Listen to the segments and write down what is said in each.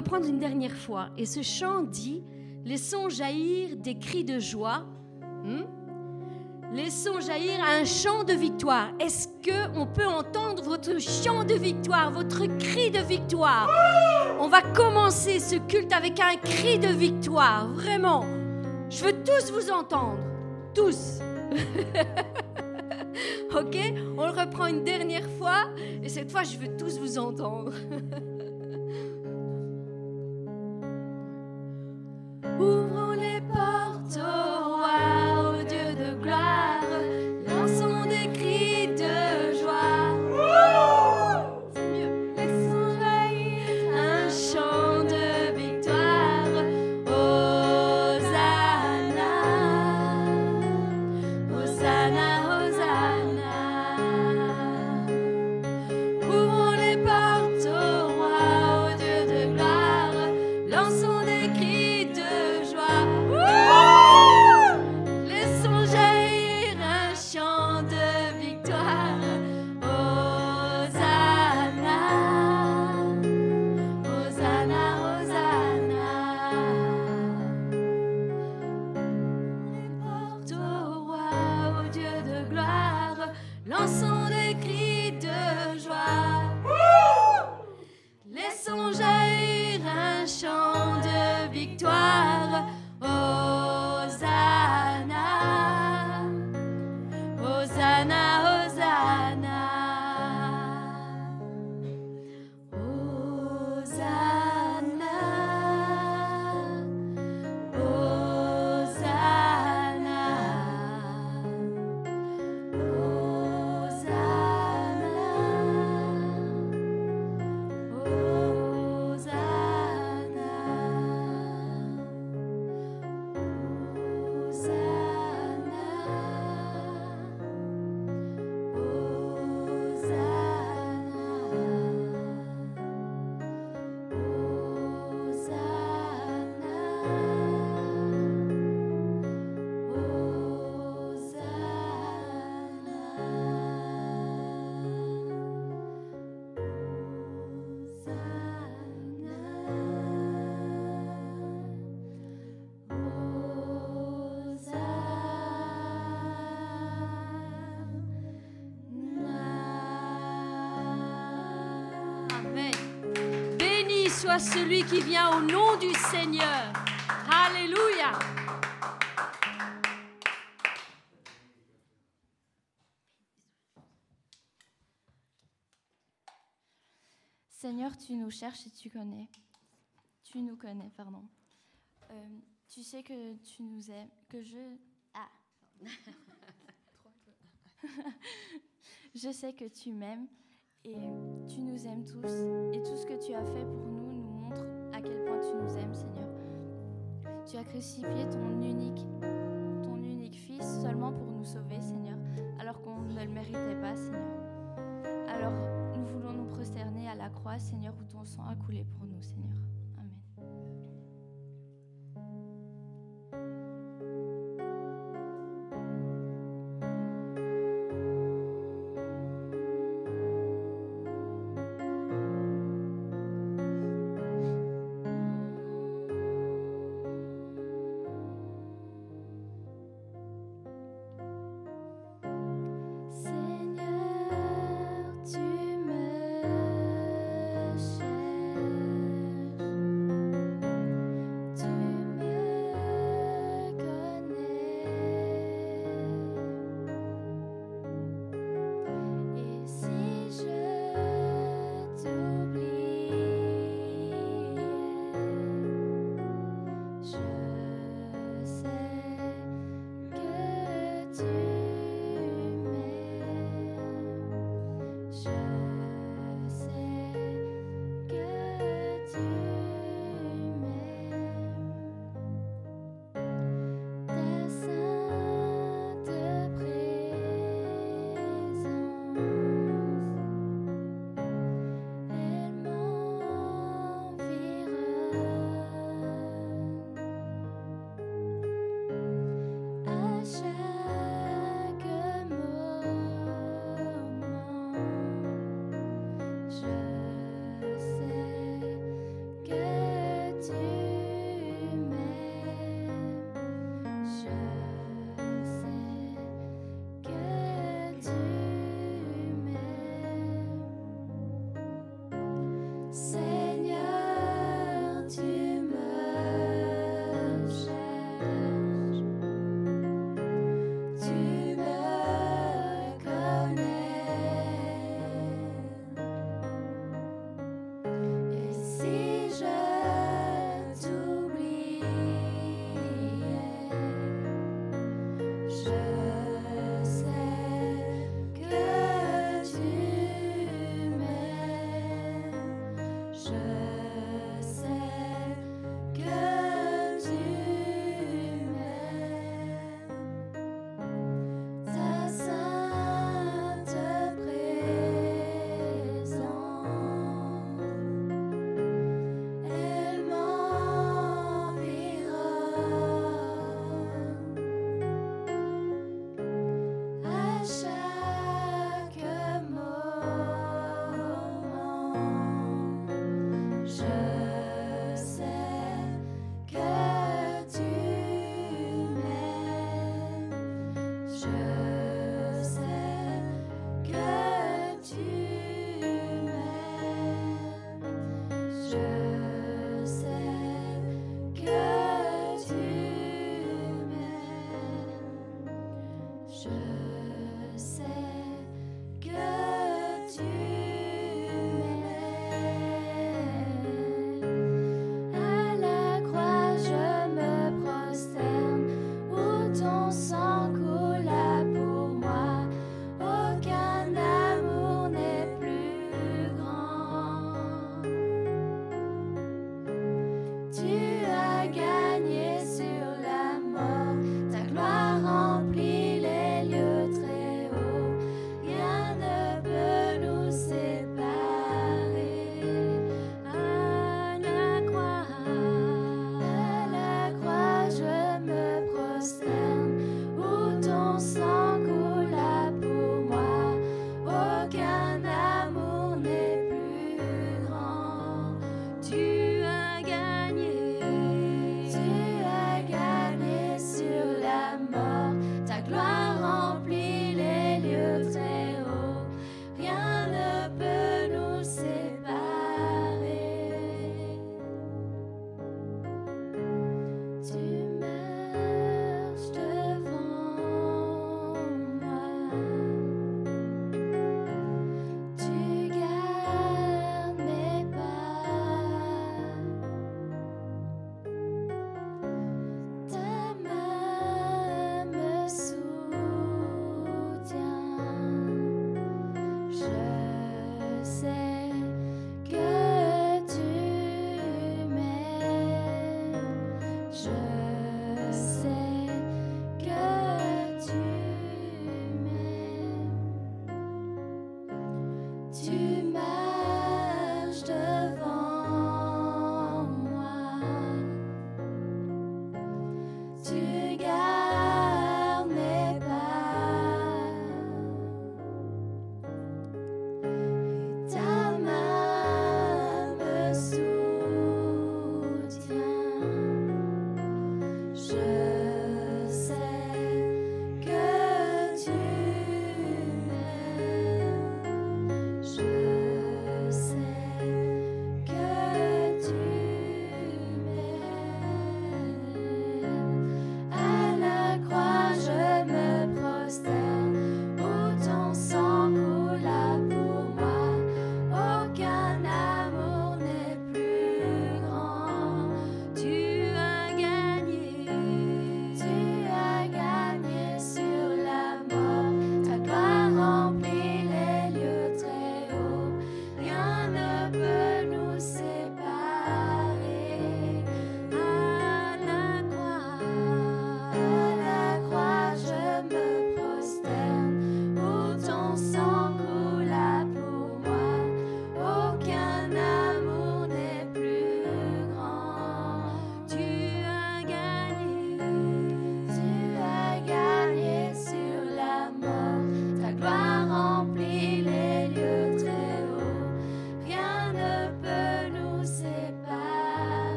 reprendre une dernière fois. Et ce chant dit Laissons jaillir des cris de joie. Hmm? Laissons jaillir un chant de victoire. Est-ce que on peut entendre votre chant de victoire, votre cri de victoire? On va commencer ce culte avec un cri de victoire, vraiment. Je veux tous vous entendre, tous. ok? On le reprend une dernière fois et cette fois je veux tous vous entendre. Celui qui vient au nom du Seigneur. Alléluia. Seigneur, tu nous cherches et tu connais. Tu nous connais, pardon. Euh, tu sais que tu nous aimes, que je... Ah. je sais que tu m'aimes et tu nous aimes tous. Et tout ce que tu as fait pour nous nous aimes, Seigneur. Tu as crucifié ton unique, ton unique Fils seulement pour nous sauver, Seigneur, alors qu'on ne le méritait pas, Seigneur. Alors, nous voulons nous prosterner à la croix, Seigneur, où ton sang a coulé pour nous, Seigneur.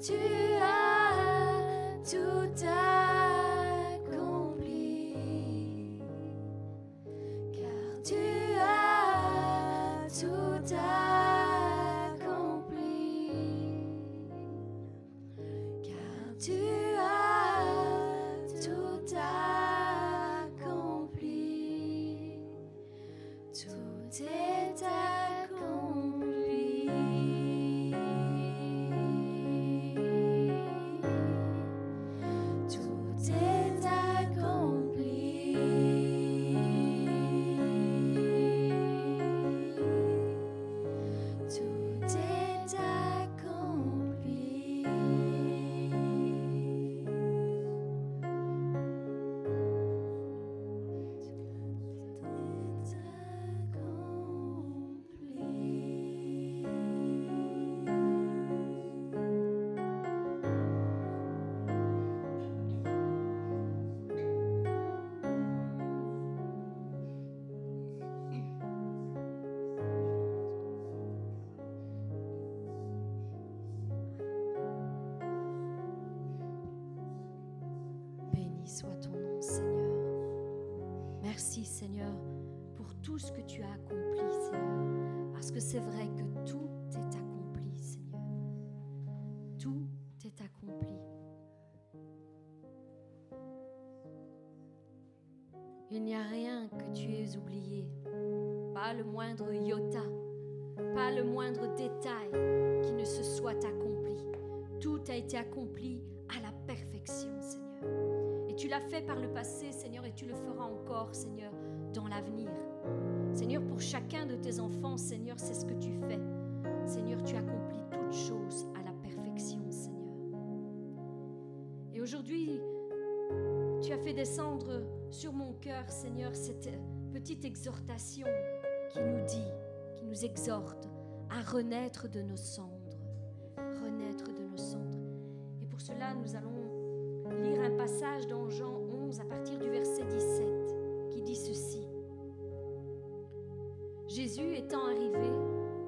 Tout tout ce que tu as accompli, Seigneur. Parce que c'est vrai que tout est accompli, Seigneur. Tout est accompli. Il n'y a rien que tu aies oublié, pas le moindre iota, pas le moindre détail qui ne se soit accompli. Tout a été accompli à la perfection, Seigneur. Et tu l'as fait par le passé, Seigneur, et tu le feras encore, Seigneur, dans l'avenir. Seigneur, pour chacun de tes enfants, Seigneur, c'est ce que tu fais. Seigneur, tu accomplis toutes choses à la perfection, Seigneur. Et aujourd'hui, tu as fait descendre sur mon cœur, Seigneur, cette petite exhortation qui nous dit, qui nous exhorte à renaître de nos cendres. Renaître de nos cendres. Et pour cela, nous allons lire un passage dans Jean Jésus étant arrivé,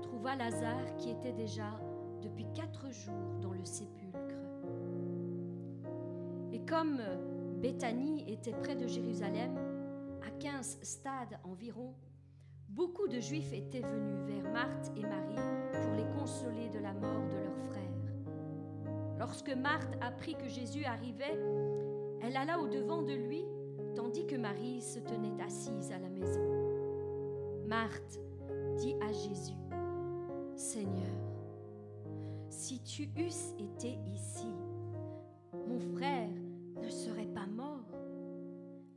trouva Lazare qui était déjà depuis quatre jours dans le sépulcre. Et comme Béthanie était près de Jérusalem, à 15 stades environ, beaucoup de Juifs étaient venus vers Marthe et Marie pour les consoler de la mort de leur frère. Lorsque Marthe apprit que Jésus arrivait, elle alla au-devant de lui, tandis que Marie se tenait assise à la maison. Marthe dit à Jésus, Seigneur, si tu eusses été ici, mon frère ne serait pas mort.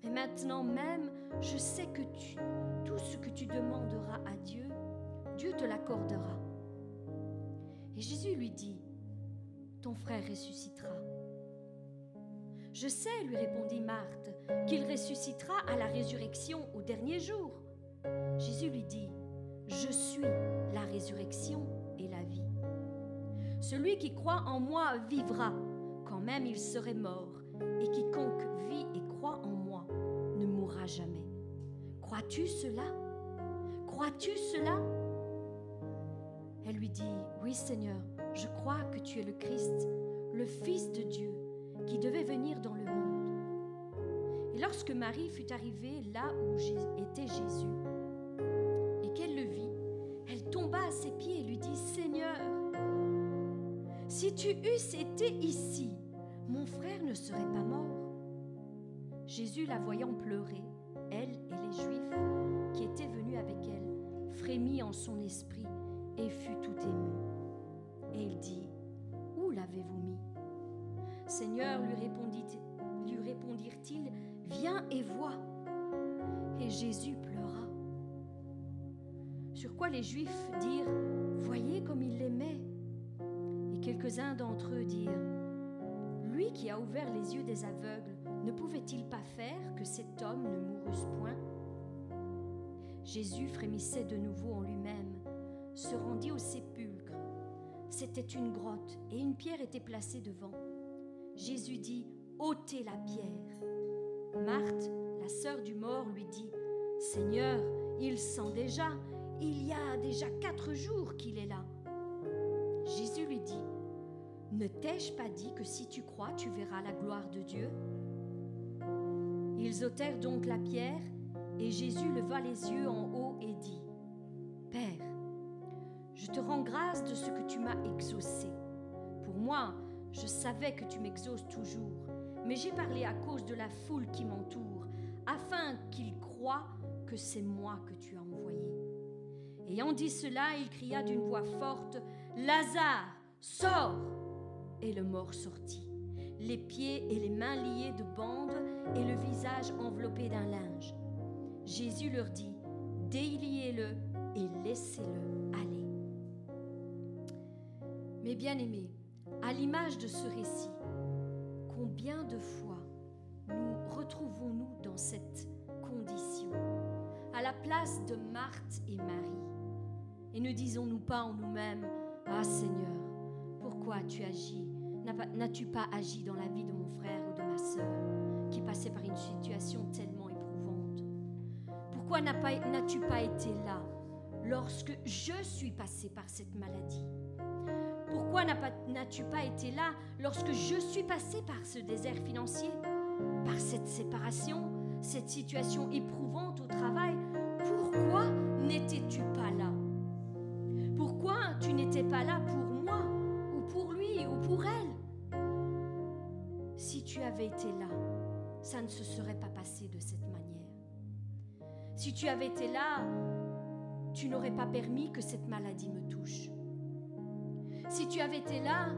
Mais maintenant même, je sais que tu, tout ce que tu demanderas à Dieu, Dieu te l'accordera. Et Jésus lui dit, ton frère ressuscitera. Je sais, lui répondit Marthe, qu'il ressuscitera à la résurrection au dernier jour. Jésus lui dit, Je suis la résurrection et la vie. Celui qui croit en moi vivra, quand même il serait mort, et quiconque vit et croit en moi ne mourra jamais. Crois-tu cela? Crois-tu cela? Elle lui dit, Oui Seigneur, je crois que tu es le Christ, le Fils de Dieu, qui devait venir dans le monde. Et lorsque Marie fut arrivée là où était Jésus, eusses été ici, mon frère ne serait pas mort. Jésus, la voyant pleurer, elle et les Juifs qui étaient venus avec elle, frémit en son esprit et fut tout ému. Et il dit, Où l'avez-vous mis? Seigneur, lui, lui répondirent-ils, Viens et vois. Et Jésus pleura. Sur quoi les Juifs dirent, Voyez comme il l'aimait. Quelques-uns d'entre eux dirent, Lui qui a ouvert les yeux des aveugles, ne pouvait-il pas faire que cet homme ne mourût point? Jésus frémissait de nouveau en lui-même, se rendit au sépulcre. C'était une grotte et une pierre était placée devant. Jésus dit, ôtez la pierre. Marthe, la sœur du mort, lui dit, Seigneur, il sent déjà, il y a déjà quatre jours qu'il est là. Ne t'ai-je pas dit que si tu crois, tu verras la gloire de Dieu? Ils ôtèrent donc la pierre, et Jésus leva les yeux en haut et dit, Père, je te rends grâce de ce que tu m'as exaucé. Pour moi, je savais que tu m'exauces toujours, mais j'ai parlé à cause de la foule qui m'entoure, afin qu'ils croient que c'est moi que tu as envoyé. Ayant dit cela, il cria d'une voix forte, Lazare, sors Et le mort sortit, les pieds et les mains liés de bandes et le visage enveloppé d'un linge. Jésus leur dit, Déliez-le et laissez-le aller. Mes bien-aimés, à l'image de ce récit, combien de fois nous retrouvons-nous dans cette condition, à la place de Marthe et Marie Et ne disons-nous pas en nous-mêmes, Ah Seigneur, pourquoi tu agis N'as-tu pas agi dans la vie de mon frère ou de ma sœur qui passait par une situation tellement éprouvante? Pourquoi n'as-tu pas été là lorsque je suis passé par cette maladie? Pourquoi n'as-tu pas été là lorsque je suis passé par ce désert financier par cette séparation, cette situation éprouvante au travail, pourquoi n'étais-tu pas là? Pourquoi tu n'étais pas là avais été là, ça ne se serait pas passé de cette manière. Si tu avais été là, tu n'aurais pas permis que cette maladie me touche. Si tu avais été là,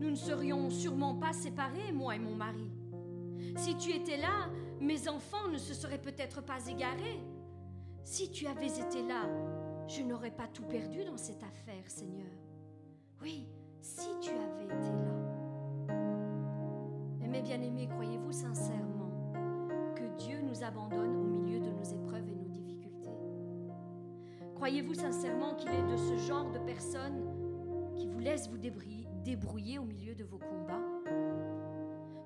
nous ne serions sûrement pas séparés, moi et mon mari. Si tu étais là, mes enfants ne se seraient peut-être pas égarés. Si tu avais été là, je n'aurais pas tout perdu dans cette affaire, Seigneur. Oui, si tu avais été là. Mais mes bien-aimés, croyez-vous sincèrement que Dieu nous abandonne au milieu de nos épreuves et nos difficultés? Croyez-vous sincèrement qu'il est de ce genre de personne qui vous laisse vous débrouiller au milieu de vos combats?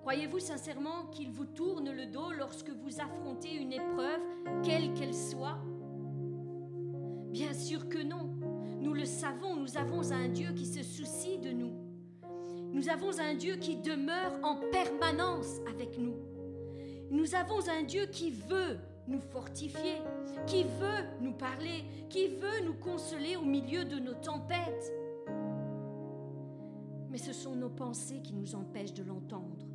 Croyez-vous sincèrement qu'il vous tourne le dos lorsque vous affrontez une épreuve, quelle qu'elle soit? Bien sûr que non. Nous le savons, nous avons un Dieu qui se soucie de nous. Nous avons un Dieu qui demeure en permanence avec nous. Nous avons un Dieu qui veut nous fortifier, qui veut nous parler, qui veut nous consoler au milieu de nos tempêtes. Mais ce sont nos pensées qui nous empêchent de l'entendre.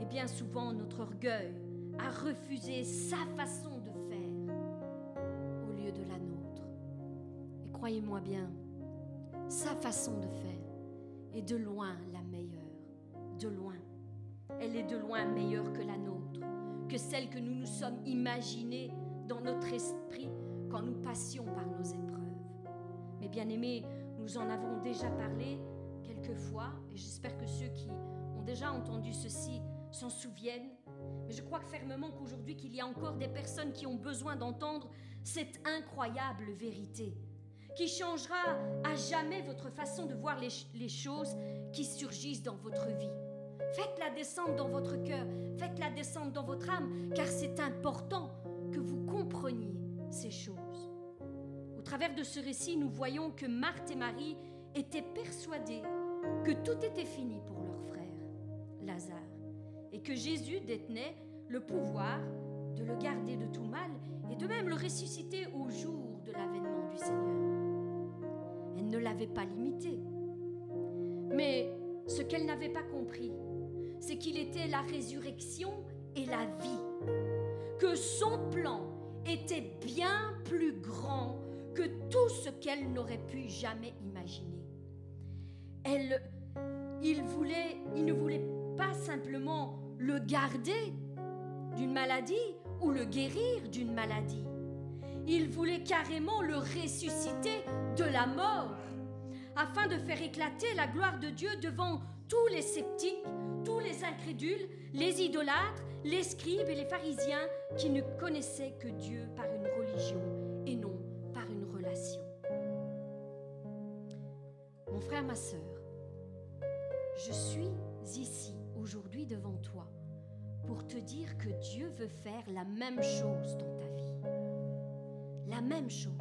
Et bien souvent, notre orgueil a refusé sa façon de faire au lieu de la nôtre. Et croyez-moi bien, sa façon de faire est de loin la meilleure. De loin. Elle est de loin meilleure que la nôtre, que celle que nous nous sommes imaginées dans notre esprit quand nous passions par nos épreuves. Mais bien aimés, nous en avons déjà parlé quelquefois, et j'espère que ceux qui ont déjà entendu ceci s'en souviennent. Mais je crois fermement qu'aujourd'hui, qu'il y a encore des personnes qui ont besoin d'entendre cette incroyable vérité qui changera à jamais votre façon de voir les, choses qui surgissent dans votre vie. Faites-la descendre dans votre cœur, faites-la descendre dans votre âme, car c'est important que vous compreniez ces choses. Au travers de ce récit, nous voyons que Marthe et Marie étaient persuadées que tout était fini pour leur frère, Lazare et que Jésus détenait le pouvoir de le garder de tout mal et de même le ressusciter au jour de l'avènement du Seigneur. Elle ne l'avait pas limité. Mais ce qu'elle n'avait pas compris, c'est qu'il était la résurrection et la vie, que son plan était bien plus grand que tout ce qu'elle n'aurait pu jamais imaginer. Elle, il, ne voulait pas simplement le garder d'une maladie ou le guérir d'une maladie. Il voulait carrément le ressusciter de la mort, afin de faire éclater la gloire de Dieu devant tous les sceptiques, tous les incrédules, les idolâtres, les scribes et les pharisiens qui ne connaissaient que Dieu par une religion et non par une relation. Mon frère, ma sœur, je suis ici aujourd'hui devant toi pour te dire que Dieu veut faire la même chose dans ta vie. La même chose.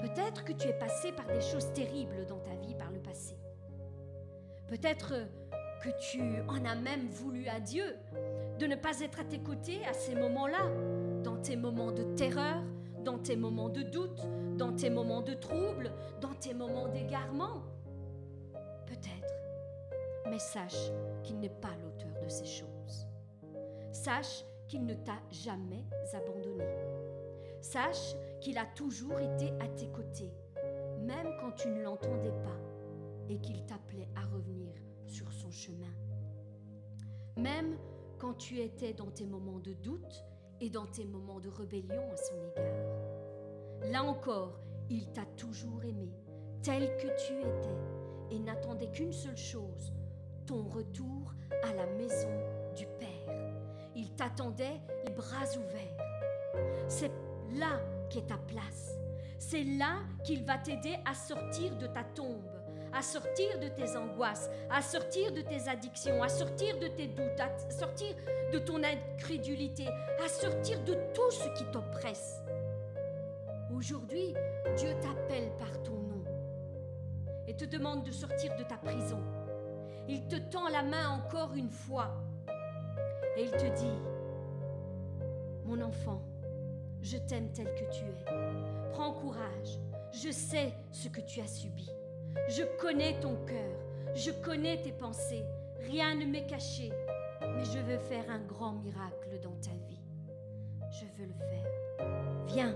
Peut-être que tu es passé par des choses terribles dans ta vie par le passé. Peut-être que tu en as même voulu à Dieu de ne pas être à tes côtés à ces moments-là, dans tes moments de terreur, dans tes moments de doute, dans tes moments de trouble, dans tes moments d'égarement. Peut-être. Mais sache qu'il n'est pas l'auteur de ces choses. Sache qu'il ne t'a jamais abandonné. Sache qu'il a toujours été à tes côtés, même quand tu ne l'entendais pas, et qu'il t'appelait à revenir sur son chemin. Même quand tu étais dans tes moments de doute et dans tes moments de rébellion à son égard. Là encore, il t'a toujours aimé, tel que tu étais, et n'attendait qu'une seule chose, ton retour à la maison du Père. Il t'attendait les bras ouverts. C'est là qu'est ta place. C'est là qu'il va t'aider à sortir de ta tombe, à sortir de tes angoisses, à sortir de tes addictions, à sortir de tes doutes, à sortir de ton incrédulité, à sortir de tout ce qui t'oppresse. Aujourd'hui, Dieu t'appelle par ton nom et te demande de sortir de ta prison il te tend la main encore une fois Et il te dit, mon enfant, je t'aime tel que tu es. Prends courage. Je sais ce que tu as subi. Je connais ton cœur. Je connais tes pensées. Rien ne m'est caché. Mais je veux faire un grand miracle dans ta vie. Je veux le faire. Viens,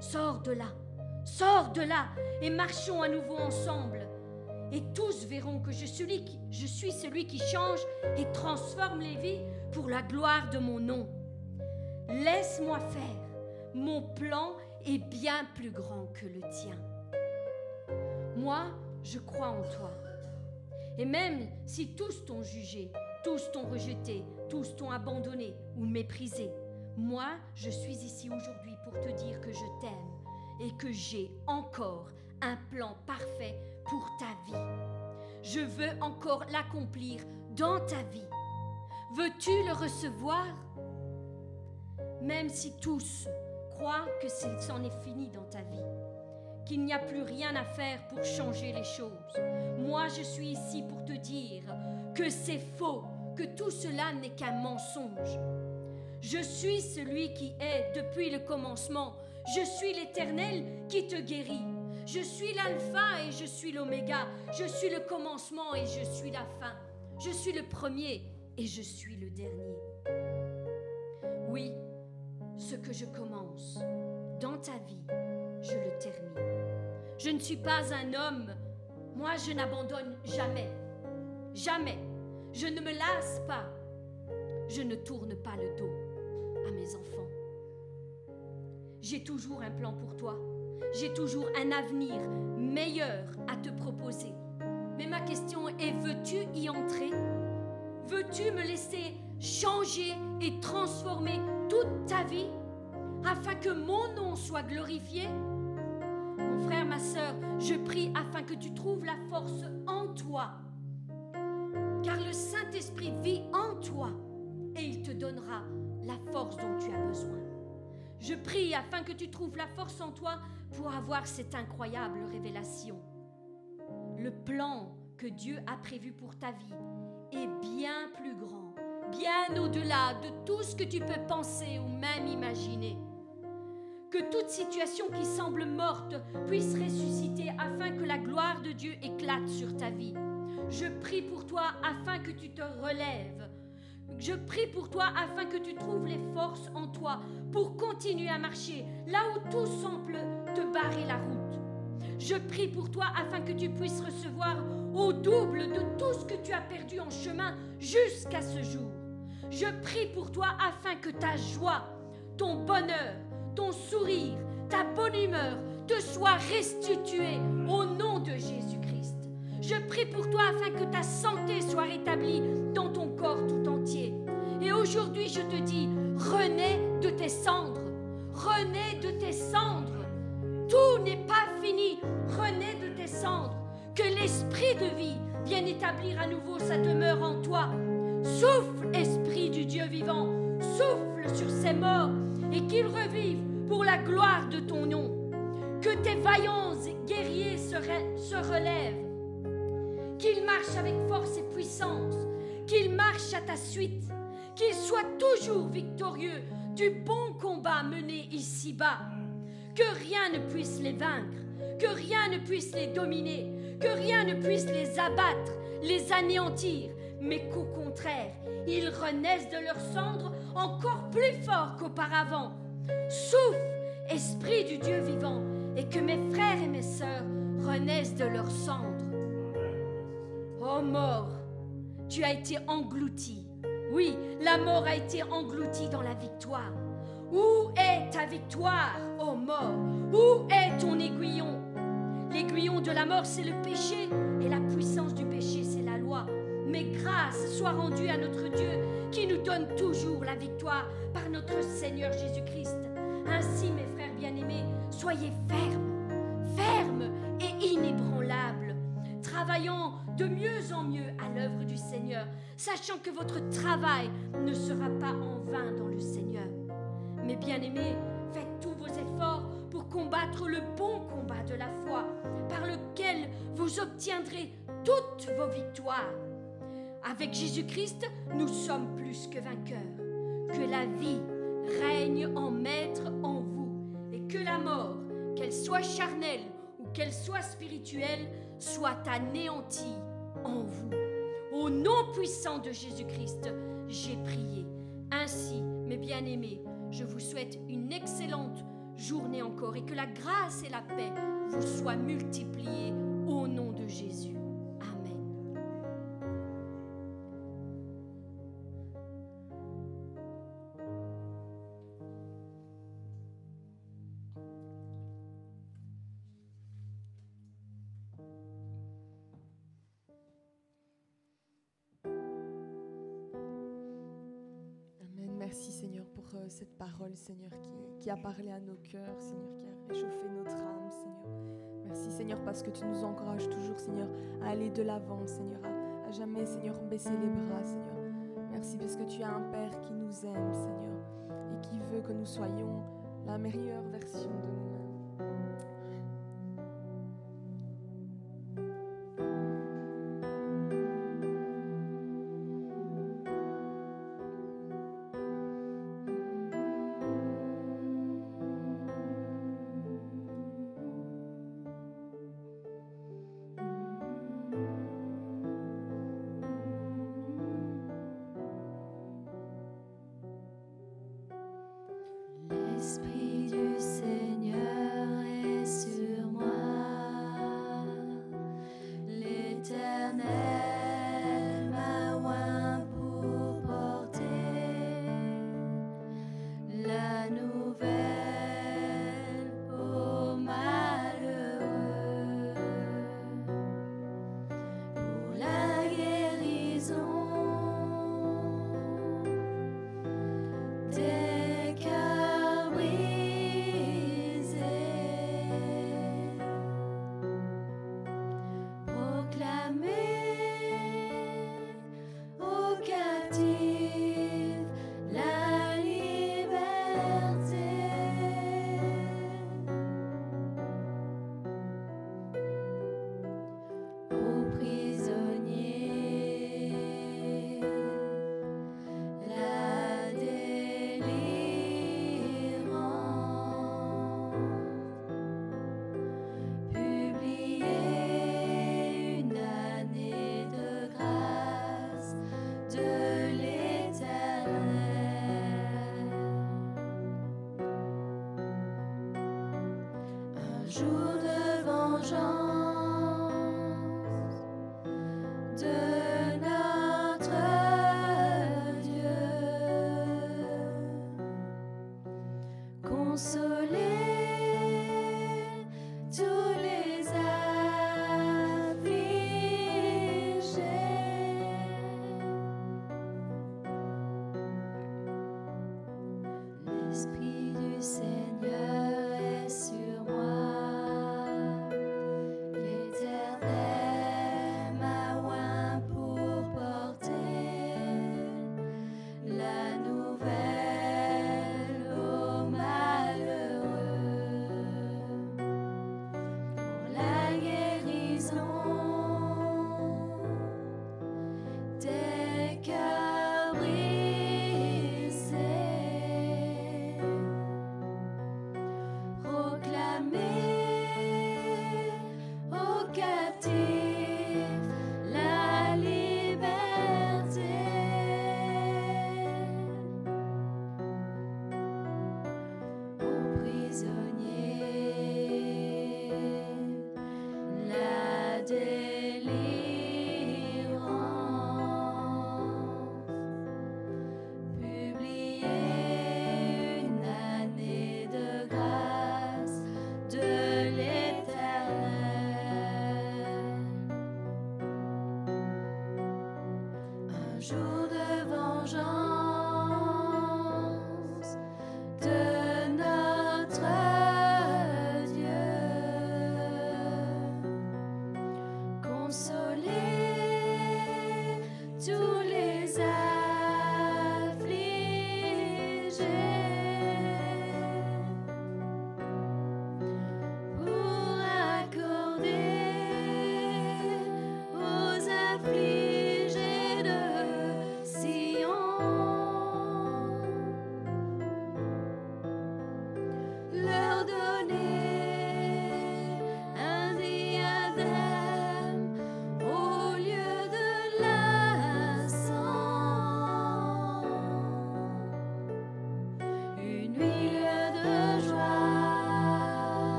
sors de là. Sors de là et marchons à nouveau ensemble. Et tous verront que je suis, celui qui change et transforme les vies pour la gloire de mon nom. Laisse-moi faire. Mon plan est bien plus grand que le tien. Moi, je crois en toi. Et même si tous t'ont jugé, tous t'ont rejeté, tous t'ont abandonné ou méprisé, moi, je suis ici aujourd'hui pour te dire que je t'aime et que j'ai encore un plan parfait pour ta vie. Je veux encore l'accomplir dans ta vie. Veux-tu le recevoir? Même si tous que c'en est fini dans ta vie, qu'il n'y a plus rien à faire pour changer les choses, moi je suis ici pour te dire que c'est faux, que tout cela n'est qu'un mensonge. Je suis celui qui est depuis le commencement. Je suis l'Éternel qui te guérit. Je suis l'alpha et je suis l'oméga. Je suis le commencement et je suis la fin. Je suis le premier et je suis le dernier. Oui, ce que je commence dans ta vie, je le termine. Je ne suis pas un homme. Moi, je n'abandonne jamais. Jamais. Je ne me lasse pas. Je ne tourne pas le dos à mes enfants. J'ai toujours un plan pour toi j'ai toujours un avenir meilleur à te proposer. Mais ma question est, veux-tu y entrer? Veux-tu me laisser changer et transformer toute ta vie? Afin que mon nom soit glorifié Mon frère, ma sœur, je prie afin que tu trouves la force en toi. Car le Saint-Esprit vit en toi et il te donnera la force dont tu as besoin. Je prie afin que tu trouves la force en toi pour avoir cette incroyable révélation. Le plan que Dieu a prévu pour ta vie est bien plus grand, bien au-delà de tout ce que tu peux penser ou même imaginer. Que toute situation qui semble morte puisse ressusciter afin que la gloire de Dieu éclate sur ta vie. Je prie pour toi afin que tu te relèves. Je prie pour toi afin que tu trouves les forces en toi pour continuer à marcher là où tout semble te barrer la route. Je prie pour toi afin que tu puisses recevoir au double de tout ce que tu as perdu en chemin jusqu'à ce jour. Je prie pour toi afin que ta joie, ton bonheur, ton sourire, ta bonne humeur te soient restitués au nom de Jésus-Christ. Je prie pour toi afin que ta santé soit rétablie dans ton corps tout entier. Et aujourd'hui, je te dis, renais de tes cendres. Renais de tes cendres. Tout n'est pas fini. Renais de tes cendres. Que l'esprit de vie vienne établir à nouveau sa demeure en toi. Souffle, esprit du Dieu vivant. Souffle sur ces morts et qu'ils revivent pour la gloire de ton nom. Que tes vaillants guerriers se, relèvent. Qu'ils marchent avec force et puissance. Qu'ils marchent à ta suite qu'ils soient toujours victorieux du bon combat mené ici-bas. Que rien ne puisse les vaincre, que rien ne puisse les dominer, que rien ne puisse les abattre, les anéantir, mais qu'au contraire, ils renaissent de leurs cendres encore plus fort qu'auparavant. Souffle, esprit du Dieu vivant, et que mes frères et mes sœurs renaissent de leurs cendres. Ô mort, tu as été englouti oui, la mort a été engloutie dans la victoire. Où est ta victoire, ô mort? Où est ton aiguillon? L'aiguillon de la mort, c'est le péché, et la puissance du péché, c'est la loi. Mais grâce soit rendue à notre Dieu, qui nous donne toujours la victoire par notre Seigneur Jésus-Christ. Ainsi, mes frères bien-aimés, soyez fermes, fermes et inébranlables, travaillant de mieux en mieux à l'œuvre du Seigneur, sachant que votre travail ne sera pas en vain dans le Seigneur. Mais bien-aimés, faites tous vos efforts pour combattre le bon combat de la foi, par lequel vous obtiendrez toutes vos victoires. Avec Jésus-Christ, nous sommes plus que vainqueurs. Que la vie règne en maître en vous et que la mort, qu'elle soit charnelle ou qu'elle soit spirituelle, soit anéantie en vous. Au nom puissant de Jésus-Christ, j'ai prié. Ainsi, mes bien-aimés, je vous souhaite une excellente journée encore et que la grâce et la paix vous soient multipliées au nom de Jésus. Seigneur, qui, a parlé à nos cœurs, Seigneur, qui a réchauffé notre âme, Seigneur. Merci Seigneur parce que tu nous encourages toujours, Seigneur, à aller de l'avant, Seigneur, à, à jamais, Seigneur, baisser les bras, Seigneur. Merci parce que tu as un Père qui nous aime, Seigneur, et qui veut que nous soyons la meilleure version de nous-mêmes.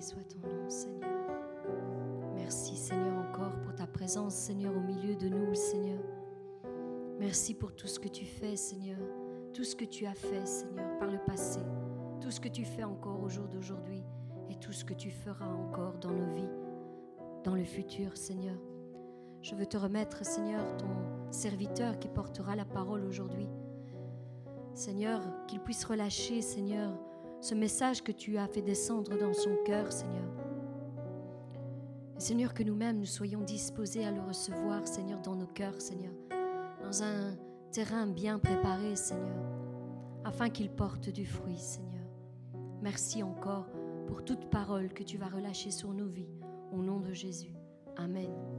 Soit ton nom, Seigneur. Merci, Seigneur, encore pour ta présence, Seigneur, au milieu de nous, Seigneur. Merci pour tout ce que tu fais, Seigneur. Tout ce que tu as fait, Seigneur, par le passé. Tout ce que tu fais encore au jour d'aujourd'hui. Et tout ce que tu feras encore dans nos vies, dans le futur, Seigneur. Je veux te remettre, Seigneur, ton serviteur qui portera la parole aujourd'hui. Seigneur, qu'il puisse relâcher, Seigneur, ce message que tu as fait descendre dans son cœur, Seigneur. Seigneur, que nous-mêmes nous soyons disposés à le recevoir, Seigneur, dans nos cœurs, Seigneur, dans un terrain bien préparé, Seigneur, afin qu'il porte du fruit, Seigneur. Merci encore pour toute parole que tu vas relâcher sur nos vies, au nom de Jésus. Amen.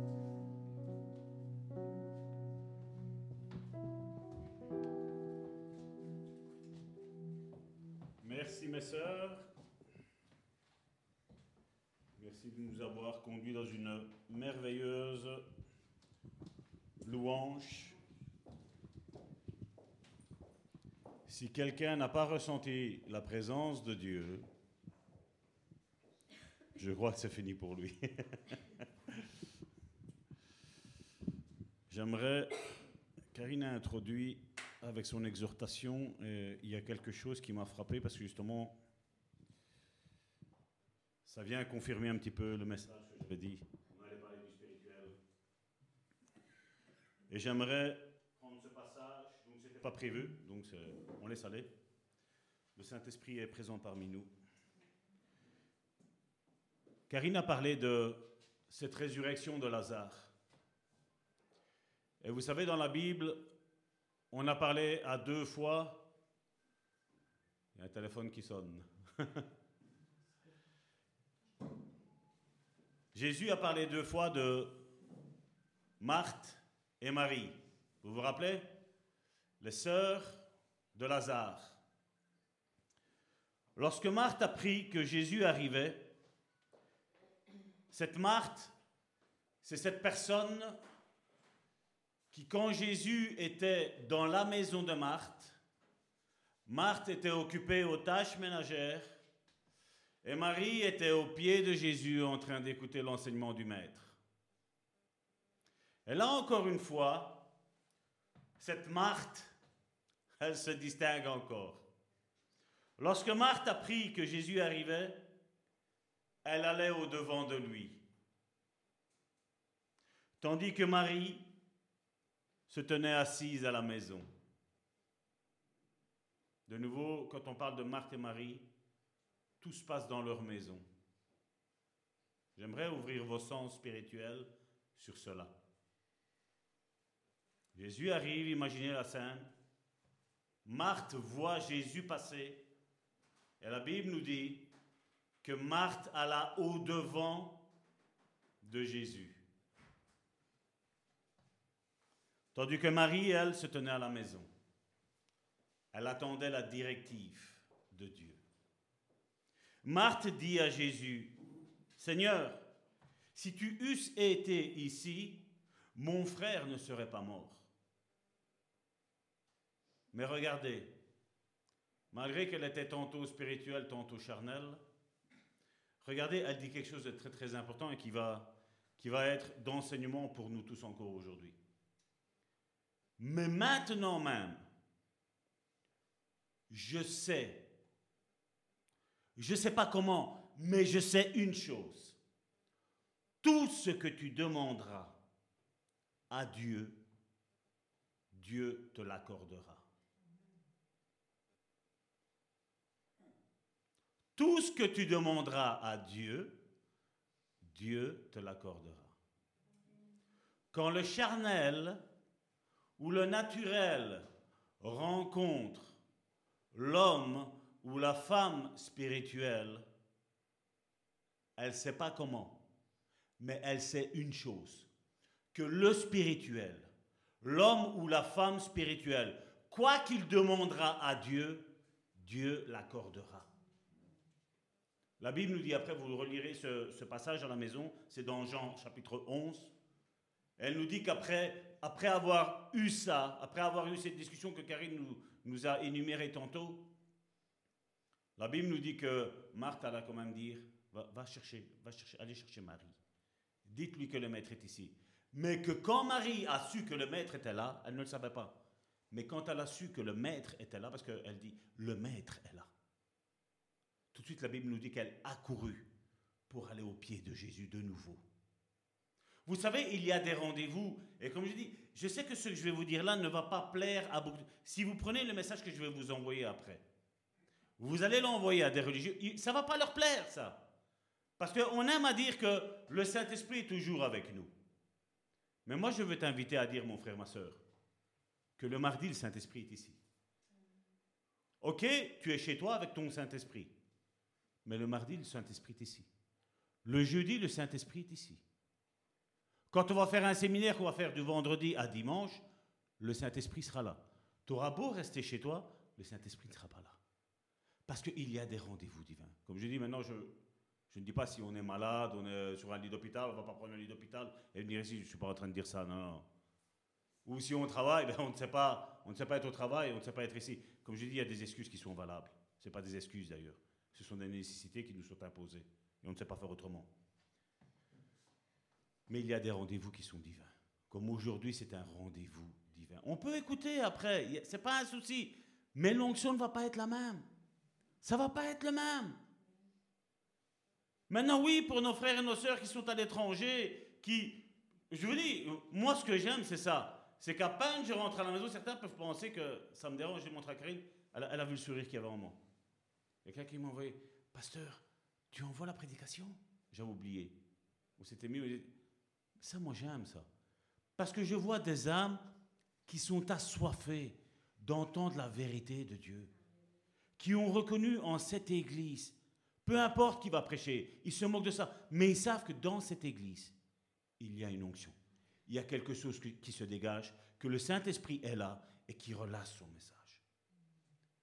Si quelqu'un n'a pas ressenti la présence de Dieu, je crois que c'est fini pour lui. J'aimerais, Karine a introduit avec son exhortation, euh, il y a quelque chose qui m'a frappé parce que justement, ça vient confirmer un petit peu le message que j'avais dit. On allait parler du spirituel. Et j'aimerais prendre ce passage, donc c'était pas prévu, donc on laisse aller. Le Saint-Esprit est présent parmi nous. Karine a parlé de cette résurrection de Lazare. Et vous savez, dans la Bible, on a parlé à deux fois. Il y a un téléphone qui sonne. Jésus a parlé deux fois de Marthe et Marie. Vous vous rappelez? Les sœurs de Lazare. Lorsque Marthe apprit que Jésus arrivait, cette Marthe, c'est cette personne qui, quand Jésus était dans la maison de Marthe, Marthe était occupée aux tâches ménagères et Marie était au pied de Jésus en train d'écouter l'enseignement du Maître. Et là encore une fois, cette Marthe, elle se distingue encore. Lorsque Marthe apprit que Jésus arrivait, elle allait au devant de lui. Tandis que Marie se tenait assise à la maison. De nouveau, quand on parle de Marthe et Marie, tout se passe dans leur maison. J'aimerais ouvrir vos sens spirituels sur cela. Jésus arrive, imaginez la scène. Marthe voit Jésus passer et la Bible nous dit que Marthe alla au-devant de Jésus. Tandis que Marie, elle, se tenait à la maison. Elle attendait la directive de Dieu. Marthe dit à Jésus, Seigneur, si tu eusses été ici, mon frère ne serait pas mort. Mais regardez, malgré qu'elle était tantôt spirituelle, tantôt charnelle, regardez, elle dit quelque chose de très très important et qui va, qui va être d'enseignement pour nous tous encore aujourd'hui. Mais maintenant même, je sais, je ne sais pas comment, mais je sais une chose. Tout ce que tu demanderas à Dieu, Dieu te l'accordera. Tout ce que tu demanderas à Dieu, Dieu te l'accordera. Quand le charnel ou le naturel rencontre l'homme ou la femme spirituelle, elle ne sait pas comment, mais elle sait une chose, que le spirituel, l'homme ou la femme spirituelle, quoi qu'il demandera à Dieu, Dieu l'accordera. La Bible nous dit, après vous relirez ce, passage à la maison, c'est dans Jean chapitre 11. Elle nous dit qu'après après avoir eu ça, après avoir eu cette discussion que Karine nous, a énumérée tantôt, la Bible nous dit que Marthe allait quand même dire, va, chercher, va chercher, allez chercher Marie. Dites-lui que le maître est ici. Mais que quand Marie a su que le maître était là, elle ne le savait pas. Mais quand elle a su que le maître était là, parce qu'elle dit, le maître est là. Tout de suite, la Bible nous dit qu'elle a couru pour aller au pied de Jésus de nouveau. Vous savez, il y a des rendez-vous. Et comme je dis, je sais que ce que je vais vous dire là ne va pas plaire à beaucoup. Si vous prenez le message que je vais vous envoyer après, vous allez l'envoyer à des religieux, ça ne va pas leur plaire, ça. Parce qu'on aime à dire que le Saint-Esprit est toujours avec nous. Mais moi, je veux t'inviter à dire, mon frère, ma soeur, que le mardi, le Saint-Esprit est ici. Ok, tu es chez toi avec ton Saint-Esprit. Mais le mardi, le Saint-Esprit est ici. Le jeudi, le Saint-Esprit est ici. Quand on va faire un séminaire qu'on va faire du vendredi à dimanche, le Saint-Esprit sera là. Tu auras beau rester chez toi, le Saint-Esprit ne sera pas là. Parce qu'il y a des rendez-vous divins. Comme je dis maintenant, je, ne dis pas si on est malade, on est sur un lit d'hôpital, on ne va pas prendre un lit d'hôpital et venir ici. Je ne suis pas en train de dire ça, non. Ou si on travaille, ben on, ne sait pas, on ne sait pas être au travail, on ne sait pas être ici. Comme je dis, il y a des excuses qui sont valables. Ce pas des excuses d'ailleurs. Ce sont des nécessités qui nous sont imposées. Et on ne sait pas faire autrement. Mais il y a des rendez-vous qui sont divins. Comme aujourd'hui, c'est un rendez-vous divin. On peut écouter après, c'est pas un souci. Mais l'onction ne va pas être la même. Ça va pas être le même. Maintenant, oui, pour nos frères et nos sœurs qui sont à l'étranger, qui. Je vous dis, moi, ce que j'aime, c'est ça. C'est qu'à peine je rentre à la maison, certains peuvent penser que ça me dérange, je montre à Karine, elle, elle a vu le sourire qu'il y avait en moi. A quelqu'un qui m'a envoyé, Pasteur, tu envoies la prédication? J'avais oublié. On s'était mis. Ça, moi, j'aime ça. Parce que je vois des âmes qui sont assoiffées, d'entendre la vérité de Dieu, qui ont reconnu en cette église, peu importe qui va prêcher, ils se moquent de ça, mais ils savent que dans cette église, il y a une onction. Il y a quelque chose qui se dégage, que le Saint-Esprit est là et qui relâche son message.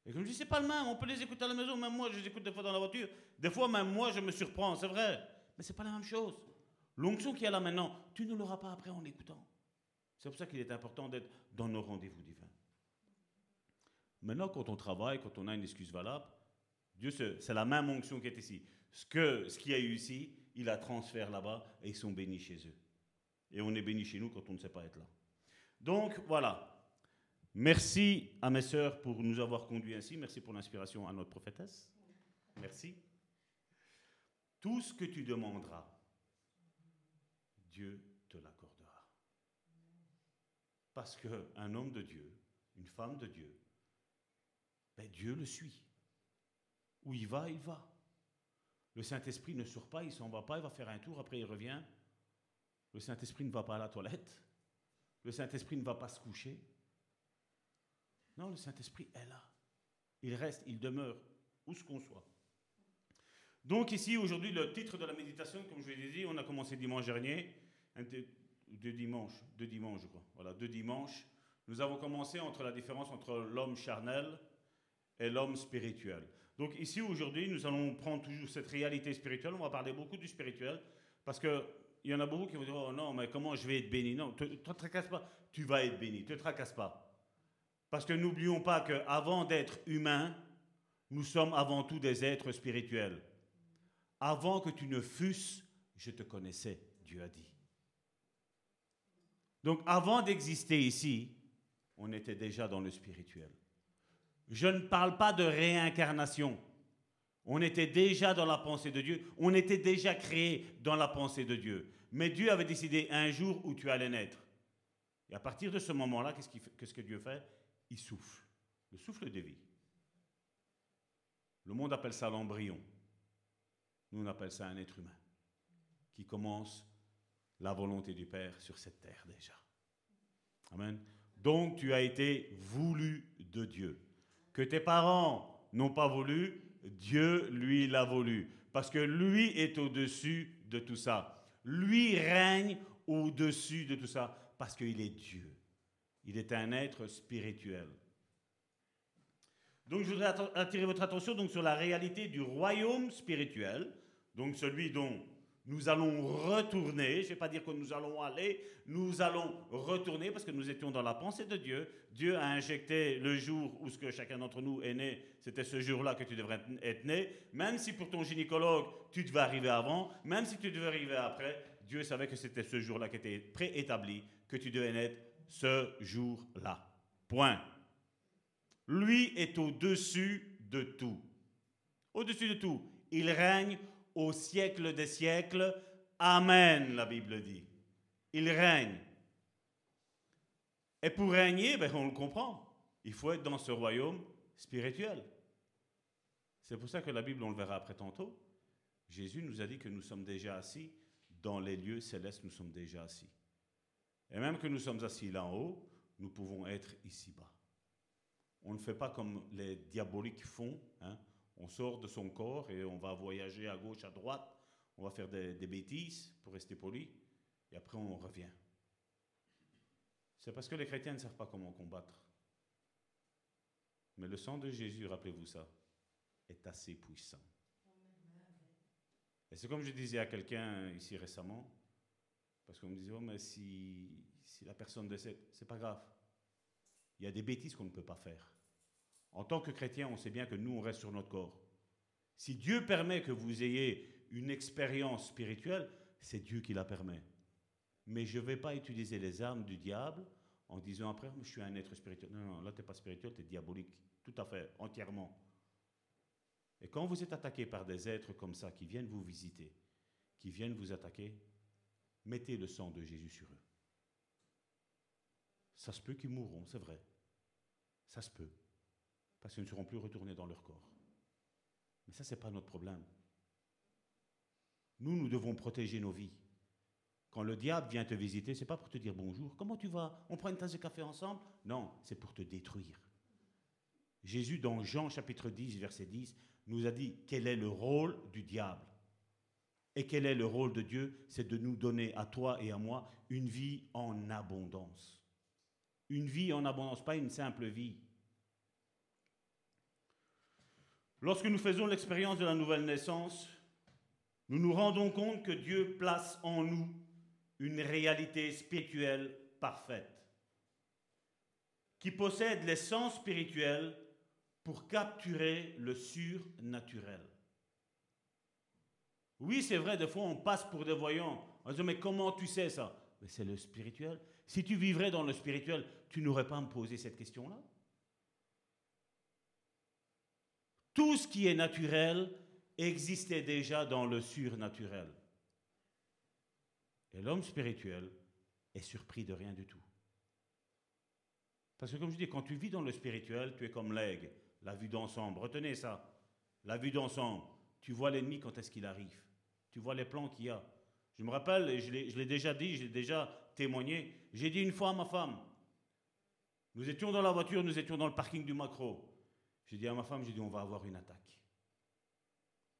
Et comme je dis, c'est pas le même, on peut les écouter à la maison, même moi je les écoute des fois dans la voiture, des fois même moi je me surprends, c'est vrai, mais c'est pas la même chose. L'onction qui est là maintenant, tu ne l'auras pas après en l'écoutant. C'est pour ça qu'il est important d'être dans nos rendez-vous divins. Maintenant, quand on travaille, quand on a une excuse valable, Dieu, c'est la même onction qui est ici. Ce qu'il ce y a eu ici, il la transfère là-bas et ils sont bénis chez eux. Et on est bénis chez nous quand on ne sait pas être là. Donc voilà. Merci à mes sœurs pour nous avoir conduits ainsi. Merci pour l'inspiration à notre prophétesse. Merci. Tout ce que tu demanderas, Dieu te l'accordera. Parce qu'un homme de Dieu, une femme de Dieu, ben Dieu le suit. Où il va, il va. Le Saint-Esprit ne sort pas, il s'en va pas, il va faire un tour, après il revient. Le Saint-Esprit ne va pas à la toilette. Le Saint-Esprit ne va pas se coucher. Non, le Saint-Esprit est là. Il reste, il demeure, où ce qu'on soit. Donc ici, aujourd'hui, le titre de la méditation, comme je l'ai dit, on a commencé dimanche dernier, deux dimanches, deux dimanches, je crois. Voilà, deux dimanches. Nous avons commencé entre la différence entre l'homme charnel et l'homme spirituel. Donc ici, aujourd'hui, nous allons prendre toujours cette réalité spirituelle. On va parler beaucoup du spirituel, parce qu'il y en a beaucoup qui vont dire, oh non, mais comment je vais être béni? Non, ne te, tracasse pas, tu vas être béni, te tracasse pas. Parce que n'oublions pas qu'avant d'être humain, nous sommes avant tout des êtres spirituels. Avant que tu ne fusses, je te connaissais, Dieu a dit. Donc avant d'exister ici, on était déjà dans le spirituel. Je ne parle pas de réincarnation. On était déjà dans la pensée de Dieu. On était déjà créé dans la pensée de Dieu. Mais Dieu avait décidé un jour où tu allais naître. Et à partir de ce moment-là, qu'est-ce, que Dieu fait? Il souffle. Le souffle de vie. Le monde appelle ça l'embryon. Nous, on appelle ça un être humain qui commence la volonté du Père sur cette terre déjà. Amen. Donc tu as été voulu de Dieu. Que tes parents n'ont pas voulu, Dieu, lui, l'a voulu. Parce que lui est au-dessus de tout ça. Lui règne au-dessus de tout ça. Parce qu'il est Dieu. Il est un être spirituel. Donc je voudrais attirer votre attention donc, sur la réalité du royaume spirituel, donc celui dont nous allons retourner, je ne vais pas dire que nous allons aller, nous allons retourner parce que nous étions dans la pensée de Dieu. Dieu a injecté le jour où ce que chacun d'entre nous est né, c'était ce jour-là que tu devrais être né. Même si pour ton gynécologue, tu devais arriver avant, même si tu devais arriver après, Dieu savait que c'était ce jour-là qui était préétabli, que tu devais naître ce jour-là. Point. Lui est au-dessus de tout. Au-dessus de tout. Il règne au siècle des siècles. Amen, la Bible dit. Il règne. Et pour régner, ben, on le comprend. Il faut être dans ce royaume spirituel. C'est pour ça que la Bible, on le verra après tantôt, Jésus nous a dit que nous sommes déjà assis dans les lieux célestes, nous sommes déjà assis. Et même que nous sommes assis là en haut, nous pouvons être ici-bas. On ne fait pas comme les diaboliques font. Hein on sort de son corps et on va voyager à gauche, à droite, on va faire des, bêtises pour rester poli, et après on revient. C'est parce que les chrétiens ne savent pas comment combattre. Mais le sang de Jésus, rappelez-vous ça, est assez puissant. Et c'est comme je disais à quelqu'un ici récemment, parce qu'on me disait, oh, mais si, la personne décède, c'est pas grave. Il y a des bêtises qu'on ne peut pas faire. En tant que chrétien, on sait bien que nous, on reste sur notre corps. Si Dieu permet que vous ayez une expérience spirituelle, c'est Dieu qui la permet. Mais je ne vais pas utiliser les armes du diable en disant après, je suis un être spirituel. Non, non, là, tu n'es pas spirituel, tu es diabolique. Tout à fait, entièrement. Et quand vous êtes attaqué par des êtres comme ça, qui viennent vous visiter, qui viennent vous attaquer, mettez le sang de Jésus sur eux. Ça se peut qu'ils mourront, c'est vrai. Ça se peut parce qu'ils ne seront plus retournés dans leur corps. Mais ça, ce n'est pas notre problème. Nous, nous devons protéger nos vies. Quand le diable vient te visiter, ce n'est pas pour te dire bonjour, comment tu vas? On prend une tasse de café ensemble? Non, c'est pour te détruire. Jésus, dans Jean chapitre 10, verset 10, nous a dit quel est le rôle du diable? Et quel est le rôle de Dieu? C'est de nous donner à toi et à moi une vie en abondance. Une vie en abondance, pas une simple vie. Lorsque nous faisons l'expérience de la nouvelle naissance, nous nous rendons compte que Dieu place en nous une réalité spirituelle parfaite, qui possède l'essence spirituelle pour capturer le surnaturel. Oui, c'est vrai, des fois on passe pour des voyants. On se dit, mais comment tu sais ça? Mais c'est le spirituel. Si tu vivrais dans le spirituel, tu n'aurais pas à me poser cette question-là. Tout ce qui est naturel existait déjà dans le surnaturel. Et l'homme spirituel est surpris de rien du tout. Parce que comme je dis, quand tu vis dans le spirituel, tu es comme l'aigle, la vue d'ensemble. Retenez ça, la vue d'ensemble. Tu vois l'ennemi quand est-ce qu'il arrive. Tu vois les plans qu'il y a. Je me rappelle, et je l'ai déjà dit, je l'ai déjà témoigné, j'ai dit une fois à ma femme, nous étions dans la voiture, nous étions dans le parking du macro. J'ai dit à ma femme, j'ai dit, on va avoir une attaque.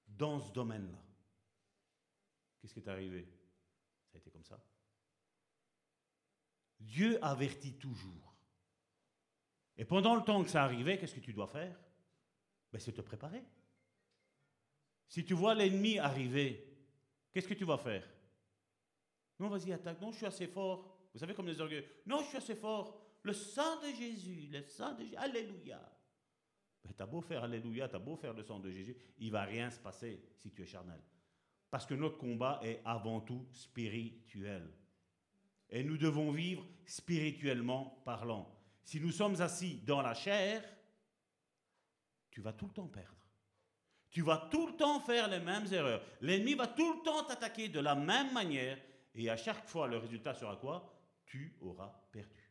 Dans ce domaine-là. Qu'est-ce qui est arrivé? Ça a été comme ça. Dieu avertit toujours. Et pendant le temps que ça arrivait, qu'est-ce que tu dois faire? Ben, C'est te préparer. Si tu vois l'ennemi arriver, qu'est-ce que tu vas faire? Non, vas-y, attaque. Non, je suis assez fort. Vous savez, comme les orgueils. Non, je suis assez fort. Le sang de Jésus, le sang de Jésus. Alléluia. Ben, t'as beau faire Alléluia, t'as beau faire le sang de Jésus, il va rien se passer si tu es charnel. Parce que notre combat est avant tout spirituel. Et nous devons vivre spirituellement parlant. Si nous sommes assis dans la chair, tu vas tout le temps perdre. Tu vas tout le temps faire les mêmes erreurs. L'ennemi va tout le temps t'attaquer de la même manière. Et à chaque fois, le résultat sera quoi? Tu auras perdu.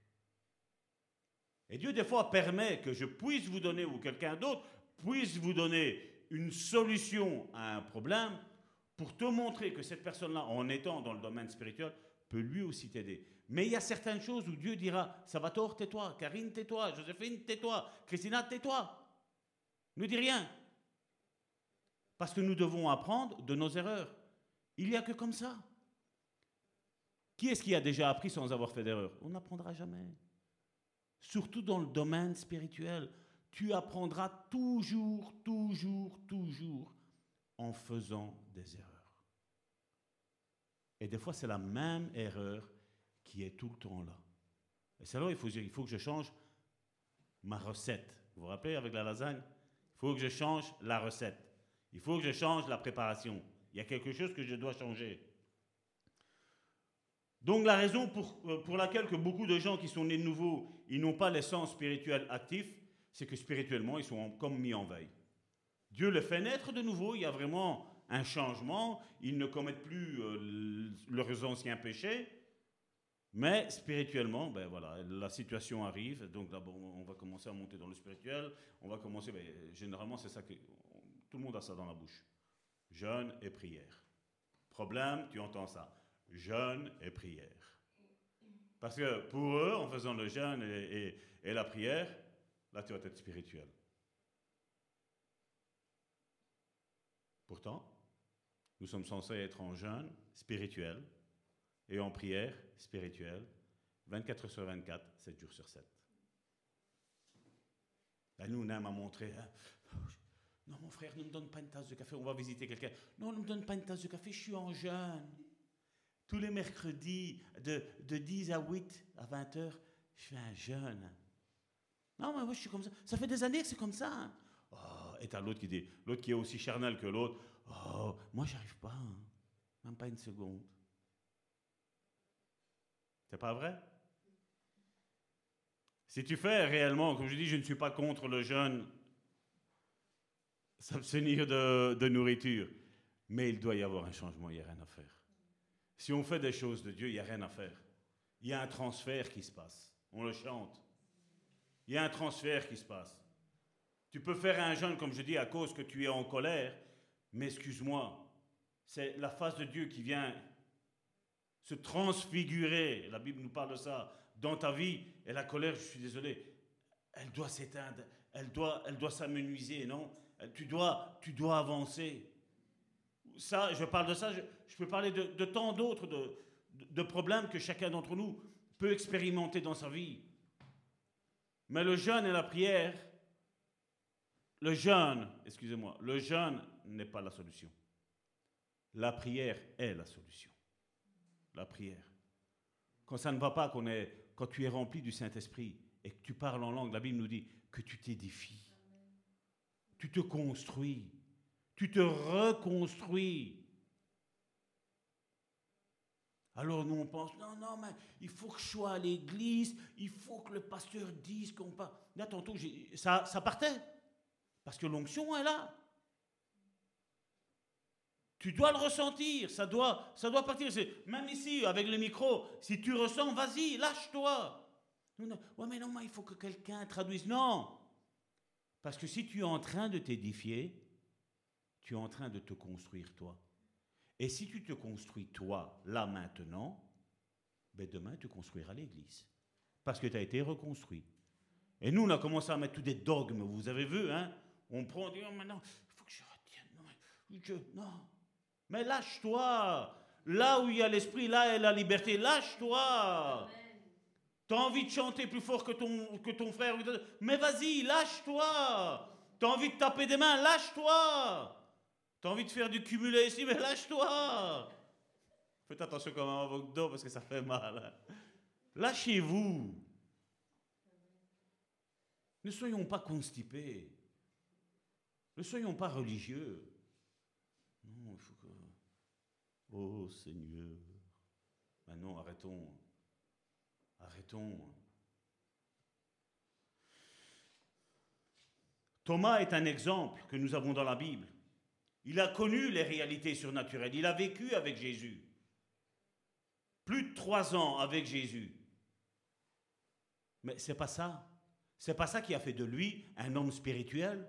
Et Dieu, des fois, permet que je puisse vous donner, ou quelqu'un d'autre puisse vous donner une solution à un problème pour te montrer que cette personne-là, en étant dans le domaine spirituel, peut lui aussi t'aider. Mais il y a certaines choses où Dieu dira, Salvatore, tais-toi, Karine, tais-toi, Joséphine, tais-toi, Christina, tais-toi. Ne dis rien. Parce que nous devons apprendre de nos erreurs. Il n'y a que comme ça. Qui est-ce qui a déjà appris sans avoir fait d'erreur? On n'apprendra jamais. Surtout dans le domaine spirituel. Tu apprendras toujours, toujours, toujours en faisant des erreurs. Et des fois, c'est la même erreur qui est tout le temps là. Et c'est là il il faut que je change ma recette. Vous vous rappelez avec la lasagne Il faut que je change la recette. Il faut que je change la préparation. Il y a quelque chose que je dois changer. Donc la raison pour, euh, pour laquelle que beaucoup de gens qui sont nés de nouveau, ils n'ont pas l'essence spirituelle actif, c'est que spirituellement, ils sont comme mis en veille. Dieu le fait naître de nouveau, il y a vraiment un changement, ils ne commettent plus euh, leurs anciens péchés, mais spirituellement, ben voilà, la situation arrive, donc d'abord on va commencer à monter dans le spirituel, on va commencer, ben, généralement c'est ça que tout le monde a ça dans la bouche, jeûne et prière. Problème, tu entends ça, jeûne et prière. Parce que pour eux, en faisant le jeûne et, la prière, là tu vas être spirituel. Pourtant, nous sommes censés être en jeûne spirituel et en prière spirituelle 24 heures sur 24, 7 jours sur 7. Là, nous, on aime à montrer. Hein. Non, mon frère, ne me donne pas une tasse de café, on va visiter quelqu'un. Non, ne me donne pas une tasse de café, je suis en jeûne. Tous les mercredis, de, de 10 à 8 à 20 heures, je fais un jeûne. Non, mais moi, je suis comme ça. Ça fait des années que c'est comme ça. Oh, et t'as l'autre qui dit, l'autre qui est aussi charnel que l'autre. Oh, moi, j'arrive pas. Hein. Même pas une seconde. C'est pas vrai? Si tu fais réellement, comme je dis, je ne suis pas contre le jeûne, s'abstenir de, nourriture, mais il doit y avoir un changement, il n'y a rien à faire. Si on fait des choses de Dieu, il n'y a rien à faire. Il y a un transfert qui se passe. On le chante. Il y a un transfert qui se passe. Tu peux faire un jeûne, comme je dis, à cause que tu es en colère, mais excuse-moi, c'est la face de Dieu qui vient se transfigurer, la Bible nous parle de ça, dans ta vie, et la colère, je suis désolé, elle doit s'éteindre, elle doit, elle doit s'amenuiser, non? Tu dois, tu dois avancer. Ça, je parle de ça, je, peux parler de, tant d'autres de, de problèmes que chacun d'entre nous peut expérimenter dans sa vie. Mais le jeûne et la prière, le jeûne, excusez-moi, le jeûne n'est pas la solution. La prière est la solution. La prière. Quand ça ne va pas, quand tu es rempli du Saint-Esprit et que tu parles en langue, la Bible nous dit que tu t'édifies. Tu te construis. Tu te reconstruis. Alors nous on pense, non, non, mais il faut que je sois à l'église, il faut que le pasteur dise qu'on part. Là, tantôt, ça, ça partait. Parce que l'onction est là. Tu dois le ressentir, ça doit, ça doit partir. Même ici, avec le micro, si tu ressens, vas-y, lâche-toi. Ouais, mais non, mais il faut que quelqu'un traduise. Non. Parce que si tu es en train de t'édifier, tu es en train de te construire toi. Et si tu te construis toi, là maintenant, ben demain tu construiras l'Église. Parce que tu as été reconstruit. Et nous, on a commencé à mettre tous des dogmes, vous avez vu, hein On prend, on dit, oh, maintenant, il faut que je retienne. Non, non. Mais lâche-toi. Là où il y a l'esprit, là est la liberté. Lâche-toi. Tu as envie de chanter plus fort que ton, que ton frère. Mais vas-y, lâche-toi. Tu as envie de taper des mains, lâche-toi. Tu as envie de faire du cumulé ici, mais lâche-toi. Faites attention quand même à votre dos parce que ça fait mal. Hein. Lâchez-vous. Ne soyons pas constipés. Ne soyons pas religieux. Non, il faut que. Oh Seigneur. Maintenant, arrêtons. Arrêtons. Thomas est un exemple que nous avons dans la Bible. Il a connu les réalités surnaturelles. Il a vécu avec Jésus. Plus de trois ans avec Jésus. Mais c'est pas ça. C'est pas ça qui a fait de lui un homme spirituel.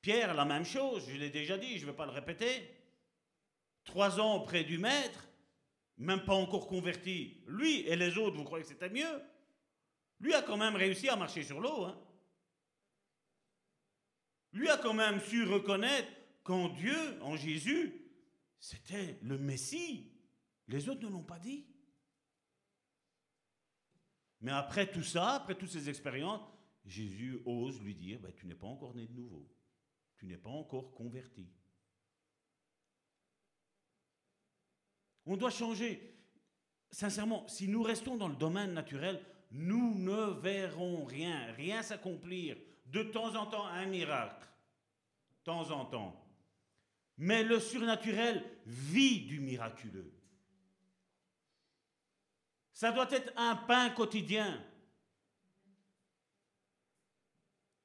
Pierre, la même chose, je l'ai déjà dit, je ne vais pas le répéter. Trois ans auprès du maître, même pas encore converti. Lui et les autres, vous croyez que c'était mieux? Lui a quand même réussi à marcher sur l'eau. Hein. Lui a quand même su reconnaître qu'en Dieu, en Jésus, c'était le Messie. Les autres ne l'ont pas dit. Mais après tout ça, après toutes ces expériences, Jésus ose lui dire, ben, tu n'es pas encore né de nouveau. Tu n'es pas encore converti. On doit changer. Sincèrement, si nous restons dans le domaine naturel, nous ne verrons rien, rien s'accomplir. De temps en temps, un miracle. De temps en temps. Mais le surnaturel vit du miraculeux. Ça doit être un pain quotidien.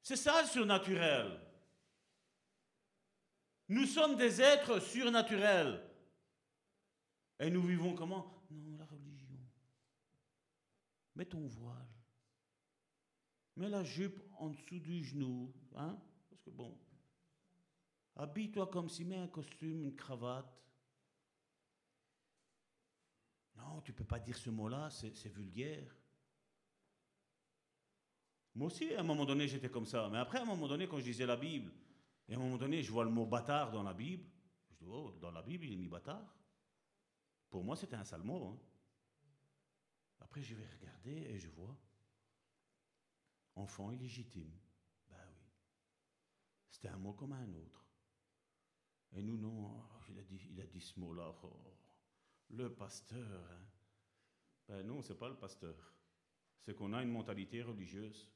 C'est ça le surnaturel. Nous sommes des êtres surnaturels. Et nous vivons comment? Non, la religion. Mets ton voile. Mets la jupe en dessous du genou. Hein? Parce que bon, Habille-toi comme si met un costume, une cravate. Non, tu ne peux pas dire ce mot-là, c'est vulgaire. Moi aussi, à un moment donné, j'étais comme ça. Mais après, à un moment donné, quand je lisais la Bible, et à un moment donné, je vois le mot bâtard dans la Bible, je dis, oh, dans la Bible, il est mis bâtard. Pour moi, c'était un sale mot. Hein. Après, je vais regarder et je vois enfant illégitime. Ben oui. C'était un mot comme un autre. Et nous, non, il a dit, il a dit ce mot-là. Oh, le pasteur. Hein. Ben non, c'est pas le pasteur. C'est qu'on a une mentalité religieuse.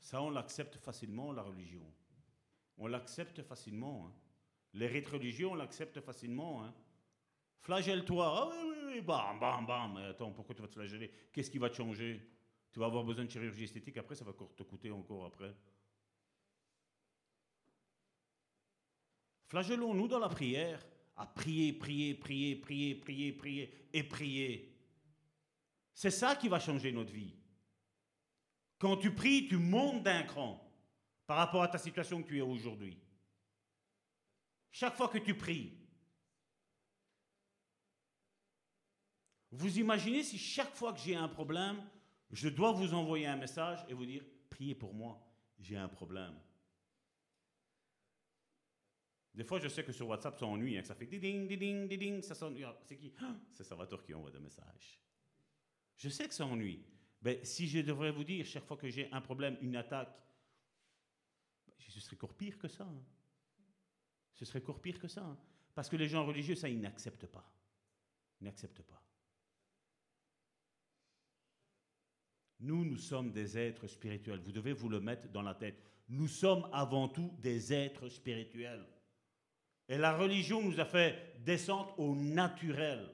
Ça, on l'accepte facilement, la religion. On l'accepte facilement. Hein. Les rites religieux, on l'accepte facilement. Hein. Flagelle-toi. Ah oui, oui, oui, bam, bam, bam. Mais attends, pourquoi tu vas te flageller? Qu'est-ce qui va te changer? Tu vas avoir besoin de chirurgie esthétique après, ça va te coûter encore après. Flagellons-nous dans la prière à prier, prier, prier, prier, prier, prier et prier. C'est ça qui va changer notre vie. Quand tu pries, tu montes d'un cran par rapport à ta situation que tu es aujourd'hui. Chaque fois que tu pries, vous imaginez si chaque fois que j'ai un problème, je dois vous envoyer un message et vous dire, priez pour moi. j'ai un problème. Des fois, je sais que sur WhatsApp, ça ennuie, hein, que ça fait ding, ding, ding, ding, ça s'ennuie. Ah, C'est qui? Ah, C'est Salvatore qui envoie des messages. Je sais que ça ennuie. Mais si je devrais vous dire, chaque fois que j'ai un problème, une attaque, ben, ce serait encore pire que ça. hein. Ce serait encore pire que ça. hein. Parce que les gens religieux, ça, ils n'acceptent pas. Ils n'acceptent pas. Nous, nous sommes des êtres spirituels. Vous devez vous le mettre dans la tête. Nous sommes avant tout des êtres spirituels. Et la religion nous a fait descendre au naturel.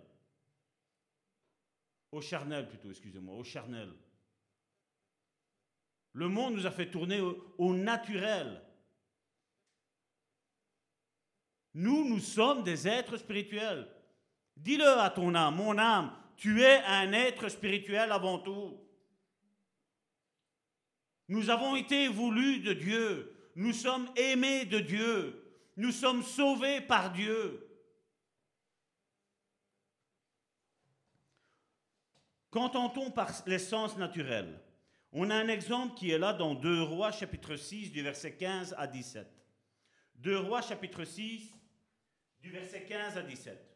Au charnel plutôt, excusez-moi, au charnel. Le monde nous a fait tourner au, naturel. Nous, nous sommes des êtres spirituels. Dis-le à ton âme, mon âme, tu es un être spirituel avant tout. Nous avons été voulus de Dieu. Nous sommes aimés de Dieu. Nous sommes sauvés par Dieu. Qu'entend-on par l'essence naturelle On a un exemple qui est là dans 2 Rois chapitre 6 du verset 15 à 17. 2 Rois chapitre 6 du verset 15 à 17.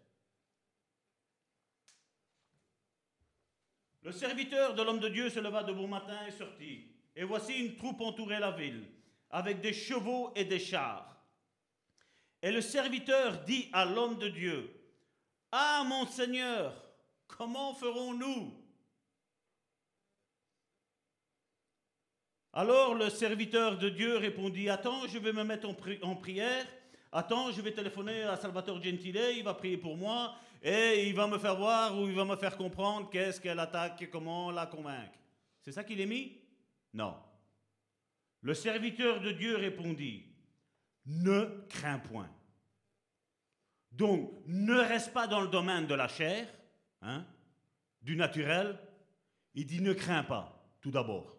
Le serviteur de l'homme de Dieu se leva de bon matin et sortit. Et voici une troupe entourait la ville, avec des chevaux et des chars. Et le serviteur dit à l'homme de Dieu, Ah mon Seigneur, comment ferons-nous? Alors le serviteur de Dieu répondit, Attends, je vais me mettre en, pri- en prière. Attends, je vais téléphoner à Salvatore Gentile, il va prier pour moi et il va me faire voir ou il va me faire comprendre qu'est-ce qu'elle attaque comment la convaincre. C'est ça qu'il est mis? Non. Le serviteur de Dieu répondit, Ne crains point. Donc, ne reste pas dans le domaine de la chair, hein, du naturel. Il dit, ne crains pas, tout d'abord.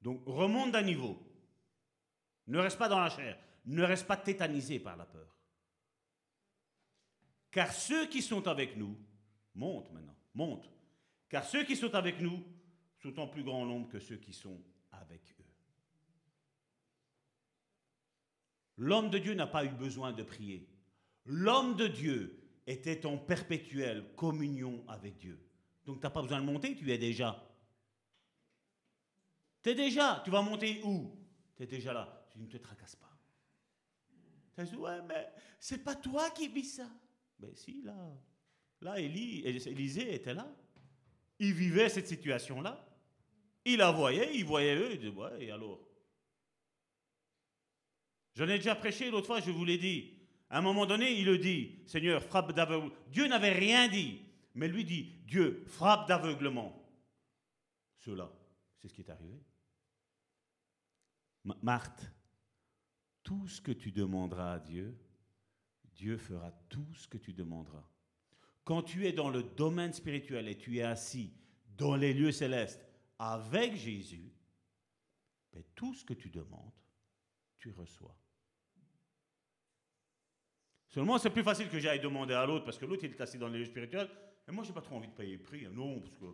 Donc, remonte d'un niveau. Ne reste pas dans la chair. Ne reste pas tétanisé par la peur. Car ceux qui sont avec nous, montent maintenant, montent. Car ceux qui sont avec nous sont en plus grand nombre que ceux qui sont eux. L'homme de Dieu n'a pas eu besoin de prier. L'homme de Dieu était en perpétuelle communion avec Dieu. Donc tu n'as pas besoin de monter, tu es déjà. Tu es déjà, tu vas monter où? Tu es déjà là. Tu ne te tracasses pas. Tu dit, ouais, mais c'est pas toi qui vis ça. Mais si, là. Là, Élie, Élisée était là. Il vivait cette situation-là. Il la voyait, il voyait eux. Il et alors? J'en ai déjà prêché l'autre fois, je vous l'ai dit. À un moment donné, il le dit, Seigneur, frappe d'aveuglement. Dieu n'avait rien dit, mais lui dit, Dieu, frappe d'aveuglement. Cela, c'est ce qui est arrivé. Ma- Marthe, tout ce que tu demanderas à Dieu, Dieu fera tout ce que tu demanderas. Quand tu es dans le domaine spirituel et tu es assis dans les lieux célestes avec Jésus, tout ce que tu demandes, tu reçois. Seulement, c'est plus facile que j'aille demander à l'autre parce que l'autre il est assis dans les lieux spirituels. Et moi, j'ai pas trop envie de payer le prix. hein. Non, parce que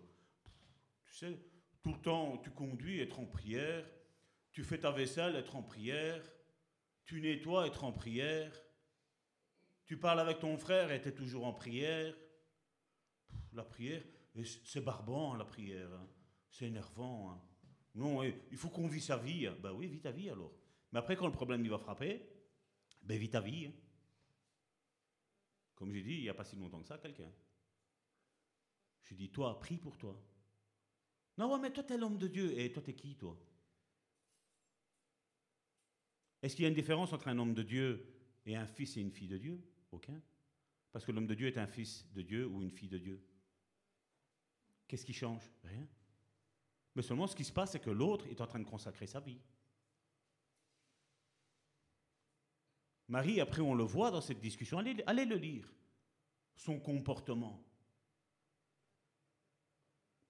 tu sais, tout le temps, tu conduis, être en prière. Tu fais ta vaisselle, être en prière. Tu nettoies, être en prière. Tu parles avec ton frère et tu es toujours en prière. La prière, c'est barbant la prière. hein. C'est énervant. hein. Non, il faut qu'on vit sa vie. Ben oui, vis ta vie alors. Mais après, quand le problème il va frapper, ben vis ta vie. hein. Comme j'ai dit, il n'y a pas si longtemps que ça, quelqu'un. Je dis, toi, prie pour toi. Non, ouais, mais toi, t'es l'homme de Dieu. Et toi, t'es qui, toi? Est-ce qu'il y a une différence entre un homme de Dieu et un fils et une fille de Dieu? Aucun. Parce que l'homme de Dieu est un fils de Dieu ou une fille de Dieu. Qu'est-ce qui change? Rien. Mais seulement ce qui se passe, c'est que l'autre est en train de consacrer sa vie. Marie, après, on le voit dans cette discussion. Allez, allez le lire. Son comportement.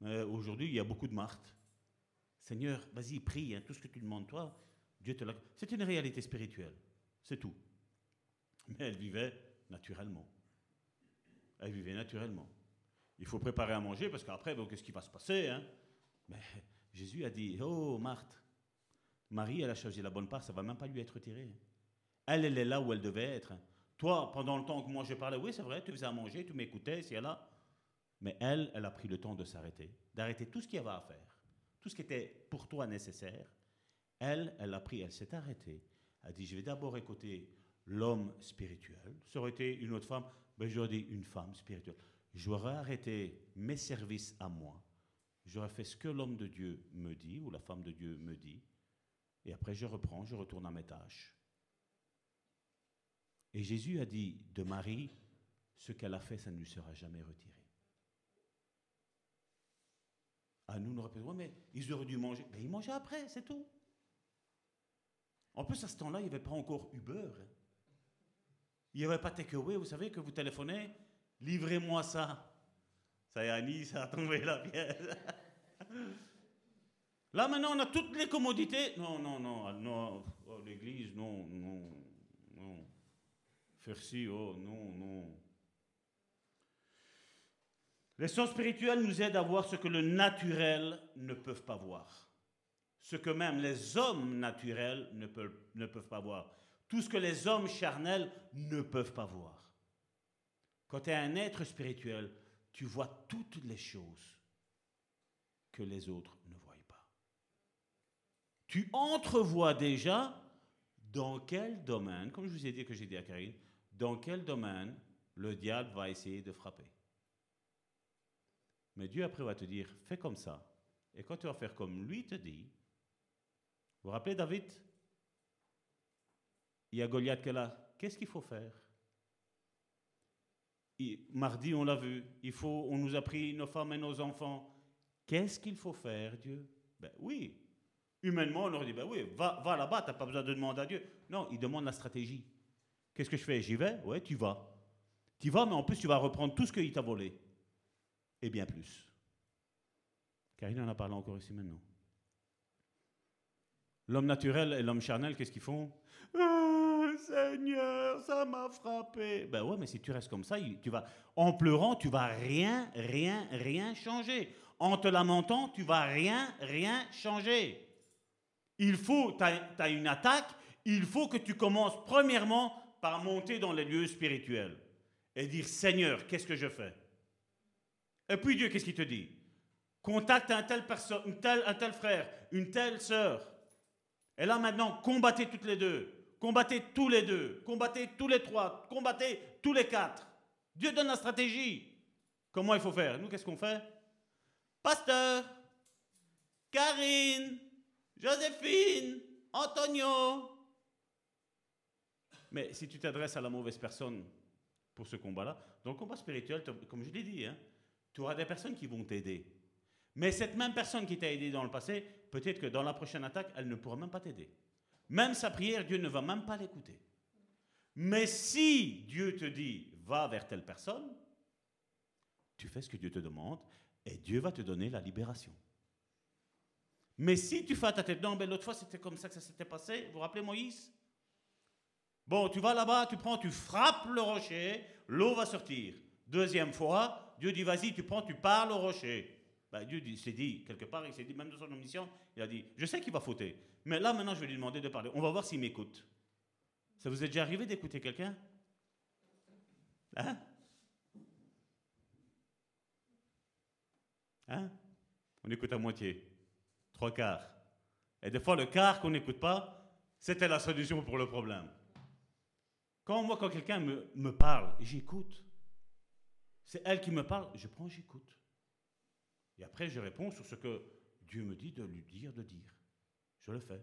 Aujourd'hui, il y a beaucoup de Marthe. Seigneur, vas-y, prie, hein, tout ce que tu demandes, toi, Dieu te l'a. C'est une réalité spirituelle. C'est tout. Mais elle vivait naturellement. Elle vivait naturellement. Il faut préparer à manger parce qu'après, qu'est-ce qui va se passer hein? Mais Jésus a dit Oh, Marthe, Marie, elle a choisi la bonne part, ça va même pas lui être retiré. Elle, elle est là où elle devait être. Toi, pendant le temps que moi je parlais, oui, c'est vrai, tu faisais à manger, tu m'écoutais, c'est là. Mais elle, elle a pris le temps de s'arrêter, d'arrêter tout ce qu'il y avait à faire, tout ce qui était pour toi nécessaire. Elle, elle a pris, elle s'est arrêtée. Elle a dit, je vais d'abord écouter l'homme spirituel. Ça aurait été une autre femme, ben j'aurais dit une femme spirituelle. J'aurais arrêté mes services à moi. J'aurais fait ce que l'homme de Dieu me dit, ou la femme de Dieu me dit. Et après, je reprends, je retourne à mes tâches. Et Jésus a dit de Marie, ce qu'elle a fait, ça ne lui sera jamais retiré. À nous, nous répétons, mais ils auraient dû manger. Mais ils mangeaient après, c'est tout. En plus, à ce temps-là, il n'y avait pas encore Uber. hein. Il n'y avait pas Takeaway. Vous savez que vous téléphonez, livrez-moi ça. Ça y est, Annie, ça a tombé la pièce. Là, maintenant, on a toutes les commodités. Non, non, non, non. Oh, L'église, non, non, non. Faire ci, oh, non, non. Les sens spirituels nous aident à voir ce que le naturel ne peuvent pas voir. Ce que même les hommes naturels ne peuvent, ne peuvent pas voir. Tout ce que les hommes charnels ne peuvent pas voir. Quand tu es un être spirituel, tu vois toutes les choses que les autres ne voient pas. Tu entrevois déjà dans quel domaine, comme je vous ai dit que j'ai dit à Karine, dans quel domaine le diable va essayer de frapper. Mais Dieu après va te dire, fais comme ça. Et quand tu vas faire comme lui te dit, vous rappelez David? Il y a Goliath qui est là. Qu'est-ce qu'il faut faire? Mardi, on l'a vu. Il faut, on nous a pris nos femmes et nos enfants. Qu'est-ce qu'il faut faire, Dieu? Ben oui. Humainement, on aurait dit, ben oui, va, va là-bas, tu n'as pas besoin de demander à Dieu. Non, il demande la stratégie. Qu'est-ce que je fais? J'y vais? Ouais, tu vas. Tu vas, mais en plus, tu vas reprendre tout ce qu'il t'a volé. Et bien plus. Car il en a parlé encore ici maintenant. L'homme naturel et l'homme charnel, qu'est-ce qu'ils font? Ah, Seigneur, ça m'a frappé. Ben ouais, mais si tu restes comme ça, tu vas, en pleurant, tu vas rien, rien, rien changer. En te lamentant, tu vas rien, rien changer. Il faut, tu as, une attaque, il faut que tu commences premièrement par monter dans les lieux spirituels et dire Seigneur, qu'est-ce que je fais? Et puis Dieu, qu'est-ce qu'il te dit? Contacte un tel, un tel frère, une telle sœur. Et là maintenant, combattez toutes les deux. Combattez tous les deux. Combattez tous les trois. Combattez tous les quatre. Dieu donne la stratégie. Comment il faut faire? Nous, qu'est-ce qu'on fait? Pasteur, Karine, Joséphine, Antonio. Mais si tu t'adresses à la mauvaise personne pour ce combat-là, dans le combat spirituel, tu- comme je l'ai dit, hein, tu auras des personnes qui vont t'aider. Mais cette même personne qui t'a aidé dans le passé, peut-être que dans la prochaine attaque, elle ne pourra même pas t'aider. Même sa prière, Dieu ne va même pas l'écouter. Mais si Dieu te dit, va vers telle personne, tu fais ce que Dieu te demande et Dieu va te donner la libération. Mais si tu fais ta tête, non, l'autre fois c'était comme ça que ça s'était passé, vous vous rappelez Moïse? Bon, tu vas là-bas, tu prends, tu frappes le rocher, l'eau va sortir. Deuxième fois, Dieu dit, vas-y, tu prends, tu parles au rocher. Ben, Dieu s'est dit, quelque part, il s'est dit, même dans son omission, il a dit, je sais qu'il va fauter, mais là maintenant je vais lui demander de parler. On va voir s'il m'écoute. Ça vous est déjà arrivé d'écouter quelqu'un? Hein? Hein? On écoute à moitié, trois quarts. Et des fois, le quart qu'on n'écoute pas, c'était la solution pour le problème. Quand moi, quand quelqu'un me, parle, j'écoute. C'est elle qui me parle, je prends, j'écoute. Et après, je réponds sur ce que Dieu me dit de lui dire, de dire. Je le fais.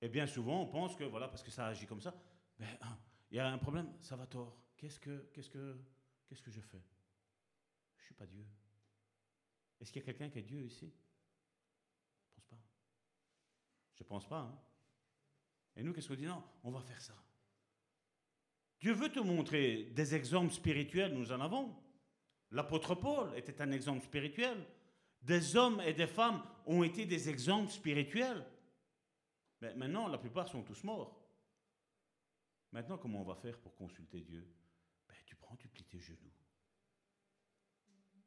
Et bien souvent, on pense que, voilà, parce que ça agit comme ça, ben, hein, il y a un problème, ça va tort. Qu'est-ce que, qu'est-ce que, qu'est-ce que je fais? Je ne suis pas Dieu. Est-ce qu'il y a quelqu'un qui est Dieu ici? Je pense pas. Je pense pas. hein. Et nous, qu'est-ce qu'on dit? Non, on va faire ça. Dieu veut te montrer des exemples spirituels, nous en avons. L'apôtre Paul était un exemple spirituel. Des hommes et des femmes ont été des exemples spirituels. Mais maintenant, la plupart sont tous morts. Maintenant, comment on va faire pour consulter Dieu? Ben, Tu prends, tu plies tes genoux.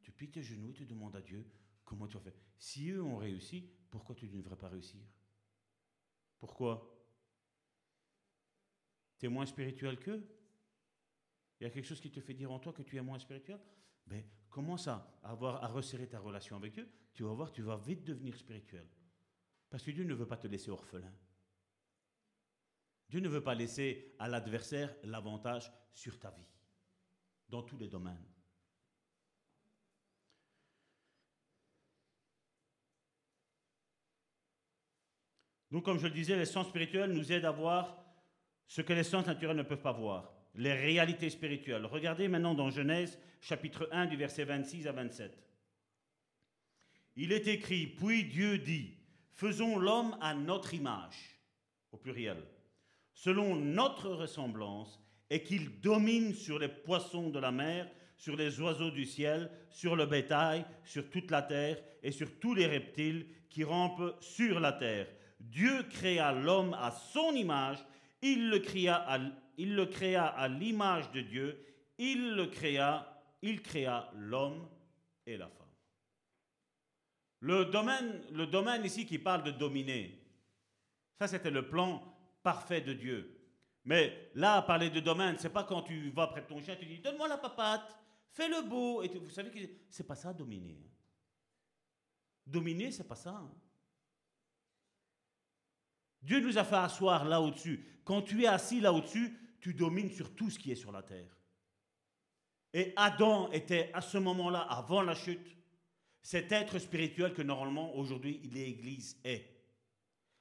Tu plies tes genoux et tu demandes à Dieu comment tu as fait Si eux ont réussi, pourquoi tu ne devrais pas réussir? Pourquoi? Tu es moins spirituel qu'eux? Il y a quelque chose qui te fait dire en toi que tu es moins spirituel? Ben, commence à, avoir, à resserrer ta relation avec Dieu. Tu vas voir, tu vas vite devenir spirituel. Parce que Dieu ne veut pas te laisser orphelin. Dieu ne veut pas laisser à l'adversaire l'avantage sur ta vie, dans tous les domaines. Donc, comme je le disais, les sens spirituels nous aident à voir ce que les sens naturels ne peuvent pas voir, les réalités spirituelles. Regardez maintenant dans Genèse, chapitre 1, du verset 26 à 27. Il est écrit, puis Dieu dit, faisons l'homme à notre image, au pluriel, selon notre ressemblance, et qu'il domine sur les poissons de la mer, sur les oiseaux du ciel, sur le bétail, sur toute la terre et sur tous les reptiles qui rampent sur la terre. Dieu créa l'homme à son image, il le créa à, l'image de Dieu, il le créa, il créa l'homme et la femme. Le domaine, ici qui parle de dominer, ça c'était le plan parfait de Dieu. Mais là, parler de domaine, c'est pas quand tu vas près de ton chien, tu dis donne-moi la papate, fais le beau. Et vous savez que c'est pas ça dominer. Hein. Dominer, c'est pas ça. Dieu nous a fait asseoir là au-dessus. Quand tu es assis là au-dessus, tu domines sur tout ce qui est sur la terre. Et Adam était à ce moment-là, avant la chute, cet être spirituel que normalement aujourd'hui l'Église est.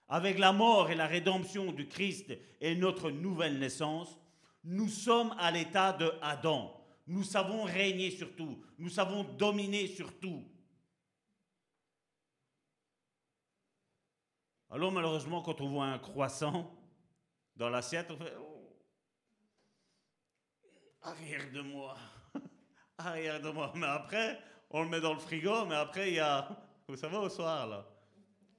Avec la mort et la rédemption du Christ et notre nouvelle naissance, nous sommes à l'état de Adam. Nous savons régner sur tout. Nous savons dominer sur tout. Alors malheureusement, quand on voit un croissant dans l'assiette, on fait oh, arrière de moi, arrière de moi. Mais après, on le met dans le frigo, mais après, il y a, vous savez, au soir, là,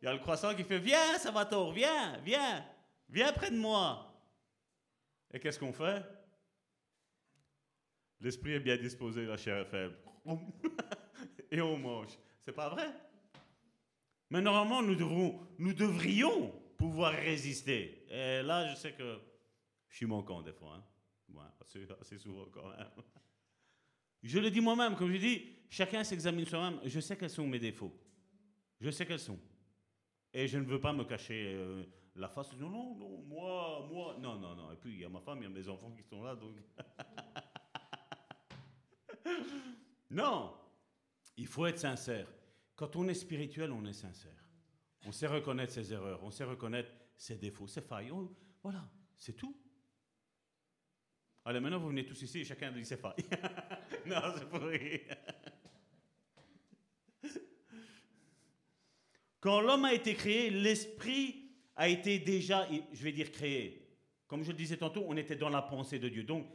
il y a le croissant qui fait Viens, Salvatore, viens, viens, viens près de moi. Et qu'est-ce qu'on fait? L'esprit est bien disposé, la chair est faible. Et on mange. C'est pas vrai? Mais normalement, nous, devrons, nous devrions pouvoir résister. Et là, je sais que je suis manquant des fois. Hein. assez, souvent quand même. Je le dis moi-même, comme je dis, chacun s'examine soi-même. Je sais quels sont mes défauts. Je sais quels sont. Et je ne veux pas me cacher euh, la face. Non, non, non, moi, moi. Non, non, non. Et puis, il y a ma femme, il y a mes enfants qui sont là, donc. non! Il faut être sincère. Quand on est spirituel, on est sincère. On sait reconnaître ses erreurs, on sait reconnaître ses défauts, ses failles. voilà, c'est tout. Allez, maintenant vous venez tous ici et chacun dit ses failles. non, c'est pour rire. Quand l'homme a été créé, l'esprit a été déjà, je vais dire créé. Comme je le disais tantôt, on était dans la pensée de Dieu. Donc,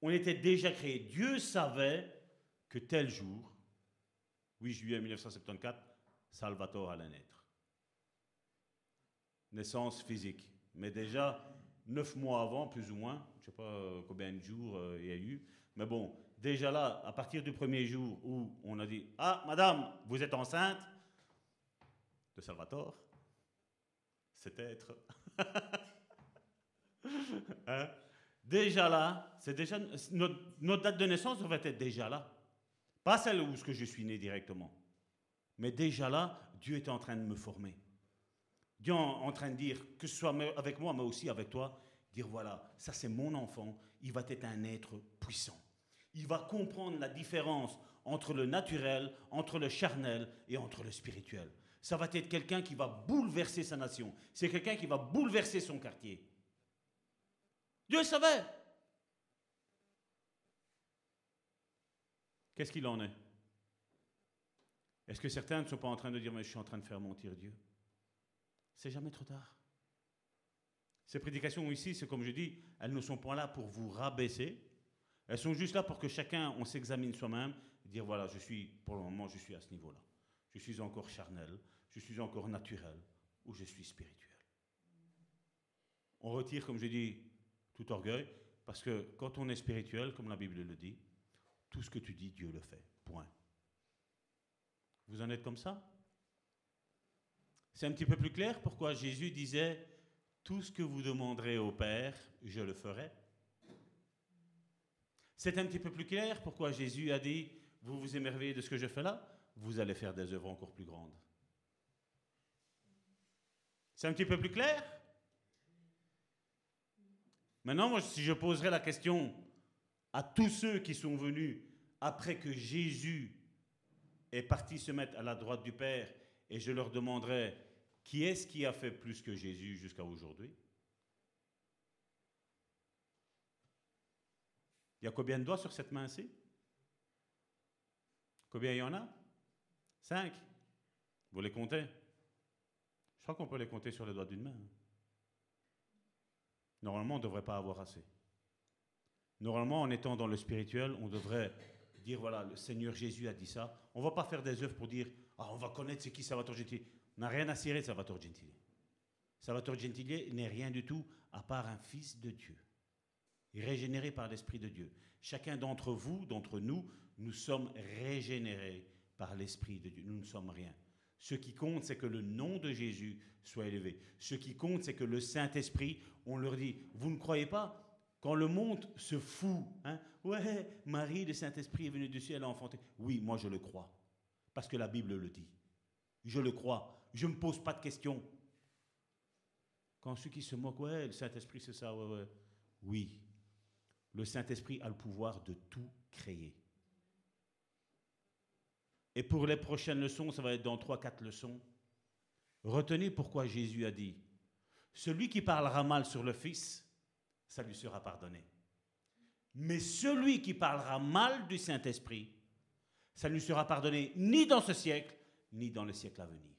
on était déjà créé. Dieu savait que tel jour, 8 juillet 1974, Salvatore allait naître. Naissance physique. Mais déjà, neuf mois avant, plus ou moins, je ne sais pas combien de jours euh, il y a eu, mais bon, déjà là, à partir du premier jour où on a dit Ah, madame, vous êtes enceinte de Salvatore, cet être. Hein? Déjà là, c'est déjà notre, notre date de naissance devrait être déjà là. Pas celle où je suis né directement. Mais déjà là, Dieu était en train de me former. Dieu est en train de dire, que ce soit avec moi, mais aussi avec toi, dire voilà, ça c'est mon enfant, il va être un être puissant. Il va comprendre la différence entre le naturel, entre le charnel et entre le spirituel. Ça va être quelqu'un qui va bouleverser sa nation. C'est quelqu'un qui va bouleverser son quartier. Dieu savait. Qu'est-ce qu'il en est? Est-ce que certains ne sont pas en train de dire, mais je suis en train de faire mentir Dieu? C'est jamais trop tard. Ces prédications ici, c'est comme je dis, elles ne sont pas là pour vous rabaisser. Elles sont juste là pour que chacun, on s'examine soi-même, dire voilà, je suis, pour le moment, je suis à ce niveau-là. Je suis encore charnel, je suis encore naturel, ou je suis spirituel. On retire, comme je dis, tout orgueil, parce que quand on est spirituel, comme la Bible le dit, tout ce que tu dis, Dieu le fait. Point. Vous en êtes comme ça? C'est un petit peu plus clair pourquoi Jésus disait, tout ce que vous demanderez au Père, je le ferai. C'est un petit peu plus clair pourquoi Jésus a dit, vous vous émerveillez de ce que je fais là, vous allez faire des œuvres encore plus grandes. C'est un petit peu plus clair? Maintenant, moi, si je poserais la question à tous ceux qui sont venus après que Jésus est parti se mettre à la droite du Père, et je leur demanderais, qui est-ce qui a fait plus que Jésus jusqu'à aujourd'hui? Il y a combien de doigts sur cette main-ci? Combien il y en a? Cinq. Vous les comptez? Je crois qu'on peut les compter sur les doigts d'une main. Normalement, on ne devrait pas avoir assez. Normalement, en étant dans le spirituel, on devrait dire voilà, le Seigneur Jésus a dit ça. On va pas faire des œuvres pour dire ah, on va connaître c'est qui Salvatore Gentili. On n'a rien à cirer de Salvatore Gentili. Salvatore Gentili n'est rien du tout à part un fils de Dieu, régénéré par l'Esprit de Dieu. Chacun d'entre vous, d'entre nous, nous sommes régénérés par l'Esprit de Dieu. Nous ne sommes rien. Ce qui compte, c'est que le nom de Jésus soit élevé. Ce qui compte, c'est que le Saint-Esprit, on leur dit, vous ne croyez pas? Quand le monde se fout, hein, ouais, Marie, le Saint-Esprit est venu du ciel, elle a enfanté. Oui, moi je le crois, parce que la Bible le dit. Je le crois. Je ne me pose pas de questions. Quand ceux qui se moquent, ouais, le Saint-Esprit, c'est ça. Oui, le Saint-Esprit a le pouvoir de tout créer. Et pour les prochaines leçons, ça va être dans 3-4 leçons. Retenez pourquoi Jésus a dit, celui qui parlera mal sur le Fils, ça lui sera pardonné. Mais celui qui parlera mal du Saint-Esprit, ça ne lui sera pardonné ni dans ce siècle, ni dans le siècle à venir.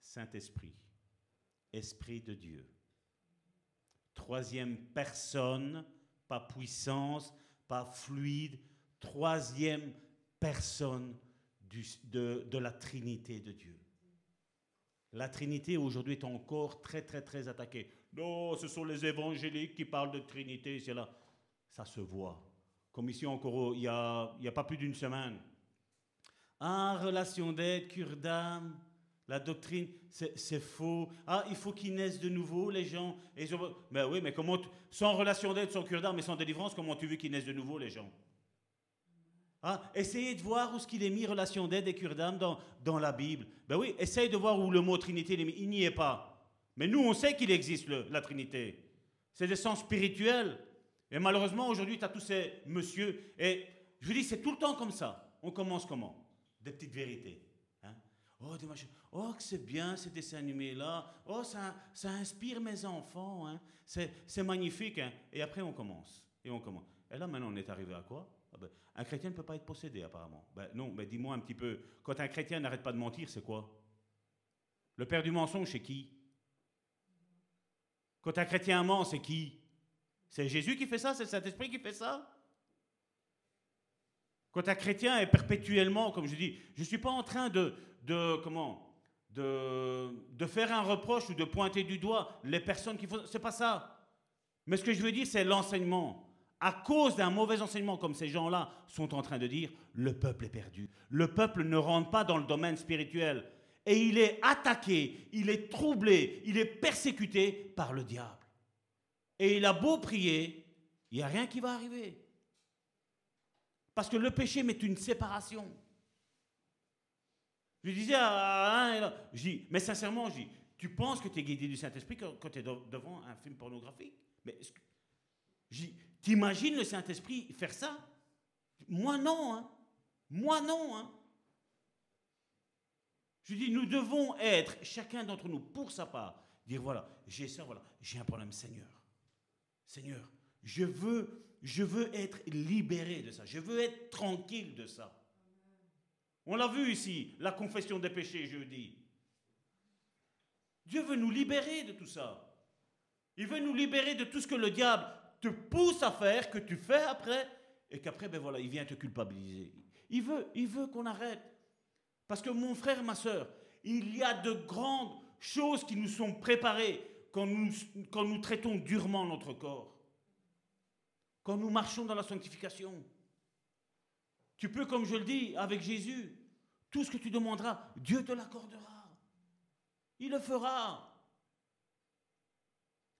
Saint-Esprit, Esprit de Dieu. Troisième personne, pas puissance, pas fluide, troisième personne de, de la Trinité de Dieu. La Trinité aujourd'hui est encore très très très attaquée. Non, ce sont les évangéliques qui parlent de Trinité, c'est là. Ça se voit. Comme ici encore, il n'y a, il y a pas plus d'une semaine. Ah, relation d'aide, cure d'âme, la doctrine, c'est faux. Ah, il faut qu'ils naissent de nouveau, les gens. Et Mais oui, mais comment, sans relation d'aide, sans cure d'âme et sans délivrance, comment tu veux qu'ils naissent de nouveau, les gens? Ah, essayez de voir où ce qu'il est mis, relation d'aide et cure d'âme dans, dans la Bible. Ben oui, essayez de voir où le mot Trinité est mis. Il n'y est pas. Mais nous, on sait qu'il existe la Trinité. C'est des sens spirituels. Et malheureusement, aujourd'hui, tu as tous ces messieurs. Et je vous dis, c'est tout le temps comme ça. On commence comment? Des petites vérités. Hein? Oh, oh, que c'est bien ces dessins animés-là. Oh, ça, ça inspire mes enfants. Hein? C'est magnifique. Hein? Et après, on commence. Et on commence. Et là, maintenant, on est arrivé à quoi? Ah ben, Un chrétien ne peut pas être possédé, apparemment. Ben, non, mais dis-moi un petit peu. Quand un chrétien n'arrête pas de mentir, c'est quoi? Le père du mensonge, c'est qui? Quand un chrétien ment, c'est qui? C'est Jésus qui fait ça? C'est le Saint-Esprit qui fait ça? Quand un chrétien est perpétuellement, comme je dis, je ne suis pas en train de, de faire un reproche ou de pointer du doigt les personnes qui font... C'est pas ça. Mais ce que je veux dire, c'est l'enseignement. À cause d'un mauvais enseignement comme ces gens-là sont en train de dire, le peuple est perdu. Le peuple ne rentre pas dans le domaine spirituel et il est attaqué, il est troublé, il est persécuté par le diable. Et il a beau prier, il n'y a rien qui va arriver. Parce que le péché met une séparation. Je disais à mais sincèrement, tu penses que tu es guidé du Saint-Esprit quand, tu es devant un film pornographique? Mais je t'imagines le Saint-Esprit faire ça? Moi non, hein. Moi non, hein. Je dis, nous devons être, chacun d'entre nous, pour sa part, dire, voilà, j'ai ça, voilà, j'ai un problème, Seigneur. Seigneur, je veux, je être libéré de ça. Je veux être tranquille de ça. On l'a vu ici, la confession des péchés jeudi. Dieu veut nous libérer de tout ça. Il veut nous libérer de tout ce que le diable te pousse à faire, que tu fais après, et qu'après, ben voilà, il vient te culpabiliser. Il veut, il veut qu'on arrête. Parce que mon frère, ma soeur, il y a de grandes choses qui nous sont préparées quand nous traitons durement notre corps. Quand nous marchons dans la sanctification. Tu peux, comme je le dis, avec Jésus, tout ce que tu demanderas, Dieu te l'accordera. Il le fera.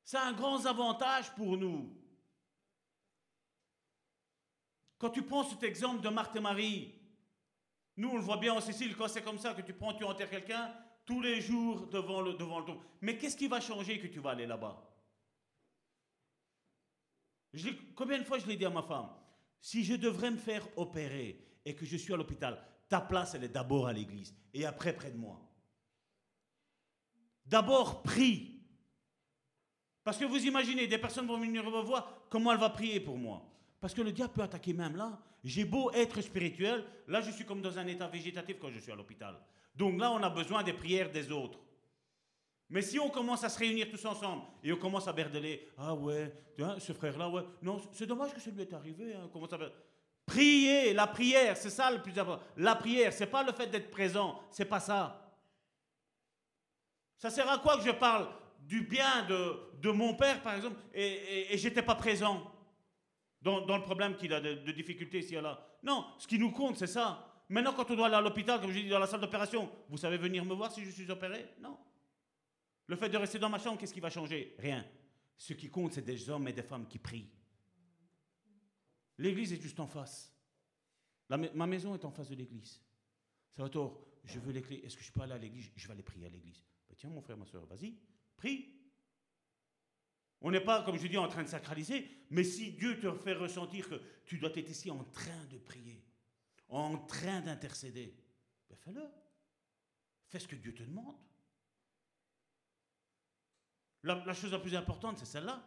C'est un grand avantage pour nous. Quand tu prends cet exemple de Marthe et Marie, nous on le voit bien en Sicile, quand c'est comme ça que tu prends, tu enterres quelqu'un, tous les jours devant le, devant. Mais qu'est-ce qui va changer que tu vas aller là-bas? Combien de fois je l'ai dit à ma femme Si je devrais me faire opérer et que je suis à l'hôpital, ta place, elle est d'abord à l'église et après près de moi. D'abord, prie. Parce que vous imaginez, des personnes vont venir me voir, comment elle va prier pour moi? Parce que le diable peut attaquer même là. J'ai beau être spirituel, là je suis comme dans un état végétatif quand je suis à l'hôpital. Donc là, on a besoin des prières des autres. Mais si on commence à se réunir tous ensemble et on commence à berdeler, ah ouais, ce frère-là, ouais, non, c'est dommage que ça lui est arrivé. Hein, Prier, la prière, c'est ça le plus important. La prière, c'est pas le fait d'être présent, c'est pas ça. Ça sert à quoi que je parle du bien de, de mon père, par exemple, et, et, et j'étais pas présent? Dans, le problème qu'il a de, de difficultés ici et là Non, ce qui nous compte, c'est ça. Maintenant, quand on doit aller à l'hôpital, comme je dis, dans la salle d'opération, vous savez venir me voir si je suis opéré? Non. Le fait de rester dans ma chambre, qu'est-ce qui va changer? Rien. Ce qui compte, c'est des hommes et des femmes qui prient. L'église est juste en face. ma maison est en face de l'église. Salvatore, je veux les clés. Est-ce que je peux aller à l'église? Je vais aller prier à l'église. Ben tiens, mon frère, ma soeur, vas-y, prie. On n'est pas, comme je dis, en train de sacraliser, mais si Dieu te fait ressentir que tu dois être ici en train de prier, en train d'intercéder, ben fais-le. Fais ce que Dieu te demande. La, chose la plus importante, c'est celle-là.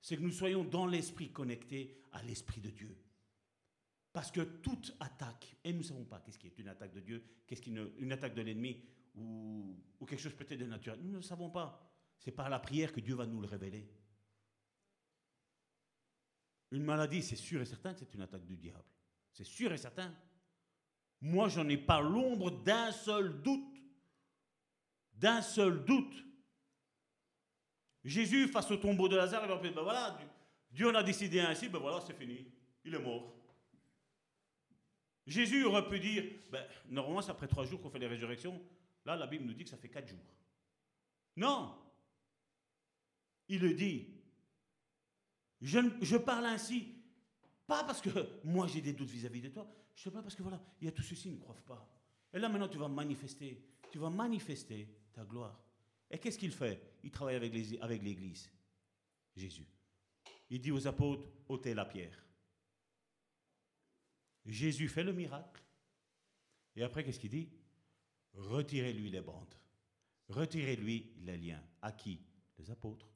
C'est que nous soyons dans l'esprit connectés à l'esprit de Dieu. Parce que toute attaque, et nous ne savons pas qu'est-ce qui est une attaque de Dieu, qu'est-ce qui est une attaque de l'ennemi, ou, quelque chose peut-être de naturel, nous ne savons pas. C'est par la prière que Dieu va nous le révéler. Une maladie, c'est sûr et certain que c'est une attaque du diable. C'est sûr et certain. Moi, j'en ai pas l'ombre d'un seul doute. D'un seul doute. Jésus, face au tombeau de Lazare, il ben voilà, Dieu en a décidé ainsi, ben voilà, c'est fini. Il est mort. Jésus aurait pu dire, ben, normalement c'est après trois jours qu'on fait les résurrections. Là, la Bible nous dit que ça fait quatre jours. Non. Il le dit. Je, parle ainsi, pas parce que moi j'ai des doutes vis-à-vis de toi, je sais pas parce que voilà, il y a tous ceux-ci qui ne croient pas. Et là maintenant tu vas manifester, tu vas manifester ta gloire. Et qu'est-ce qu'il fait? Il travaille avec l'Église, Jésus. Il dit aux apôtres, ôtez la pierre. Jésus fait le miracle. Et après, qu'est-ce qu'il dit? Retirez-lui les bandes. Retirez-lui les liens. À qui? Les apôtres.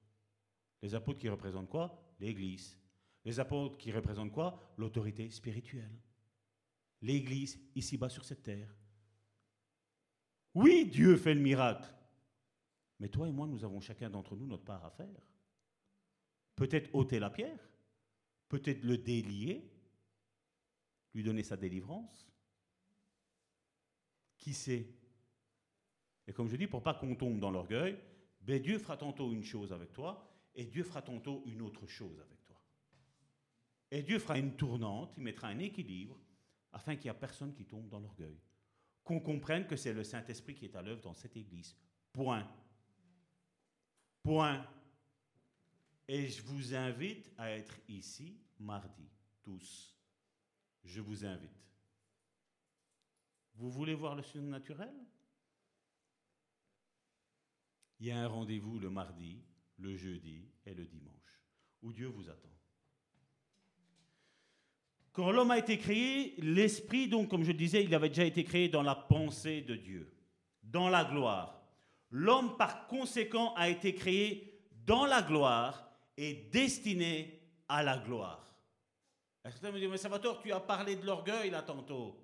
Les apôtres qui représentent quoi? L'Église. Les apôtres qui représentent quoi? L'autorité spirituelle. L'Église ici-bas sur cette terre. Oui, Dieu fait le miracle. Mais toi et moi, nous avons chacun d'entre nous notre part à faire. Peut-être ôter la pierre, peut-être le délier, lui donner sa délivrance. Qui sait? Et comme je dis, pour pas qu'on tombe dans l'orgueil, ben Dieu fera tantôt une chose avec toi, et Dieu fera tantôt une autre chose avec toi. Et Dieu fera une tournante, il mettra un équilibre, afin qu'il n'y ait personne qui tombe dans l'orgueil. Qu'on comprenne que c'est le Saint-Esprit qui est à l'œuvre dans cette Église. Point. Point. Et je vous invite à être ici mardi, tous. Je vous invite. Vous voulez voir le surnaturel? Il y a un rendez-vous le mardi, le jeudi et le dimanche, où Dieu vous attend. Quand l'homme a été créé, l'esprit, donc, comme je disais, il avait déjà été créé dans la pensée de Dieu, dans la gloire. L'homme, par conséquent, a été créé dans la gloire et destiné à la gloire. Certains me disent, mais Salvatore, tu as parlé de l'orgueil là tantôt?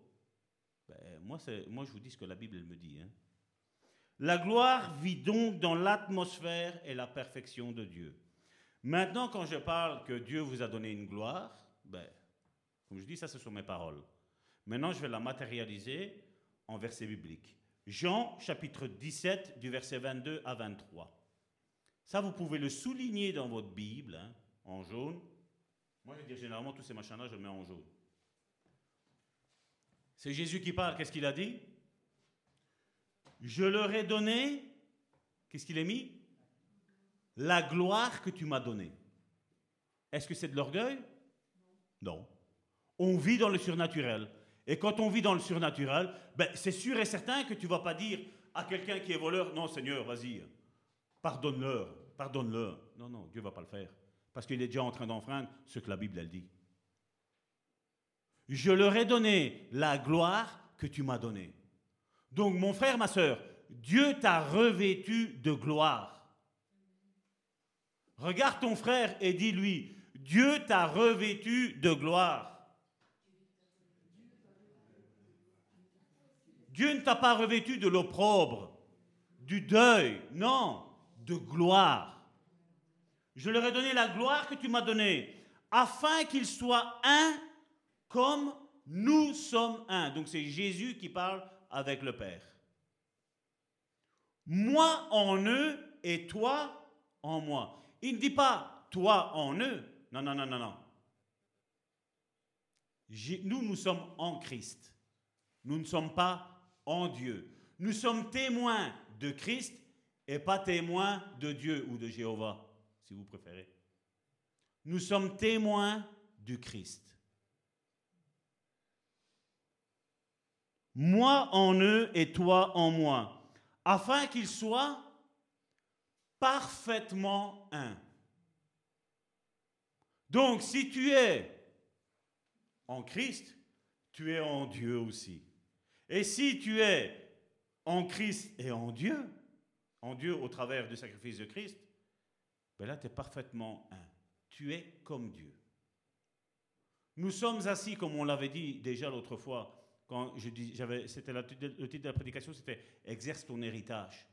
Ben, moi, moi, je vous dis ce que la Bible me dit. Hein. La gloire vit donc dans l'atmosphère et la perfection de Dieu. Maintenant, quand je parle que Dieu vous a donné une gloire, ben, comme je dis, ça, ce sont mes paroles. Maintenant, je vais la matérialiser en versets bibliques. Jean chapitre 17 du verset 22 à 23. Ça, vous pouvez le souligner dans votre Bible, hein, en jaune. Moi, je dis généralement, tous ces machins-là, je mets en jaune. C'est Jésus qui parle, qu'est-ce qu'il a dit? Je leur ai donné, qu'est-ce qu'il a mis? La gloire que tu m'as donnée. Est-ce que c'est de l'orgueil? Non. On vit dans le surnaturel. Et quand on vit dans le surnaturel, ben, c'est sûr et certain que tu vas pas dire à quelqu'un qui est voleur, non Seigneur, vas-y, pardonne-leur, pardonne-leur. Non, non, Dieu va pas le faire. Parce qu'il est déjà en train d'enfreindre ce que la Bible, elle dit. Je leur ai donné la gloire que tu m'as donnée. Donc, mon frère, ma soeur, Dieu t'a revêtu de gloire. Regarde ton frère et dis-lui, Dieu t'a revêtu de gloire. Dieu ne t'a pas revêtu de l'opprobre, du deuil, non, de gloire. Je leur ai donné la gloire que tu m'as donnée, afin qu'ils soient un comme nous sommes un. Donc c'est Jésus qui parle avec le Père. Moi en eux et toi en moi. Il ne dit pas toi en eux. Non, non, non, non, non. Nous, nous sommes en Christ. Nous ne sommes pas en Dieu. Nous sommes témoins de Christ et pas témoins de Dieu ou de Jéhovah, si vous préférez. Nous sommes témoins du Christ. Moi en eux et toi en moi, afin qu'ils soient parfaitement un. Donc si tu es en Christ, tu es en Dieu aussi. Et si tu es en Christ et en Dieu, en Dieu au travers du sacrifice de Christ, ben là tu es parfaitement un. Tu es comme Dieu. Nous sommes assis, comme on l'avait dit déjà l'autre fois, quand je dis, c'était le titre de la prédication, c'était exerce ton héritage.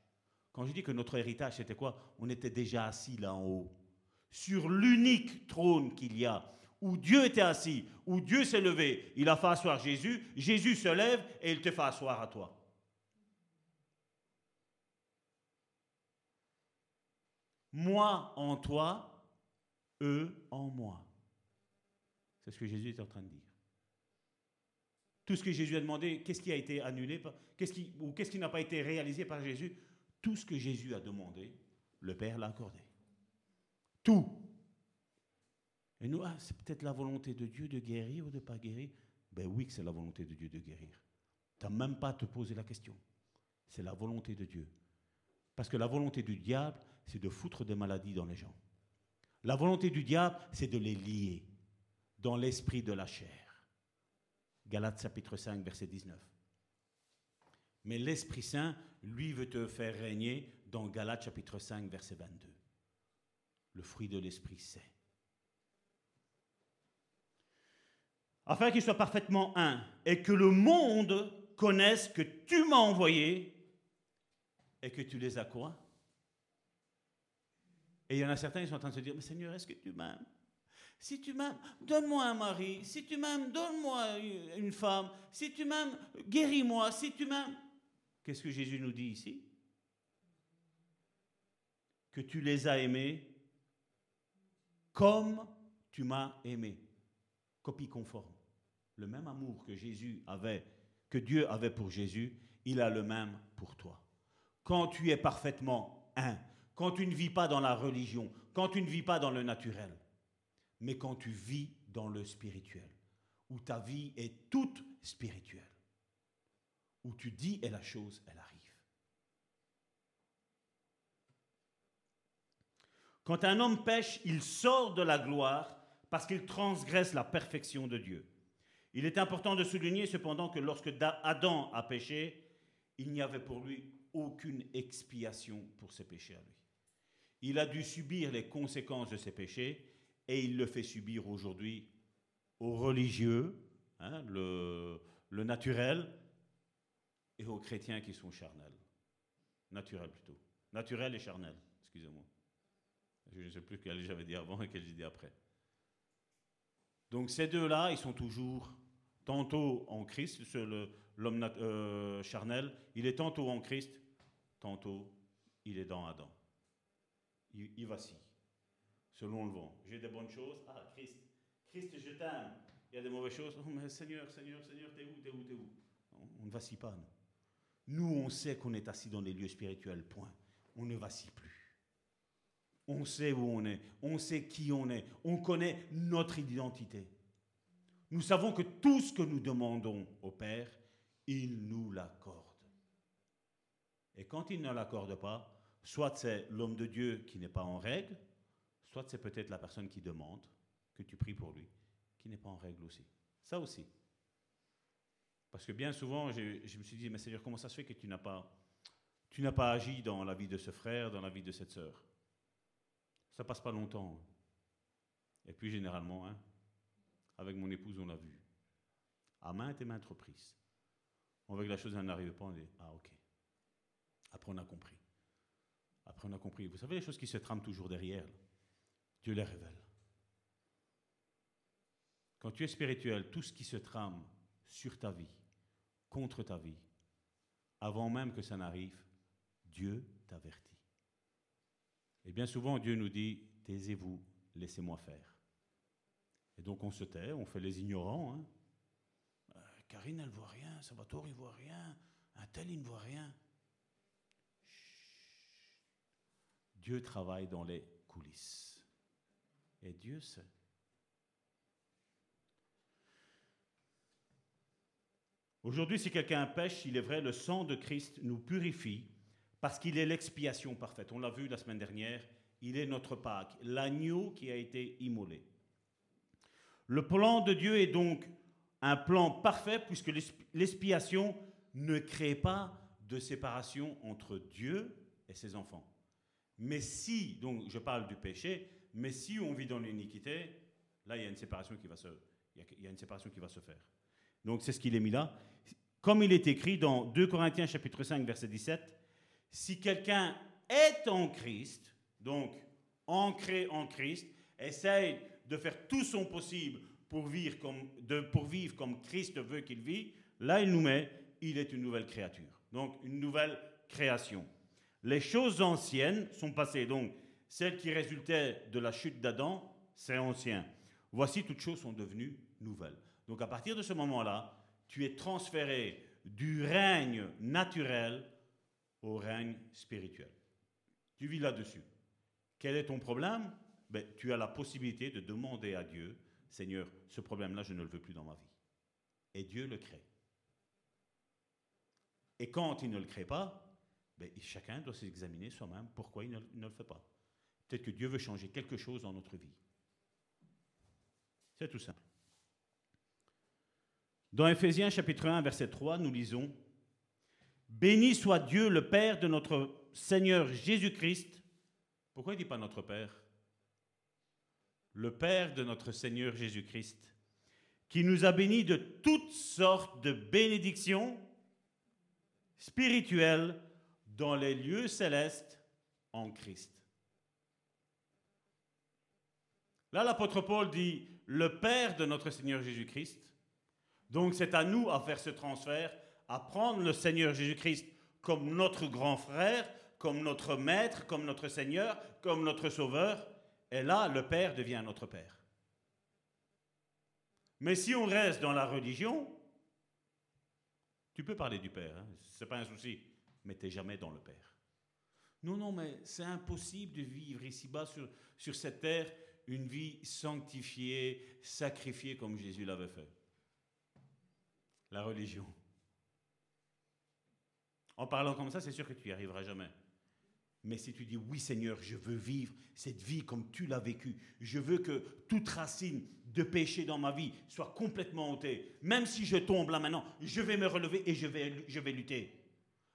Quand je dis que notre héritage, c'était quoi? On était déjà assis là en haut, sur l'unique trône qu'il y a, où Dieu était assis, où Dieu s'est levé. Il a fait asseoir Jésus, Jésus se lève et il te fait asseoir à toi. Moi en toi, eux en moi. C'est ce que Jésus est en train de dire. Tout ce que Jésus a demandé, qu'est-ce qui a été annulé, qu'est-ce qui, ou qu'est-ce qui n'a pas été réalisé par Jésus Tout ce que Jésus a demandé, le Père l'a accordé. Tout. Et nous, ah, c'est peut-être la volonté de Dieu de guérir ou de ne pas guérir. Ben oui que c'est la volonté de Dieu de guérir. Tu n'as même pas à te poser la question. C'est la volonté de Dieu. Parce que la volonté du diable, c'est de foutre des maladies dans les gens. La volonté du diable, c'est de les lier dans l'esprit de la chair. Galates chapitre 5, verset 19. Mais l'Esprit Saint, lui, veut te faire régner dans Galates chapitre 5, verset 22. Le fruit de l'Esprit, c'est. Afin qu'il soit parfaitement un et que le monde connaisse que tu m'as envoyé et que tu les as quoi? Et il y en a certains qui sont en train de se dire, mais Seigneur, est-ce que tu m'aimes si tu m'aimes, donne-moi un mari. Si tu m'aimes, donne-moi une femme. Si tu m'aimes, guéris-moi. Si tu m'aimes. Qu'est-ce que Jésus nous dit ici? Que tu les as aimés comme tu m'as aimé. Copie conforme. Le même amour que Jésus avait, que Dieu avait pour Jésus, il a le même pour toi. Quand tu es parfaitement un, quand tu ne vis pas dans la religion, quand tu ne vis pas dans le naturel, mais quand tu vis dans le spirituel, où ta vie est toute spirituelle, où tu dis et la chose, elle arrive. Quand un homme pêche, il sort de la gloire parce qu'il transgresse la perfection de Dieu. Il est important de souligner cependant que lorsque Adam a péché, il n'y avait pour lui aucune expiation pour ses péchés à lui. Il a dû subir les conséquences de ses péchés et il le fait subir aujourd'hui aux religieux, hein, le, naturel, et aux chrétiens qui sont charnels. Naturel plutôt. Naturel et charnel, excusez-moi. Je ne sais plus quel j'avais dit avant et quel j'ai dit après. Donc ces deux-là, ils sont toujours tantôt en Christ, l'homme euh, charnel, il est tantôt en Christ, tantôt il est dans Adam. Il, il vacille selon le vent. J'ai des bonnes choses. Ah, Christ, Christ, je t'aime. il y a des mauvaises choses. Oh, mais Seigneur, Seigneur, Seigneur, t'es où, t'es où, t'es où? On, ne vacille pas, nous. Nous, on sait qu'on est assis dans les lieux spirituels, point. On ne vacille plus. On sait où on est, on sait qui on est, on connaît notre identité. Nous savons que tout ce que nous demandons au Père, il nous l'accorde. Et quand il ne l'accorde pas, soit c'est l'homme de Dieu qui n'est pas en règle, soit c'est peut-être la personne qui demande, que tu pries pour lui, qui n'est pas en règle aussi. Ça aussi. Parce que bien souvent, je, me suis dit, mais Seigneur, comment ça se fait que tu n'as pas, tu n'as pas agi dans la vie de ce frère, dans la vie de cette sœur? Ça passe pas longtemps. Et puis généralement, hein, avec mon épouse, on l'a vu. À maintes et maintes reprises. On voit que la chose n'arrive pas, on dit Ah, ok. Après, on a compris. Après, on a compris. Vous savez, les choses qui se trament toujours derrière, Dieu les révèle. Quand tu es spirituel, tout ce qui se trame sur ta vie, contre ta vie, avant même que ça n'arrive, Dieu t'avertit. Et bien souvent, Dieu nous dit, taisez-vous, laissez-moi faire. Et donc on se tait, on fait les ignorants. Hein. Euh, Karine, elle ne voit rien, Salvatore, il ne voit rien, un tel, il ne voit rien. Dieu travaille dans les coulisses. Et Dieu sait. Aujourd'hui, si quelqu'un pêche, il est vrai, le sang de Christ nous purifie parce qu'il est l'expiation parfaite. On l'a vu la semaine dernière, il est notre Pâque, l'agneau qui a été immolé. Le plan de Dieu est donc un plan parfait puisque l'expiation ne crée pas de séparation entre Dieu et ses enfants. Mais si, donc je parle du péché, mais si on vit dans l'iniquité, là il y a une séparation qui va se, faire. Donc c'est ce qu'il est mis là. Comme il est écrit dans 2 Corinthiens chapitre 5 verset 17, si quelqu'un est en Christ, donc ancré en Christ, essaye de faire tout son possible pour vivre comme, pour vivre comme Christ veut qu'il vive, là il nous met, il est une nouvelle créature. Donc une nouvelle création. Les choses anciennes sont passées. Donc celles qui résultaient de la chute d'Adam, c'est ancien. Voici toutes choses sont devenues nouvelles. Donc à partir de ce moment-là, tu es transféré du règne naturel au règne spirituel. Tu vis là-dessus. Quel est ton problème? Ben, Tu as la possibilité de demander à Dieu, Seigneur, ce problème-là, je ne le veux plus dans ma vie. Et Dieu le crée. Et quand il ne le crée pas, ben, chacun doit s'examiner soi-même pourquoi il ne, le fait pas. Peut-être que Dieu veut changer quelque chose dans notre vie. C'est tout simple. Dans Éphésiens chapitre 1, verset 3, nous lisons Béni soit Dieu, le Père de notre Seigneur Jésus-Christ. Pourquoi il ne dit pas notre Père? Le Père de notre Seigneur Jésus-Christ, qui nous a bénis de toutes sortes de bénédictions spirituelles dans les lieux célestes en Christ. Là, l'apôtre Paul dit, le Père de notre Seigneur Jésus-Christ, donc c'est à nous à faire ce transfert, à prendre le Seigneur Jésus-Christ comme notre grand frère, comme notre maître, comme notre Seigneur, comme notre Sauveur. Et là, le Père devient notre Père. Mais si on reste dans la religion, tu peux parler du Père, hein, ce n'est pas un souci, mais tu jamais dans le Père. Non, non, mais c'est impossible de vivre ici-bas sur, sur cette terre une vie sanctifiée, sacrifiée comme Jésus l'avait fait la religion. En parlant comme ça, c'est sûr que tu n'y arriveras jamais. Mais si tu dis oui Seigneur, je veux vivre cette vie comme tu l'as vécue, je veux que toute racine de péché dans ma vie soit complètement ôtée, même si je tombe là maintenant, je vais me relever et je vais, lutter.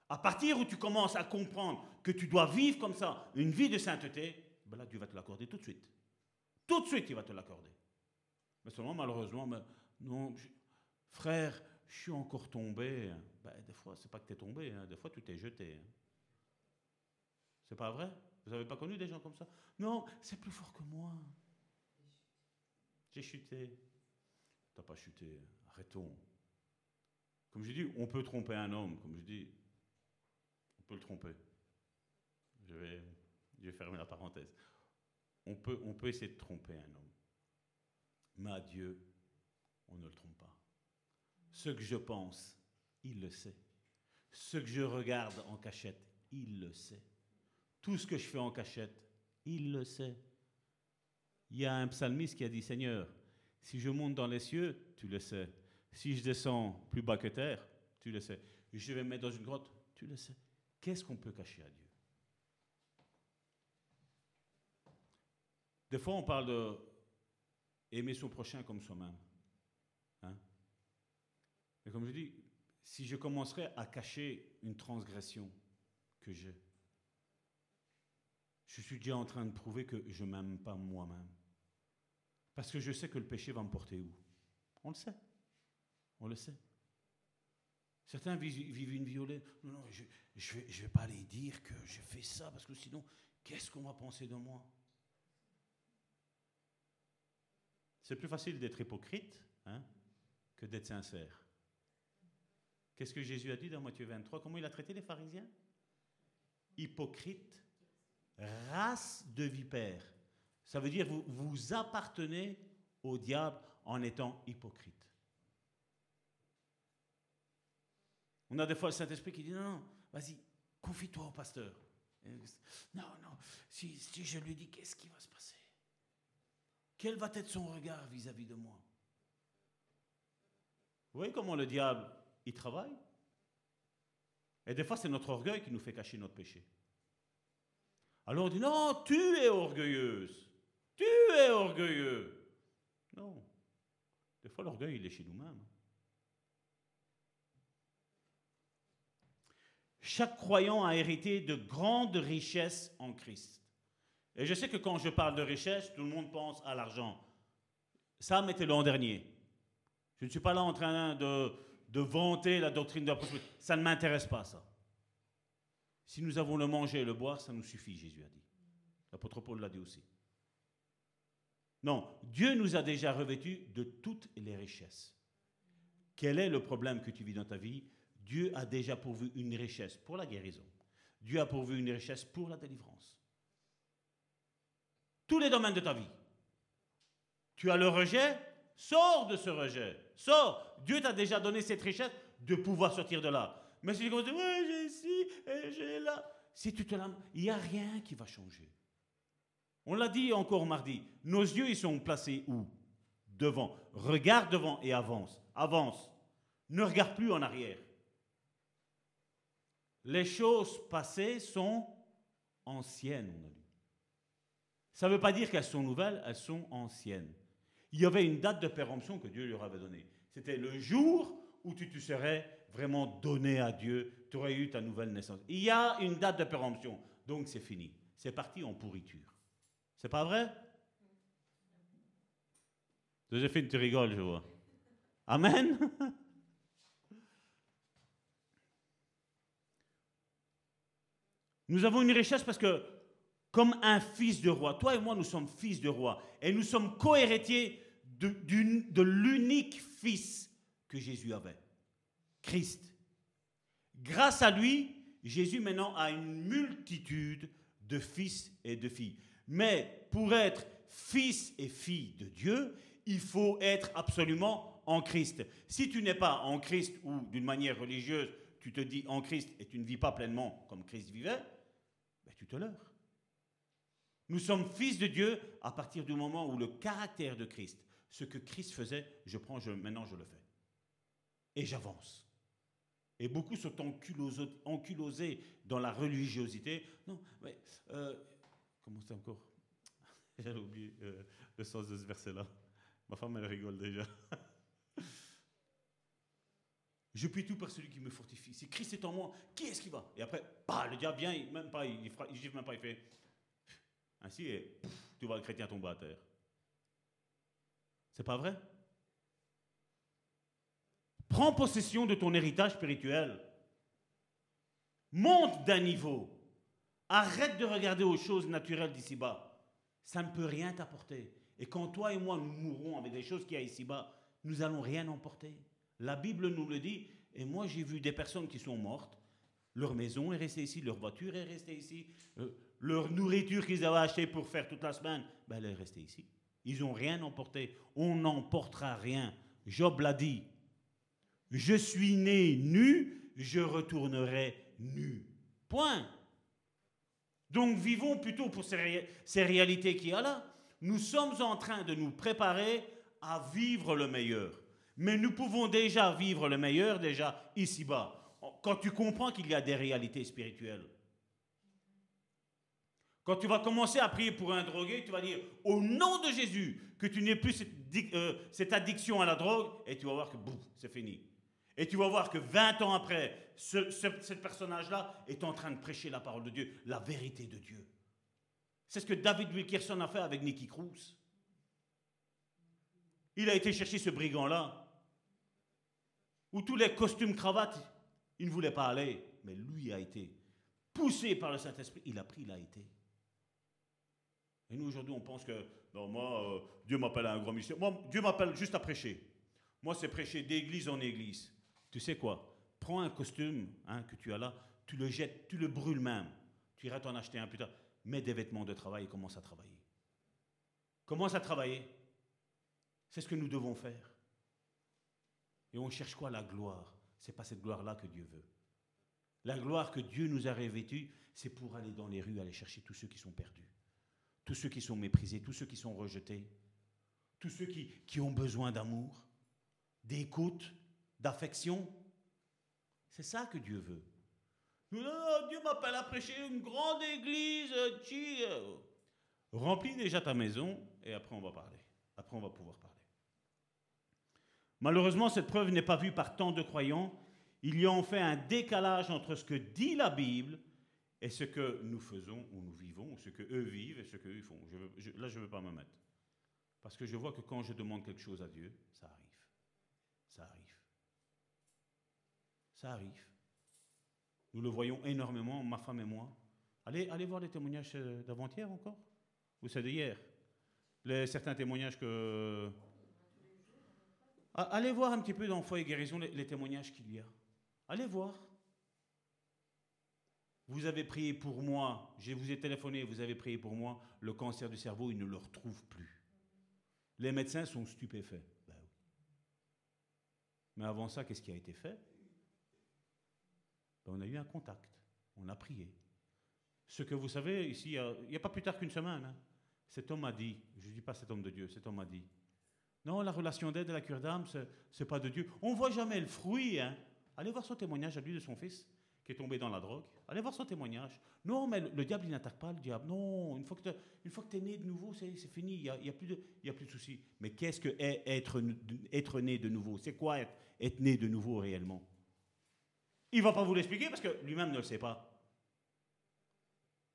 À partir où tu commences à comprendre que tu dois vivre comme ça, une vie de sainteté, ben Dieu va te l'accorder tout de suite. Tout de suite, il va te l'accorder. Mais seulement malheureusement, mais non, frère, je suis encore tombé. Ben, des fois, c'est pas que tu es tombé, hein. des fois tu t'es jeté. Hein. C'est pas vrai? Vous n'avez pas connu des gens comme ça? Non, c'est plus fort que moi. J'ai chuté. T'as pas chuté, arrêtons. Comme je dis, on peut tromper un homme, comme je dis, on peut le tromper. Je vais, je vais fermer la parenthèse. On peut, on essayer de tromper un homme. Mais à Dieu, on ne le trompe pas. Ce que je pense, il le sait. Ce que je regarde en cachette, il le sait. Tout ce que je fais en cachette, il le sait. Il y a un psalmiste qui a dit, Seigneur, si je monte dans les cieux, tu le sais. Si je descends plus bas que terre, tu le sais. Je vais me mettre dans une grotte, tu le sais. Qu'est-ce qu'on peut cacher à Dieu? Des fois, on parle de aimer son prochain comme soi-même. Hein? Mais comme je dis, si je commencerais à cacher une transgression que j'ai, je suis déjà en train de prouver que je ne m'aime pas moi-même. Parce que je sais que le péché va me porter où? On le sait. On le sait. Certains vivent une violée. Non, non, je ne vais pas aller dire que je fais ça, parce que sinon, qu'est-ce qu'on va penser de moi? C'est plus facile d'être hypocrite hein, que d'être sincère. Qu'est-ce que Jésus a dit dans Matthieu 23 Comment il a traité les pharisiens? Hypocrite, race de vipères. Ça veut dire vous vous appartenez au diable en étant hypocrite. On a des fois le Saint-Esprit qui dit non, non, vas-y, confie-toi au pasteur. Non, non, si, si je lui dis, qu'est-ce qui va se passer? Quel va être son regard vis-à-vis de moi? Vous voyez comment le diable, il travaille? Et des fois, c'est notre orgueil qui nous fait cacher notre péché. Alors on dit, non, tu es orgueilleuse. Tu es orgueilleux. Non. Des fois, l'orgueil, il est chez nous-mêmes. Chaque croyant a hérité de grandes richesses en Christ. Et je sais que quand je parle de richesse, tout le monde pense à l'argent. Ça, mettez l'an dernier. Je ne suis pas là en train de, de vanter la doctrine de la prospérité. Ça ne m'intéresse pas, ça. Si nous avons le manger et le boire, ça nous suffit, Jésus a dit. L'apôtre Paul l'a dit aussi. Non, Dieu nous a déjà revêtus de toutes les richesses. Quel est le problème que tu vis dans ta vie? Dieu a déjà pourvu une richesse pour la guérison. Dieu a pourvu une richesse pour la délivrance. Tous les domaines de ta vie. Tu as le rejet, sors de ce rejet. Sors. Dieu t'a déjà donné cette richesse de pouvoir sortir de là. Mais si tu commences j'ai ici et j'ai là, si tu te il n'y a rien qui va changer. On l'a dit encore mardi, nos yeux, ils sont placés où? Devant. Regarde devant et avance. Avance. Ne regarde plus en arrière. Les choses passées sont anciennes, on a dit. Ça ne veut pas dire qu'elles sont nouvelles, elles sont anciennes. Il y avait une date de péremption que Dieu leur avait donnée. C'était le jour où tu te serais vraiment donné à Dieu, tu aurais eu ta nouvelle naissance. Il y a une date de péremption, donc c'est fini. C'est parti en pourriture. C'est pas vrai? Joséphine, tu rigoles, je vois. Amen Nous avons une richesse parce que, comme un fils de roi, toi et moi, nous sommes fils de roi, et nous sommes co-héritiers de, l'unique fils que Jésus avait, Christ. Grâce à lui, Jésus maintenant a une multitude de fils et de filles. Mais pour être fils et fille de Dieu, il faut être absolument en Christ. Si tu n'es pas en Christ ou d'une manière religieuse, tu te dis en Christ et tu ne vis pas pleinement comme Christ vivait, ben tu te leurres. Nous sommes fils de Dieu à partir du moment où le caractère de Christ, ce que Christ faisait, je prends, maintenant je le fais. Et j'avance. Et beaucoup sont enculosés, dans la religiosité. Non, mais euh, comment c'est encore? J'ai oublié euh, le sens de ce verset-là. Ma femme, elle rigole déjà. Je puis tout par celui qui me fortifie. Si Christ est en moi, qui est-ce qui va? Et après, bah, le diable vient, il, même pas, il, il, même pas, il fait ainsi tu vois le chrétien tomber à terre. C'est pas vrai? Prends possession de ton héritage spirituel. Monte d'un niveau. Arrête de regarder aux choses naturelles d'ici-bas. Ça ne peut rien t'apporter. Et quand toi et moi nous mourrons avec des choses qui y a ici-bas, nous n'allons rien emporter. La Bible nous le dit. Et moi, j'ai vu des personnes qui sont mortes. Leur maison est restée ici, leur voiture est restée ici, euh, leur nourriture qu'ils avaient achetée pour faire toute la semaine, ben, elle est restée ici. Ils n'ont rien emporté. On n'emportera rien Job l'a dit. Je suis né nu, je retournerai nu. Point. Donc vivons plutôt pour ces, ces réalités qu'il y a là. Nous sommes en train de nous préparer à vivre le meilleur. Mais nous pouvons déjà vivre le meilleur déjà ici-bas. Quand tu comprends qu'il y a des réalités spirituelles. Quand tu vas commencer à prier pour un drogué, tu vas dire au nom de Jésus que tu n'aies plus cette, euh, addiction à la drogue et tu vas voir que boum, c'est fini. Et tu vas voir que 20 ans après, ce, ce, personnage-là est en train de prêcher la parole de Dieu, la vérité de Dieu. C'est ce que David Wilkerson a fait avec Nicky Cruz. Il a été chercher ce brigand-là, où tous les costumes cravates, il ne voulait pas aller, mais lui a été poussé par le Saint-Esprit, il a pris, il a été. Et nous aujourd'hui, on pense que non, moi, euh, Dieu m'appelle à un grand mission. Moi, Dieu m'appelle juste à prêcher. Moi, c'est prêcher d'église en église. Tu sais quoi? Prends un costume hein, que tu as là, tu le jettes, tu le brûles même. Tu iras t'en acheter un plus tard. Mets des vêtements de travail et commence à travailler. Commence à travailler. C'est ce que nous devons faire. Et on cherche quoi? La gloire. C'est pas cette gloire-là que Dieu veut. La gloire que Dieu nous a revêtue, c'est pour aller dans les rues, aller chercher tous ceux qui sont perdus, tous ceux qui sont méprisés, tous ceux qui sont rejetés, tous ceux qui, qui ont besoin d'amour, d'écoute, d'affection. C'est ça que Dieu veut. Non, Dieu m'appelle à prêcher une grande église. Remplis déjà ta maison et après on va parler. Après on va pouvoir parler. Malheureusement, cette preuve n'est pas vue par tant de croyants. Il y a en fait un décalage entre ce que dit la Bible et ce que nous faisons ou nous vivons, ce que eux vivent et ce qu'eux font. là, je ne veux pas me mettre. Parce que je vois que quand je demande quelque chose à Dieu, ça arrive. Ça arrive. Ça arrive. Nous le voyons énormément, ma femme et moi. Allez, allez voir les témoignages euh, d'avant-hier encore Ou c'est d'hier Certains témoignages que Allez voir un petit peu dans Foi et Guérison les, témoignages qu'il y a. Allez voir. Vous avez prié pour moi, je vous ai téléphoné, vous avez prié pour moi, le cancer du cerveau, il ne le retrouve plus. Les médecins sont stupéfaits. Ben Mais avant ça, qu'est-ce qui a été fait? Ben On a eu un contact, on a prié. Ce que vous savez, ici, il n'y a, pas plus tard qu'une semaine, hein, cet homme a dit, je ne dis pas cet homme de Dieu, cet homme a dit, non, la relation d'aide à la cure d'âme, ce n'est pas de Dieu. On ne voit jamais le fruit. Hein. Allez voir son témoignage à lui de son fils est tombé dans la drogue. Allez voir son témoignage. Non, mais le, diable, il n'attaque pas le diable. Non, une fois que tu es né de nouveau, c'est fini. Il n'y a, y a, plus de, y a plus de soucis. Mais qu'est-ce que est être, être né de nouveau? C'est quoi être, être né de nouveau réellement? Il va pas vous l'expliquer parce que lui-même ne le sait pas.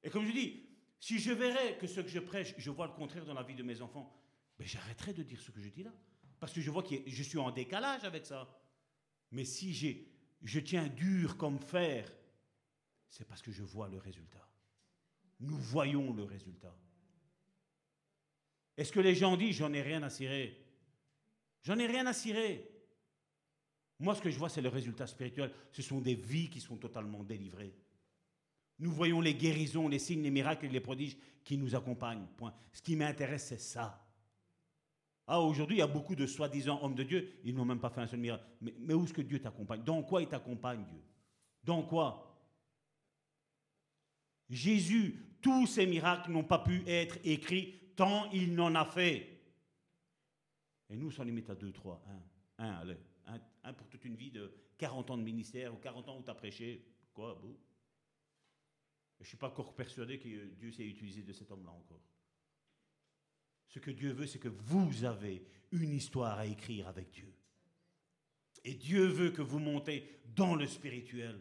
Et comme je dis, si je verrais que ce que je prêche, je vois le contraire dans la vie de mes enfants, mais j'arrêterai de dire ce que je dis là. Parce que je vois que je suis en décalage avec ça. Mais si j'ai, je tiens dur comme fer, c'est parce que je vois le résultat. Nous voyons le résultat. Est-ce que les gens disent j'en ai rien à cirer? J'en ai rien à cirer. Moi, ce que je vois, c'est le résultat spirituel. Ce sont des vies qui sont totalement délivrées. Nous voyons les guérisons, les signes, les miracles les prodiges qui nous accompagnent. Ce qui m'intéresse, c'est ça. Ah, aujourd'hui, il y a beaucoup de soi-disant hommes de Dieu, ils n'ont même pas fait un seul miracle. Mais, où est-ce que Dieu t'accompagne? Dans quoi il t'accompagne, Dieu? Dans quoi? Jésus, tous ces miracles n'ont pas pu être écrits tant il n'en a fait. Et nous, ça limite à deux, trois. Un, un, allez, un, pour toute une vie de 40 ans de ministère ou 40 ans où tu as prêché. Quoi, Je ne suis pas encore persuadé que Dieu s'est utilisé de cet homme-là encore. Ce que Dieu veut, c'est que vous avez une histoire à écrire avec Dieu. Et Dieu veut que vous montez dans le spirituel,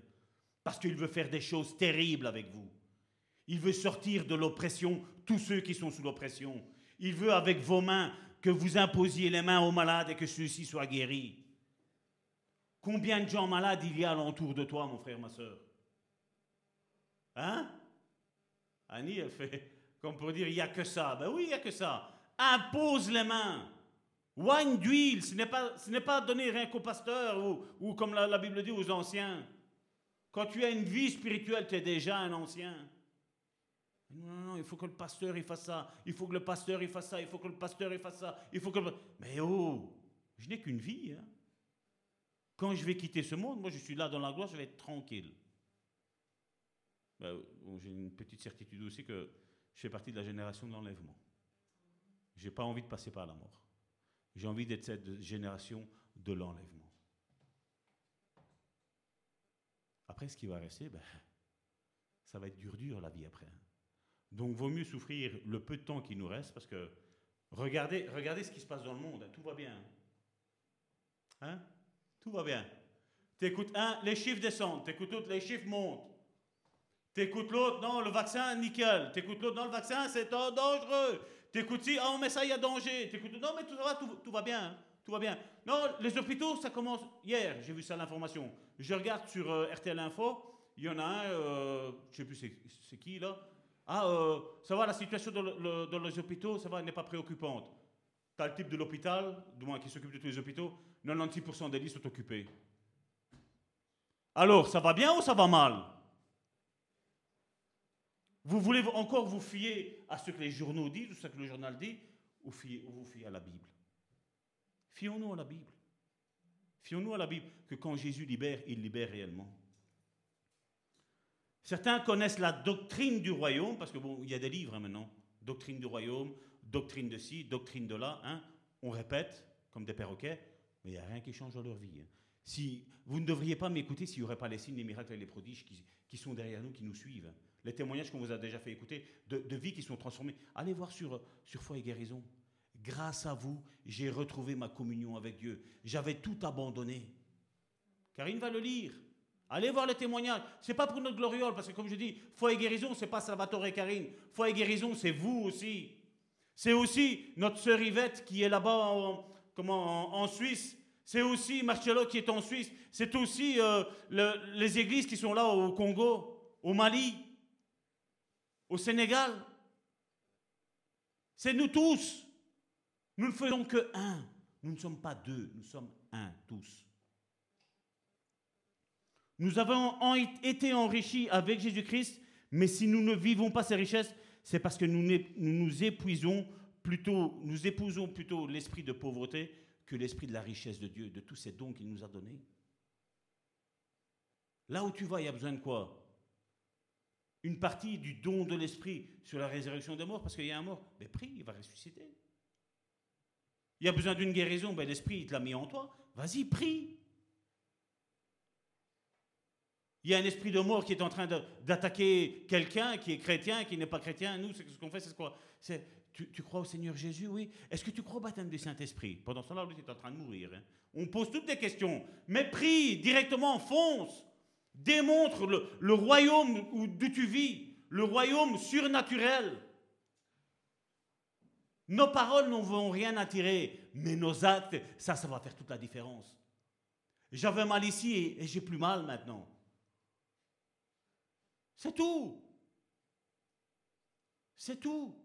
parce qu'il veut faire des choses terribles avec vous. Il veut sortir de l'oppression tous ceux qui sont sous l'oppression. Il veut avec vos mains que vous imposiez les mains aux malades et que ceux-ci soient guéris. Combien de gens malades il y a alentour de toi, mon frère, ma soeur Hein? Annie, elle fait comme pour dire, il n'y a que ça. Ben oui, il n'y a que ça impose les mains. Wine d'huile, ce n'est pas, ce pas donné rien qu'au pasteur ou, ou comme la, Bible dit aux anciens. Quand tu as une vie spirituelle, tu es déjà un ancien. Non, non, non, il faut que le pasteur il fasse ça. Il faut que le pasteur il fasse ça. Il faut que le pasteur il fasse ça. Il faut que Mais oh, Je n'ai qu'une vie. hein. Quand je vais quitter ce monde, moi je suis là dans la gloire, je vais être tranquille. Ben, J'ai une petite certitude aussi que je fais partie de la génération de l'enlèvement. Je n'ai pas envie de passer par la mort. J'ai envie d'être cette génération de l'enlèvement. Après, ce qui va rester, ben, ça va être dur, dur la vie après. hein. Donc, vaut mieux souffrir le peu de temps qui nous reste, parce que regardez, regardez ce qui se passe dans le monde. hein. Tout va bien. Hein Tout va bien. T'écoutes un, les chiffres descendent. T'écoutes l'autre, les chiffres montent. T'écoutes l'autre, non, le vaccin, nickel. T'écoutes l'autre, non, le vaccin, c'est dangereux. T'écoutes si, ah, mais ça, il y a danger. T'écoutes, non, mais tout va, tout, va bien. hein. Tout va bien. Non, les hôpitaux, ça commence. Hier, j'ai vu ça l'information. Je regarde sur euh, RTL Info. Il y en a un, euh, je sais plus c'est, qui là. Ah, euh, ça va, la situation dans, dans les hôpitaux, ça va, elle n'est pas préoccupante. T'as le type de l'hôpital, du moins qui s'occupe de tous les hôpitaux, 96% des lits sont occupés. Alors, ça va bien ou ça va mal? Vous voulez encore vous fier à ce que les journaux disent ou ce que le journal dit, ou, vous fiez à la Bible Fions-nous à la Bible. Fions-nous à la Bible, que quand Jésus libère, il libère réellement. Certains connaissent la doctrine du royaume, parce que bon, il y a des livres hein, maintenant. Doctrine du royaume, doctrine de ci, doctrine de là. hein. On répète comme des perroquets, mais il n'y a rien qui change dans leur vie. hein. Si, vous ne devriez pas m'écouter s'il n'y aurait pas les signes, les miracles et les prodiges qui, qui sont derrière nous, qui nous suivent. Les témoignages qu'on vous a déjà fait écouter de, de vies qui sont transformées. Allez voir sur, sur Foi et Guérison. Grâce à vous, j'ai retrouvé ma communion avec Dieu. J'avais tout abandonné. Karine va le lire. Allez voir les témoignages. C'est pas pour notre gloriole, parce que comme je dis, foi et guérison, c'est pas Salvatore et Karine. Foi et guérison, c'est vous aussi. C'est aussi notre sœur Yvette qui est là-bas en, en, Suisse. C'est aussi Marcello qui est en Suisse. C'est aussi euh, le- les églises qui sont là au Congo, au Mali, au Sénégal. C'est nous tous. Nous ne faisons que un. Nous ne sommes pas deux, nous sommes un tous. Nous avons été enrichis avec Jésus-Christ, mais si nous ne vivons pas ces richesses, c'est parce que nous nous épuisons plutôt, nous épousons plutôt l'esprit de pauvreté que l'esprit de la richesse de Dieu, de tous ces dons qu'il nous a donnés. Là où tu vas, il y a besoin de quoi? Une partie du don de l'esprit sur la résurrection des morts, parce qu'il y a un mort. Mais prie, il va ressusciter. Il y a besoin d'une guérison, ben l'esprit, il te l'a mis en toi. Vas-y, prie. Il y a un esprit de mort qui est en train d'attaquer quelqu'un qui est chrétien, qui n'est pas chrétien. Nous, ce qu'on fait, c'est quoi tu, tu crois au Seigneur Jésus, oui Est-ce que tu crois au baptême du Saint-Esprit? Pendant ce temps-là, lui, tu en train de mourir. hein. On pose toutes des questions. Mais prie directement, fonce. Démontre le, royaume où- tu vis, le royaume surnaturel. Nos paroles ne vont rien attirer, mais nos actes, ça, ça va faire toute la différence. J'avais mal ici et, et j'ai plus mal maintenant. C'est tout. C'est tout.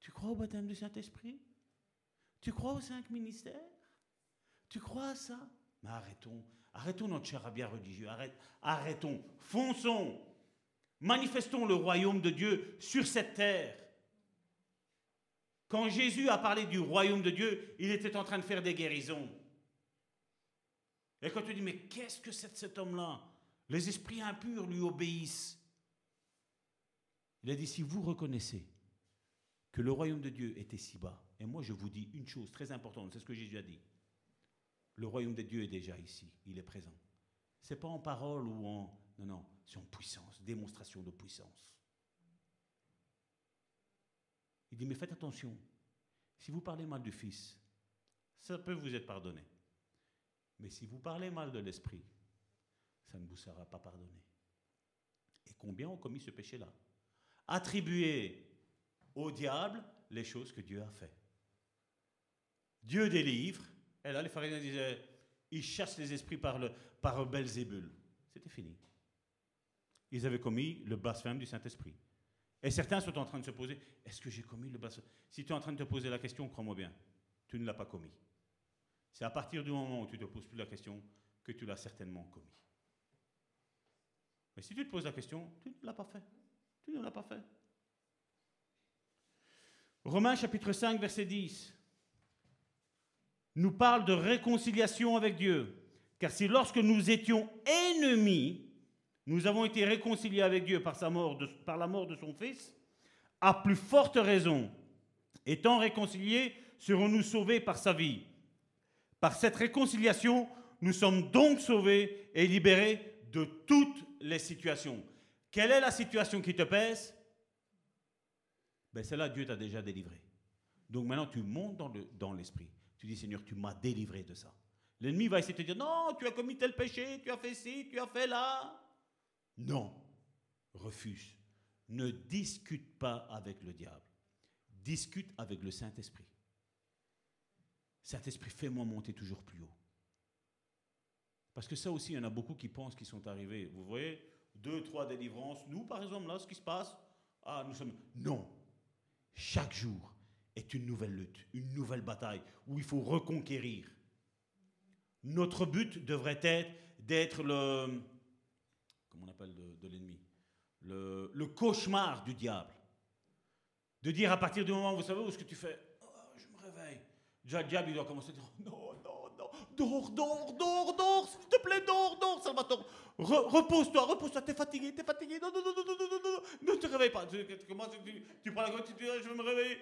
Tu crois au baptême du Saint-Esprit? Tu crois aux cinq ministères? Tu crois à ça? Mais arrêtons. Arrêtons notre charabia religieux. Arrêtons. Fonçons. Manifestons le royaume de Dieu sur cette terre. Quand Jésus a parlé du royaume de Dieu, il était en train de faire des guérisons. Et quand tu dis, mais qu'est-ce que c'est de cet homme-là? Les esprits impurs lui obéissent. Il a dit, si vous reconnaissez que le royaume de Dieu était si bas, et moi je vous dis une chose très importante, c'est ce que Jésus a dit. Le royaume de Dieu est déjà ici, il est présent. C'est pas en parole ou en... Non, non, c'est en puissance, démonstration de puissance. Il dit, mais faites attention, si vous parlez mal du Fils, ça peut vous être pardonné. Mais si vous parlez mal de l'Esprit, ça ne vous sera pas pardonné. Et combien ont commis ce péché-là? Attribuer au diable les choses que Dieu a fait. Dieu délivre, et là les pharisiens disaient, il chasse les esprits par, le, par Belzébul. C'était fini. Ils avaient commis le blasphème du Saint-Esprit. Et certains sont en train de se poser, est-ce que j'ai commis le blasphème? Si tu es en train de te poser la question, crois-moi bien, tu ne l'as pas commis. C'est à partir du moment où tu ne te poses plus la question que tu l'as certainement commis. Mais si tu te poses la question, tu ne l'as pas fait. Tu ne l'as pas fait. Romains chapitre 5, verset 10. Nous parle de réconciliation avec Dieu. Car si lorsque nous étions ennemis, nous avons été réconciliés avec Dieu par, sa mort par la mort de son Fils, à plus forte raison, étant réconciliés, serons-nous sauvés par sa vie. Par cette réconciliation, nous sommes donc sauvés et libérés de toutes les situations. Quelle est la situation qui te pèse? Ben, Celle-là, Dieu t'a déjà délivré. Donc maintenant, tu montes dans l'esprit. Tu dis, Seigneur, tu m'as délivré de ça. L'ennemi va essayer de te dire, non, tu as commis tel péché, tu as fait ci, tu as fait là. Non, refuse. Ne discute pas avec le diable. Discute avec le Saint-Esprit. Saint-Esprit, fais-moi monter toujours plus haut. Parce que ça aussi, il y en a beaucoup qui pensent qu'ils sont arrivés. Vous voyez, deux, trois délivrances. Nous, par exemple, là, ce qui se passe, ah, nous sommes. Non. Chaque jour est une nouvelle lutte, une nouvelle bataille où il faut reconquérir. Notre but devrait être d'être le. Comment on appelle de, l'ennemi le, cauchemar du diable. De dire à partir du moment où vous savez où est-ce que tu fais oh, Je me réveille. Déjà, le diable, il doit commencer à dire Non, non, non, dors, dors, dors, dors, s'il te plaît, dors, dors, Salvatore. repose-toi, repose-toi, t'es fatigué, t'es fatigué. Non, non, non, non, non, non, non, ne te réveille pas. Tu, prends la tu dis Je me réveiller.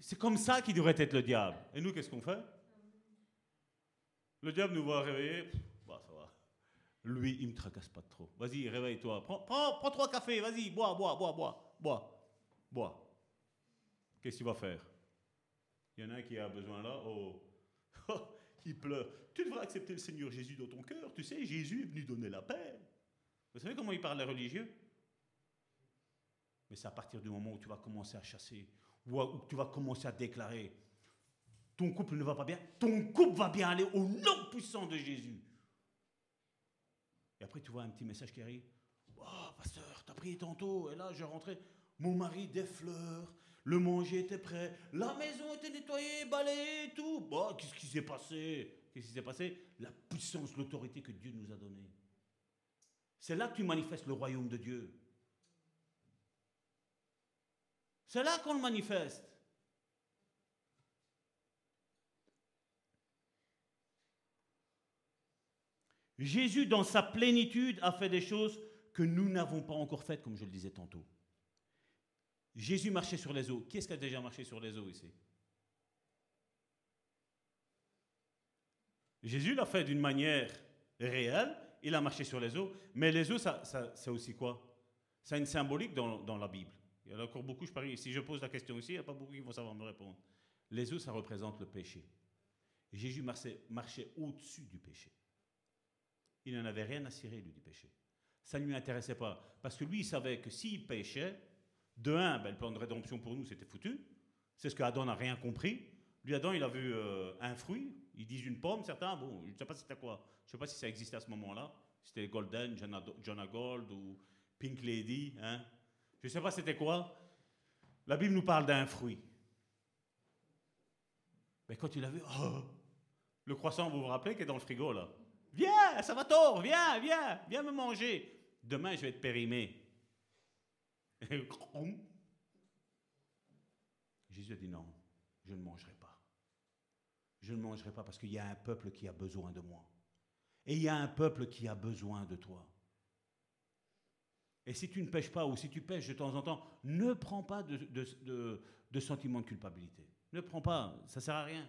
C'est comme ça qu'il devrait être le diable. Et nous, qu'est-ce qu'on fait? Le diable nous voit réveiller. Bah, ça va. Lui, il me tracasse pas trop. Vas-y, réveille-toi. Prends, prends, trois cafés, vas-y, bois, bois, bois, bois, bois, bois. Qu'est-ce qu'il va faire? Il y en a un qui a besoin là. Oh, il pleure. Tu devrais accepter le Seigneur Jésus dans ton cœur. Tu sais, Jésus est venu donner la paix. Vous savez comment il parle les religieux? Mais c'est à partir du moment où tu vas commencer à chasser, ou où tu vas commencer à déclarer ton couple ne va pas bien, ton couple va bien aller au nom puissant de Jésus. Et après, tu vois un petit message qui arrive. Oh, pasteur, t'as prié tantôt, et là, je rentrais. Mon mari, des fleurs, le manger était prêt, la maison était nettoyée, balayée tout. Bon, qu'est-ce qui s'est passé? Qu'est-ce qui s'est passé? La puissance, l'autorité que Dieu nous a donnée. C'est là que tu manifestes le royaume de Dieu. C'est là qu'on le manifeste. Jésus, dans sa plénitude, a fait des choses que nous n'avons pas encore faites, comme je le disais tantôt. Jésus marchait sur les eaux. Qui est-ce qui a déjà marché sur les eaux ici? Jésus l'a fait d'une manière réelle, il a marché sur les eaux, mais les eaux, ça, c'est aussi quoi? C'est une symbolique dans, la Bible. Il y en a encore beaucoup, je parie, si je pose la question ici, il n'y a pas beaucoup qui vont savoir me répondre. Les eaux, ça représente le péché. Jésus marchait au-dessus du péché. Il n'en avait rien à cirer, lui, du péché. Ça ne lui intéressait pas. Parce que lui, il savait que s'il péchait, de un, ben, le plan de rédemption pour nous, c'était foutu. C'est ce que Adam n'a rien compris. Lui, Adam, il a vu euh, un fruit. Ils disent une pomme, certains. Bon, je ne sais pas si c'était quoi. Je ne sais pas si ça existait à ce moment-là. C'était Golden, Jonah Gold ou Pink Lady. Hein. Je ne sais pas c'était quoi. La Bible nous parle d'un fruit. Mais quand il a vu, oh, le croissant, vous vous rappelez, qui est dans le frigo là? Viens, ça va tort, viens, viens, viens me manger. Demain, je vais être périmé. Jésus a dit non, je ne mangerai pas. Je ne mangerai pas parce qu'il y a un peuple qui a besoin de moi. Et il y a un peuple qui a besoin de toi. Et si tu ne pêches pas ou si tu pêches de temps en temps, ne prends pas de, sentiment de culpabilité. Ne prends pas, ça ne sert à rien.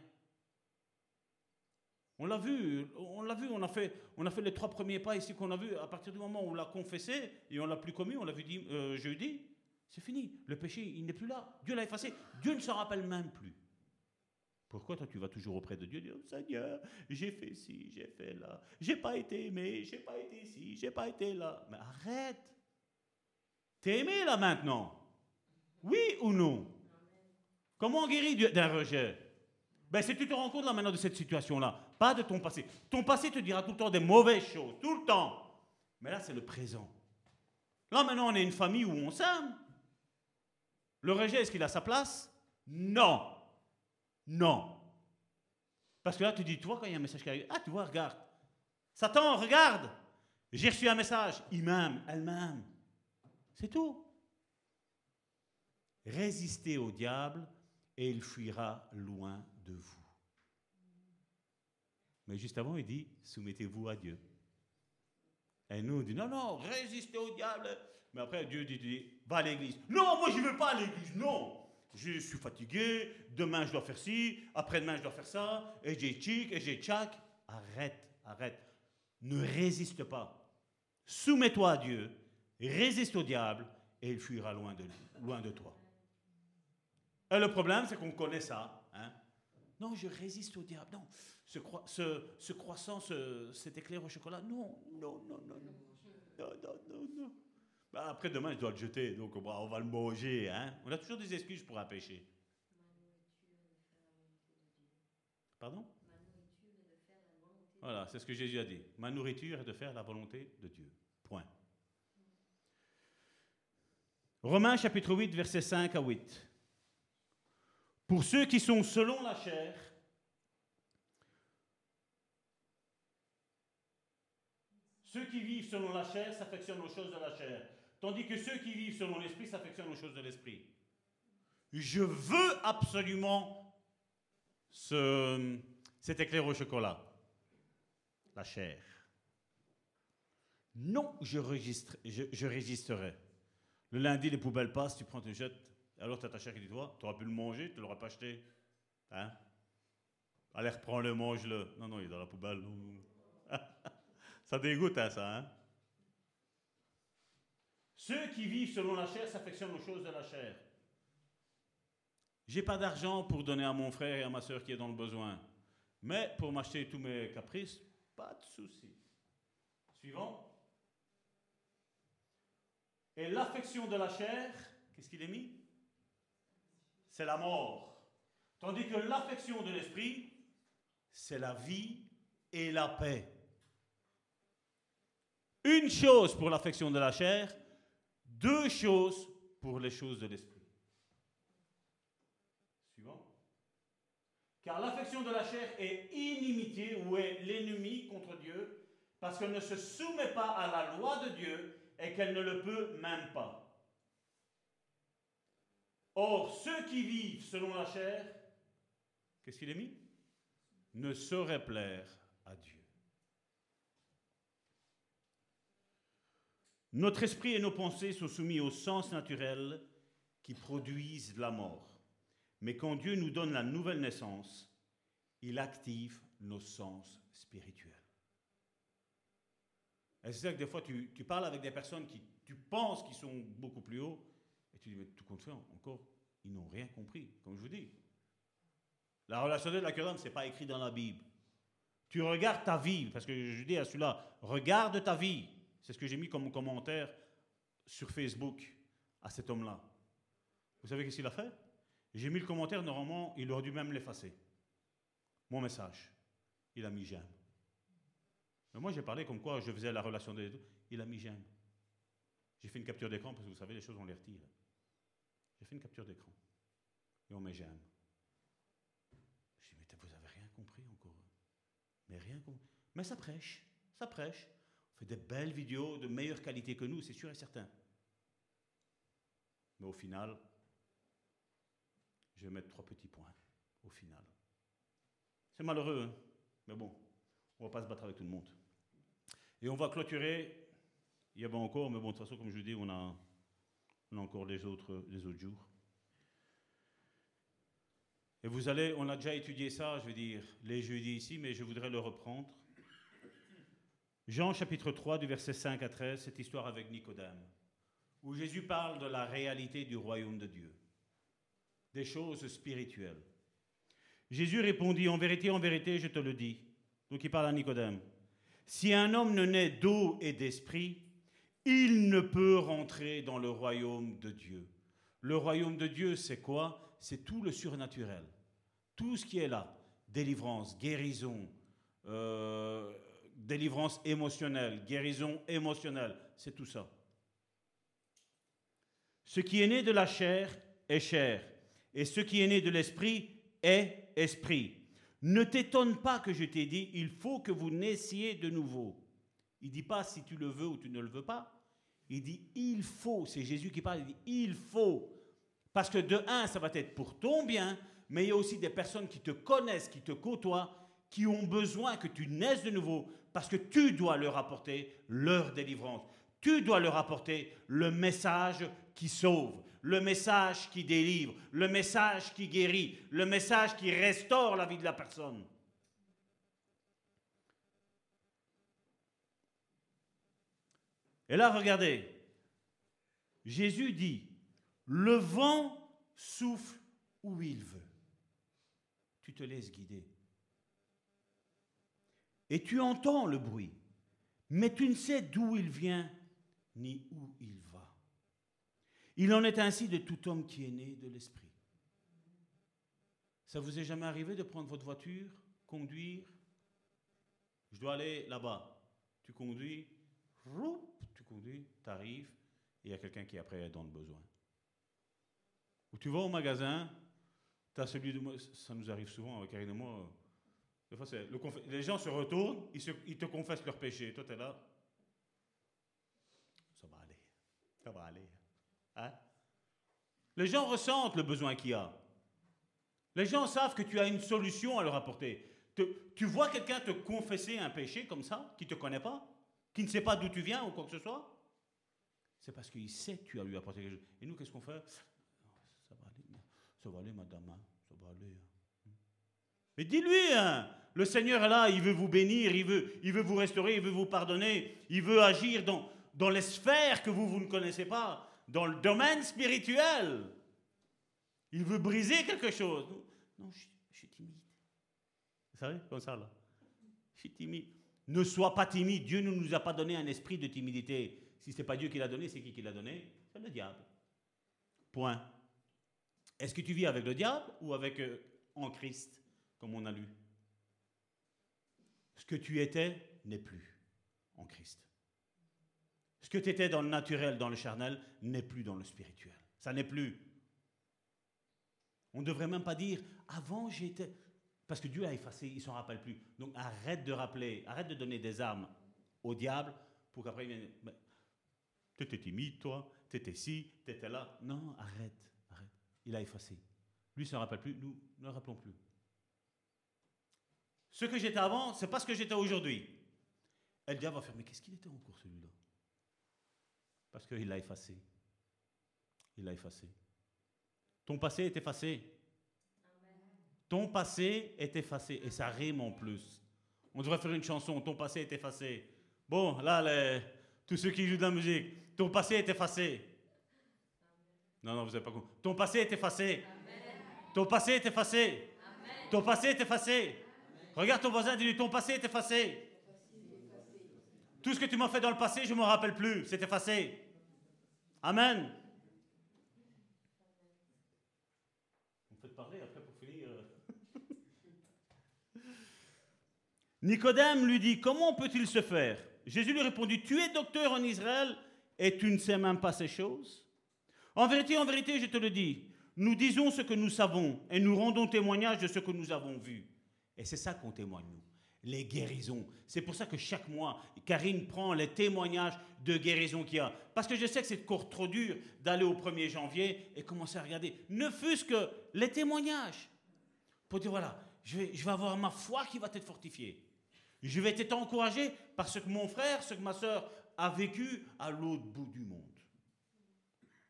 On l'a vu, on l'a vu, on a, fait, on a fait les trois premiers pas ici qu'on a vu. À partir du moment où on l'a confessé et on l'a plus commis, on l'a vu euh, jeudi, c'est fini. Le péché, il n'est plus là. Dieu l'a effacé. Dieu ne s'en rappelle même plus. Pourquoi toi tu vas toujours auprès de Dieu dire Seigneur, j'ai fait ci, j'ai fait là, j'ai pas été aimé, j'ai pas été ici, j'ai pas été là. Mais arrête. T'es aimé là maintenant? Oui ou non? Comment on guérit d'un rejet ben, si tu te rends compte là maintenant de cette situation-là, pas de ton passé. Ton passé te dira tout le temps des mauvaises choses, tout le temps. Mais là, c'est le présent. Là maintenant, on est une famille où on s'aime. Le rejet, est-ce qu'il a sa place? Non. Non. Parce que là, tu dis, tu vois, quand il y a un message qui arrive, ah, tu vois, regarde. Satan, regarde. J'ai reçu un message. Il m'aime, elle m'aime. C'est tout. Résistez au diable et il fuira loin de vous. Mais juste avant, il dit, soumettez-vous à Dieu. Et nous, on dit, non, non, résistez au diable. Mais après, Dieu dit, va à l'église. Non, moi, je ne veux pas à l'église, non. Je suis fatigué, demain, je dois faire ci, après-demain, je dois faire ça, et j'ai chic, et j'ai tchac. Arrête, arrête. Ne résiste pas. Soumets-toi à Dieu, résiste au diable, et il fuira loin de, loin de toi. Et le problème, c'est qu'on connaît ça. Hein? Non, je résiste au diable. Non, ce, ce, ce croissant, ce, cet éclair au chocolat, non, non, non, non, non. Non, non. Bah, après, demain, je dois le jeter, donc on va, on va le manger. Hein? On a toujours des excuses pour un péché. Pardon? Voilà, c'est ce que Jésus a dit. Ma nourriture est de faire la volonté de Dieu. Point. Romains chapitre 8, versets 5 à 8. Pour ceux qui sont selon la chair, ceux qui vivent selon la chair s'affectionnent aux choses de la chair, tandis que ceux qui vivent selon l'esprit s'affectionnent aux choses de l'esprit. Je veux absolument ce, cet éclair au chocolat, la chair. Non, je, je résisterai. Le lundi, les poubelles passent, tu prends, tu jettes. Alors tu as ta chair qui dit Toi, tu aurais pu le manger, tu ne l'aurais pas acheté. Hein? Allez, reprends-le, mange-le. Non, non, il est dans la poubelle. ça dégoûte, hein, ça. Hein? Ceux qui vivent selon la chair s'affectionnent aux choses de la chair. J'ai pas d'argent pour donner à mon frère et à ma soeur qui est dans le besoin. Mais pour m'acheter tous mes caprices, pas de souci. Suivant. Et l'affection de la chair, qu'est-ce qu'il est mis? C'est la mort. Tandis que l'affection de l'esprit, c'est la vie et la paix. Une chose pour l'affection de la chair, deux choses pour les choses de l'esprit. Suivant. Car l'affection de la chair est inimitié ou est l'ennemi contre Dieu parce qu'elle ne se soumet pas à la loi de Dieu et qu'elle ne le peut même pas. Or, ceux qui vivent selon la chair, qu'est-ce qu'il est mis? Ne sauraient plaire à Dieu. Notre esprit et nos pensées sont soumis aux sens naturels qui produisent la mort. Mais quand Dieu nous donne la nouvelle naissance, il active nos sens spirituels. C'est ça que des fois, tu, parles avec des personnes qui, tu penses qu'ils sont beaucoup plus hauts, et tu dis, mais tout compte fait, encore, ils n'ont rien compris, comme je vous dis. La relation de la d'homme, ce n'est pas écrit dans la Bible. Tu regardes ta vie, parce que je dis à celui-là, regarde ta vie. C'est ce que j'ai mis comme commentaire sur Facebook à cet homme-là. Vous savez qu'est-ce qu'il a fait? J'ai mis le commentaire, normalement, il aurait dû même l'effacer. Mon message. Il a mis j'aime. Mais moi, j'ai parlé comme quoi je faisais la relation des deux. Il a mis j'aime. J'ai fait une capture d'écran parce que vous savez, les choses, on les retire. J'ai fait une capture d'écran. Et on met j'aime. Je dis, mais vous avez rien compris encore. Mais rien compris. Mais ça prêche. Ça prêche. On fait des belles vidéos de meilleure qualité que nous, c'est sûr et certain. Mais au final, je vais mettre trois petits points. Au final. C'est malheureux, hein mais bon, on ne va pas se battre avec tout le monde. Et on va clôturer. Il y avait encore, mais bon, de toute façon, comme je vous dis, on a, on a encore les autres, les autres jours. Et vous allez, on a déjà étudié ça, je veux dire, les jeudis ici, mais je voudrais le reprendre. Jean chapitre 3, du verset 5 à 13, cette histoire avec Nicodème, où Jésus parle de la réalité du royaume de Dieu, des choses spirituelles. Jésus répondit, en vérité, en vérité, je te le dis. Donc il parle à Nicodème. Si un homme ne naît d'eau et d'esprit, il ne peut rentrer dans le royaume de Dieu. Le royaume de Dieu, c'est quoi? C'est tout le surnaturel. Tout ce qui est là. Délivrance, guérison, euh, délivrance émotionnelle, guérison émotionnelle, c'est tout ça. Ce qui est né de la chair est chair, et ce qui est né de l'esprit est esprit. Ne t'étonne pas que je t'ai dit, il faut que vous naissiez de nouveau. Il dit pas si tu le veux ou tu ne le veux pas. Il dit, il faut. C'est Jésus qui parle. Il dit, il faut. Parce que de un, ça va être pour ton bien, mais il y a aussi des personnes qui te connaissent, qui te côtoient, qui ont besoin que tu naisses de nouveau parce que tu dois leur apporter leur délivrance. Tu dois leur apporter le message qui sauve, le message qui délivre, le message qui guérit, le message qui restaure la vie de la personne. Et là, regardez, Jésus dit, le vent souffle où il veut. Tu te laisses guider. Et tu entends le bruit, mais tu ne sais d'où il vient ni où il. Il en est ainsi de tout homme qui est né de l'Esprit. Ça vous est jamais arrivé de prendre votre voiture, conduire? Je dois aller là-bas. Tu conduis, tu conduis, tu arrives, et il y a quelqu'un qui après est dans le besoin. Ou tu vas au magasin, tu as celui de moi, ça nous arrive souvent avec Karine et moi. Fois, les gens se retournent, ils, te confessent leur péché. Toi, tu es là. Ça va aller. Ça va aller. Hein? Les gens ressentent le besoin qu'il y a. Les gens savent que tu as une solution à leur apporter. tu vois quelqu'un te confesser un péché comme ça, qui ne te connaît pas, qui ne sait pas d'où tu viens ou quoi que ce soit. C'est parce qu'il sait que tu as lui apporté quelque chose. Et nous, qu'est-ce qu'on fait? Ça va aller, madame. Hein. Ça va aller. Hein. Mais dis-lui, hein, le Seigneur est là, il veut vous bénir, il veut, il veut vous restaurer, il veut vous pardonner, il veut agir dans, dans les sphères que vous, vous ne connaissez pas, dans le domaine spirituel. Il veut briser quelque chose. Non, je, suis timide. Vous savez, comme ça, là. Je suis timide. Ne sois pas timide. Dieu ne nous a pas donné un esprit de timidité. Si ce n'est pas Dieu qui l'a donné, c'est qui qui l'a donné? C'est le diable. Point. Est-ce que tu vis avec le diable ou avec euh, en Christ, comme on a lu? Ce que tu étais n'est plus en Christ. Que tu étais dans le naturel, dans le charnel, n'est plus dans le spirituel. Ça n'est plus. On ne devrait même pas dire avant j'étais. Parce que Dieu a effacé, il ne s'en rappelle plus. Donc arrête de rappeler, arrête de donner des armes au diable pour qu'après il vienne. Tu étais timide, toi, tu étais ci, tu étais là. Non, arrête, arrête. Il a effacé. Lui ne s'en rappelle plus, nous ne le rappelons plus. Ce que j'étais avant, c'est pas ce que j'étais aujourd'hui. Elle le va faire, mais qu'est-ce qu'il était encore celui-là? Parce qu'il l'a effacé. Il l'a effacé. Ton passé est effacé. Ton passé est effacé. Et ça rime en plus. On devrait faire une chanson. Ton passé est effacé. Bon, là, tous ceux qui jouent de la musique. Ton passé est effacé. Non, non, vous n'avez pas compris. Ton passé est effacé. Ton passé est effacé. Ton passé est effacé. Regarde ton voisin, dis-lui, ton passé est effacé. Tout ce que tu m'as fait dans le passé, je ne me rappelle plus. C'est effacé. Amen. Nicodème lui dit, comment peut-il se faire? Jésus lui répondit, tu es docteur en Israël et tu ne sais même pas ces choses? En vérité, en vérité, je te le dis, nous disons ce que nous savons et nous rendons témoignage de ce que nous avons vu. Et c'est ça qu'on témoigne, nous, les guérisons. C'est pour ça que chaque mois, Karine prend les témoignages de guérison qu'il y a. Parce que je sais que c'est encore trop dur d'aller au 1er janvier et commencer à regarder, ne fût-ce que les témoignages. Pour dire, voilà, je vais, avoir ma foi qui va être fortifiée. Je vais être encouragé par ce que mon frère, ce que ma soeur a vécu à l'autre bout du monde.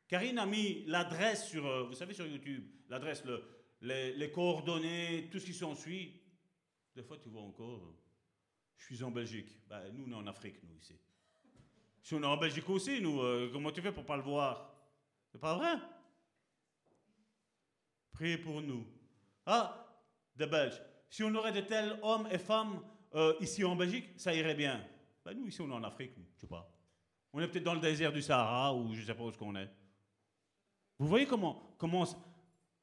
Karine a mis l'adresse sur, euh, vous savez, sur YouTube, l'adresse, le, les, coordonnées, tout ce qui s'ensuit. Des fois, tu vois encore, je suis en Belgique. Ben, nous, on est en Afrique, nous, ici. Si on est en Belgique aussi, nous, euh, comment tu fais pour pas le voir? C'est pas vrai? Priez pour nous. Ah, des Belges. Si on aurait de tels hommes et femmes euh, ici en Belgique, ça irait bien. Ben, nous, ici, on est en Afrique, je sais pas. On est peut-être dans le désert du Sahara ou je sais pas où ce qu'on est. Vous voyez comment, comment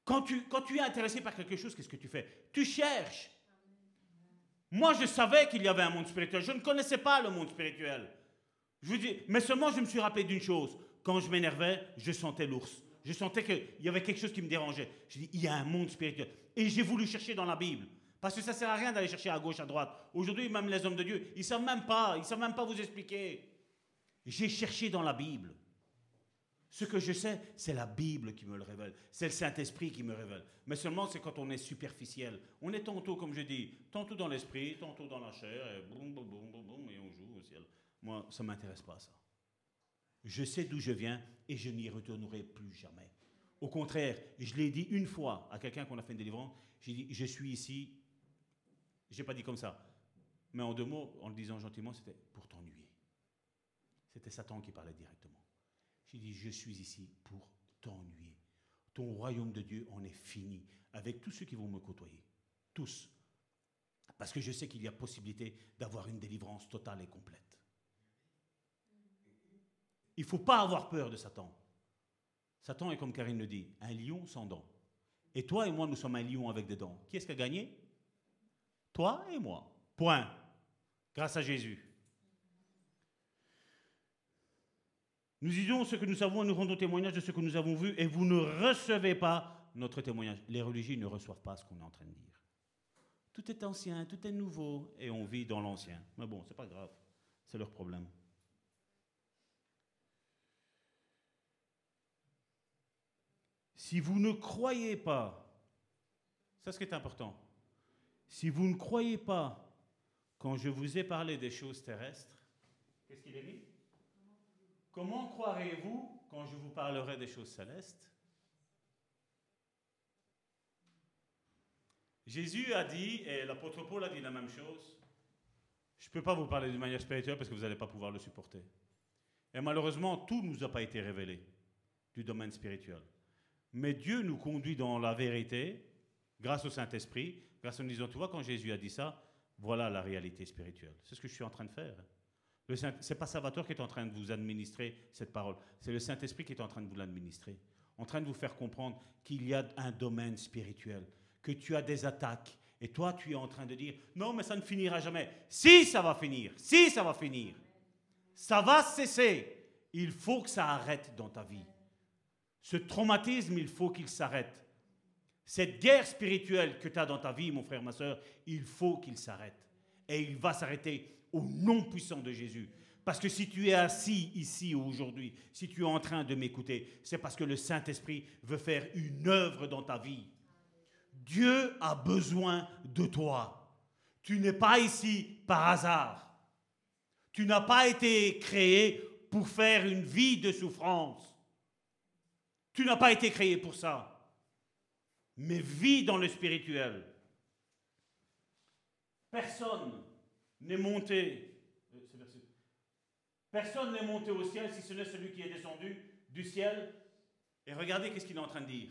quand, tu, quand tu es intéressé par quelque chose, qu'est-ce que tu fais? Tu cherches. Moi, je savais qu'il y avait un monde spirituel. Je ne connaissais pas le monde spirituel. Je vous dis, mais seulement je me suis rappelé d'une chose. Quand je m'énervais, je sentais l'ours. Je sentais qu'il y avait quelque chose qui me dérangeait. Je dis, il y a un monde spirituel. Et j'ai voulu chercher dans la Bible. Parce que ça ne sert à rien d'aller chercher à gauche, à droite. Aujourd'hui, même les hommes de Dieu, ils ne savent même pas, ils savent même pas vous expliquer. J'ai cherché dans la Bible Ce que je sais, c'est la Bible qui me le révèle. C'est le Saint-Esprit qui me révèle. Mais seulement, c'est quand on est superficiel. On est tantôt, comme je dis, tantôt dans l'esprit, tantôt dans la chair, et boum, boum, boum, boum, boum, et on joue au ciel. Moi, ça ne m'intéresse pas, ça. Je sais d'où je viens et je n'y retournerai plus jamais. Au contraire, je l'ai dit une fois à quelqu'un qu'on a fait une délivrance, j'ai dit, je suis ici, je n'ai pas dit comme ça, mais en deux mots, en le disant gentiment, c'était pour t'ennuyer. C'était Satan qui parlait directement. J'ai dit, je suis ici pour t'ennuyer. Ton royaume de Dieu en est fini avec tous ceux qui vont me côtoyer. Tous. Parce que je sais qu'il y a possibilité d'avoir une délivrance totale et complète. Il ne faut pas avoir peur de Satan. Satan est, comme Karine le dit, un lion sans dents. Et toi et moi, nous sommes un lion avec des dents. Qui est-ce qui a gagné? Toi et moi. Point. Grâce à Jésus. Nous disons ce que nous savons et nous rendons témoignage de ce que nous avons vu et vous ne recevez pas notre témoignage. Les religieux ne reçoivent pas ce qu'on est en train de dire. Tout est ancien, tout est nouveau et on vit dans l'ancien. Mais bon, c'est pas grave. C'est leur problème. Si vous ne croyez pas, ça ce qui est important, si vous ne croyez pas quand je vous ai parlé des choses terrestres, qu'est-ce qu'il est dit Comment croirez-vous quand je vous parlerai des choses célestes? Jésus a dit, et l'apôtre Paul a dit la même chose, je ne peux pas vous parler d'une manière spirituelle parce que vous n'allez pas pouvoir le supporter. Et malheureusement, tout ne nous a pas été révélé du domaine spirituel. Mais Dieu nous conduit dans la vérité grâce au Saint-Esprit, grâce nous disant, tu vois, quand Jésus a dit ça, voilà la réalité spirituelle. C'est ce que je suis en train de faire. Ce n'est pas Salvatore qui est en train de vous administrer cette parole, c'est le Saint-Esprit qui est en train de vous l'administrer, en train de vous faire comprendre qu'il y a un domaine spirituel, que tu as des attaques, et toi tu es en train de dire, non mais ça ne finira jamais. Si ça va finir, si ça va finir, ça va cesser. Il faut que ça arrête dans ta vie. Ce traumatisme, il faut qu'il s'arrête. Cette guerre spirituelle que tu as dans ta vie, mon frère, ma soeur, il faut qu'il s'arrête. Et il va s'arrêter au nom puissant de Jésus. Parce que si tu es assis ici aujourd'hui, si tu es en train de m'écouter, c'est parce que le Saint-Esprit veut faire une œuvre dans ta vie. Dieu a besoin de toi. Tu n'es pas ici par hasard. Tu n'as pas été créé pour faire une vie de souffrance. Tu n'as pas été créé pour ça. Mais vis dans le spirituel. Personne n'est monté. Personne n'est monté au ciel si ce n'est celui qui est descendu du ciel. Et regardez qu'est-ce qu'il est en train de dire.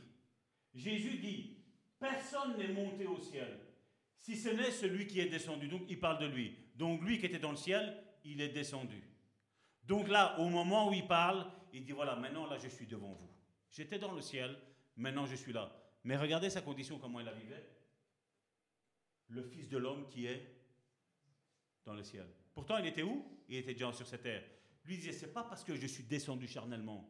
Jésus dit, personne n'est monté au ciel si ce n'est celui qui est descendu. Donc il parle de lui. Donc lui qui était dans le ciel, il est descendu. Donc là, au moment où il parle, il dit, voilà, maintenant là, je suis devant vous. J'étais dans le ciel, maintenant je suis là. Mais regardez sa condition, comment il la vivait. Le Fils de l'homme qui est dans le ciel. Pourtant, il était où? Il était déjà sur cette terre. Lui disait, c'est pas parce que je suis descendu charnellement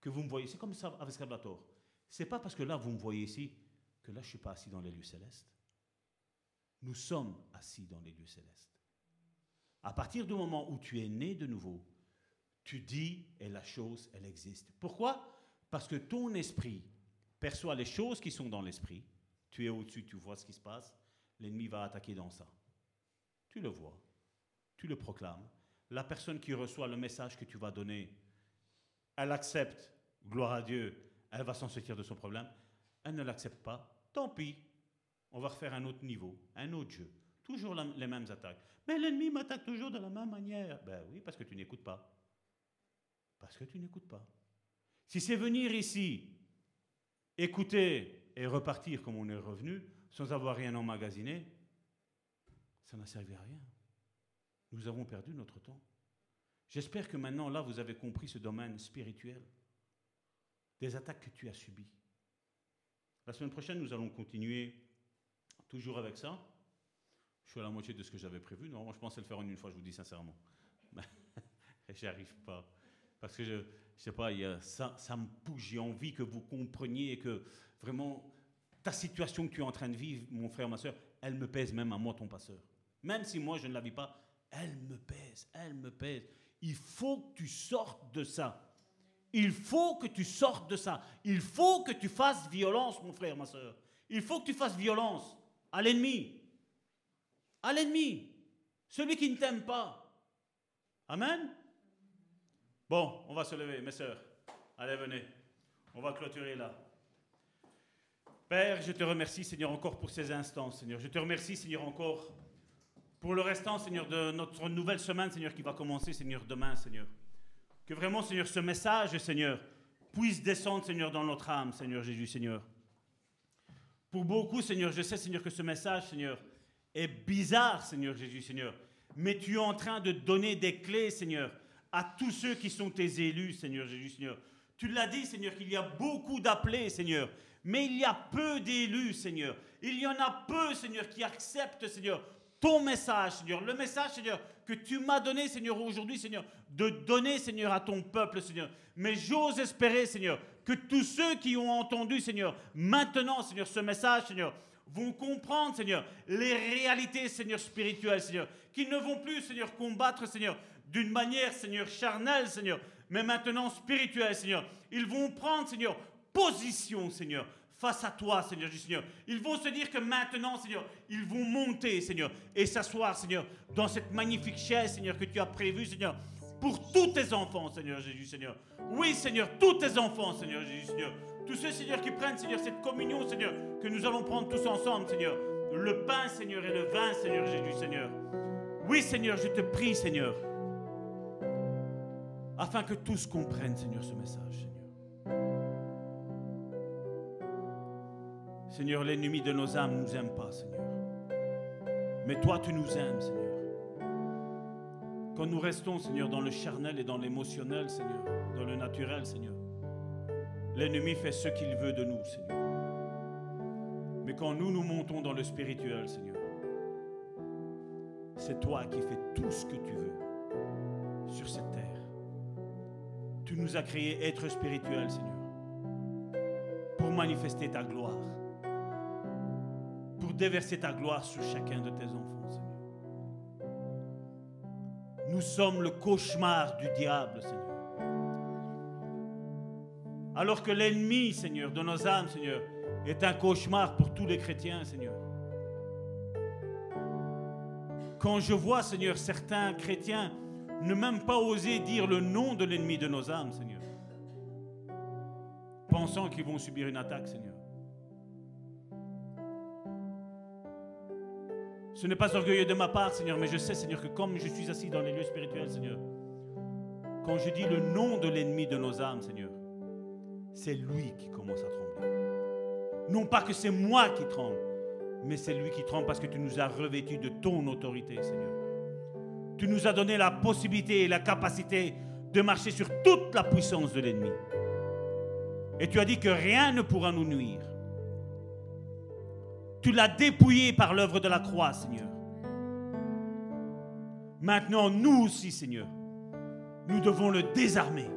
que vous me voyez. C'est comme ça avec Salvatore. C'est pas parce que là, vous me voyez ici, que là, je suis pas assis dans les lieux célestes. Nous sommes assis dans les lieux célestes. À partir du moment où tu es né de nouveau, tu dis, et la chose, elle existe. Pourquoi? Parce que ton esprit perçoit les choses qui sont dans l'esprit. Tu es au-dessus, tu vois ce qui se passe. L'ennemi va attaquer dans ça. Tu le vois. Le proclames. La personne qui reçoit le message que tu vas donner, elle accepte, gloire à Dieu, elle va s'en sortir de son problème. Elle ne l'accepte pas, tant pis. On va refaire un autre niveau, un autre jeu. Toujours les mêmes attaques. Mais l'ennemi m'attaque toujours de la même manière. Ben oui, parce que tu n'écoutes pas. Parce que tu n'écoutes pas. Si c'est venir ici, écouter et repartir comme on est revenu, sans avoir rien emmagasiné, ça n'a servi à rien. Nous avons perdu notre temps. J'espère que maintenant, là, vous avez compris ce domaine spirituel, des attaques que tu as subies. La semaine prochaine, nous allons continuer toujours avec ça. Je suis à la moitié de ce que j'avais prévu. Normalement, je pensais le faire en une fois, je vous dis sincèrement. Mais j'y arrive pas. Parce que je, je sais pas, ça, ça me pousse, j'ai envie que vous compreniez que vraiment ta situation que tu es en train de vivre, mon frère, ma soeur, elle me pèse même à moi, ton passeur. Même si moi je ne la vis pas, elle me pèse, elle me pèse. Il faut que tu sortes de ça. Il faut que tu sortes de ça. Il faut que tu fasses violence, mon frère, ma soeur. Il faut que tu fasses violence à l'ennemi. À l'ennemi. Celui qui ne t'aime pas. Amen. Bon, on va se lever, mes soeurs. Allez, venez. On va clôturer là. Père, je te remercie, Seigneur, encore pour ces instants, Seigneur. Je te remercie, Seigneur, encore pour le restant, Seigneur, de notre nouvelle semaine, Seigneur, qui va commencer, Seigneur, demain, Seigneur. Que vraiment, Seigneur, ce message, Seigneur, puisse descendre, Seigneur, dans notre âme, Seigneur Jésus, Seigneur. Pour beaucoup, Seigneur, je sais, Seigneur, que ce message, Seigneur, est bizarre, Seigneur Jésus, Seigneur. Mais tu es en train de donner des clés, Seigneur, à tous ceux qui sont tes élus, Seigneur Jésus, Seigneur. Tu l'as dit, Seigneur, qu'il y a beaucoup d'appelés, Seigneur, mais il y a peu d'élus, Seigneur. Il y en a peu, Seigneur, qui acceptent, Seigneur, ton message, Seigneur. Le message, Seigneur, que tu m'as donné, Seigneur, aujourd'hui, Seigneur, de donner, Seigneur, à ton peuple, Seigneur. Mais j'ose espérer, Seigneur, que tous ceux qui ont entendu, Seigneur, maintenant, Seigneur, ce message, Seigneur, vont comprendre, Seigneur, les réalités, Seigneur, spirituelles, Seigneur, qu'ils ne vont plus, Seigneur, combattre, Seigneur, d'une manière, Seigneur, charnelle, Seigneur, mais maintenant spirituelle, Seigneur. Ils vont prendre, Seigneur, position, Seigneur, face à toi, Seigneur du Seigneur. Ils vont se dire que maintenant, Seigneur, ils vont monter, Seigneur, et s'asseoir, Seigneur, dans cette magnifique chaise, Seigneur, que tu as prévue, Seigneur, pour tous tes enfants, Seigneur Jésus, Seigneur. Oui, Seigneur, tous tes enfants, Seigneur Jésus, Seigneur. Tous ceux, Seigneur, qui prennent, Seigneur, cette communion, Seigneur, que nous allons prendre tous ensemble, Seigneur. Le pain, Seigneur, et le vin, Seigneur Jésus, Seigneur. Oui, Seigneur, je te prie, Seigneur, afin que tous comprennent, Seigneur, ce message. Seigneur, l'ennemi de nos âmes ne nous aime pas, Seigneur. Mais toi, tu nous aimes, Seigneur. Quand nous restons, Seigneur, dans le charnel et dans l'émotionnel, Seigneur, dans le naturel, Seigneur, l'ennemi fait ce qu'il veut de nous, Seigneur. Mais quand nous nous montons dans le spirituel, Seigneur, c'est toi qui fais tout ce que tu veux sur cette terre. Tu nous as créés être spirituels, Seigneur, pour manifester ta gloire, pour déverser ta gloire sur chacun de tes enfants, Seigneur. Nous sommes le cauchemar du diable, Seigneur. Alors que l'ennemi, Seigneur, de nos âmes, Seigneur, est un cauchemar pour tous les chrétiens, Seigneur. Quand je vois, Seigneur, certains chrétiens ne même pas oser dire le nom de l'ennemi de nos âmes, Seigneur, pensant qu'ils vont subir une attaque, Seigneur. Ce n'est pas orgueilleux de ma part, Seigneur, mais je sais, Seigneur, que comme je suis assis dans les lieux spirituels, Seigneur, quand je dis le nom de l'ennemi de nos âmes, Seigneur, c'est lui qui commence à trembler. Non pas que c'est moi qui tremble, mais c'est lui qui tremble parce que tu nous as revêtus de ton autorité, Seigneur. Tu nous as donné la possibilité et la capacité de marcher sur toute la puissance de l'ennemi. Et tu as dit que rien ne pourra nous nuire. Tu l'as dépouillé par l'œuvre de la croix, Seigneur. Maintenant, nous aussi, Seigneur, nous devons le désarmer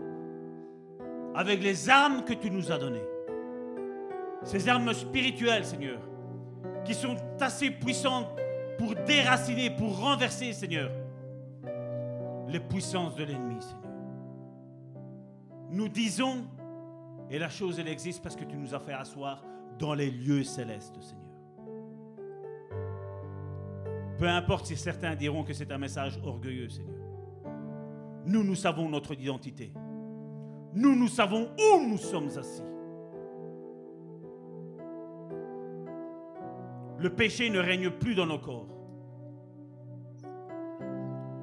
avec les armes que tu nous as données. Ces armes spirituelles, Seigneur, qui sont assez puissantes pour déraciner, pour renverser, Seigneur, les puissances de l'ennemi, Seigneur. Nous disons, et la chose, elle existe parce que tu nous as fait asseoir dans les lieux célestes, Seigneur. Peu importe si certains diront que c'est un message orgueilleux, Seigneur. Nous, nous savons notre identité. Nous, nous savons où nous sommes assis. Le péché ne règne plus dans nos corps.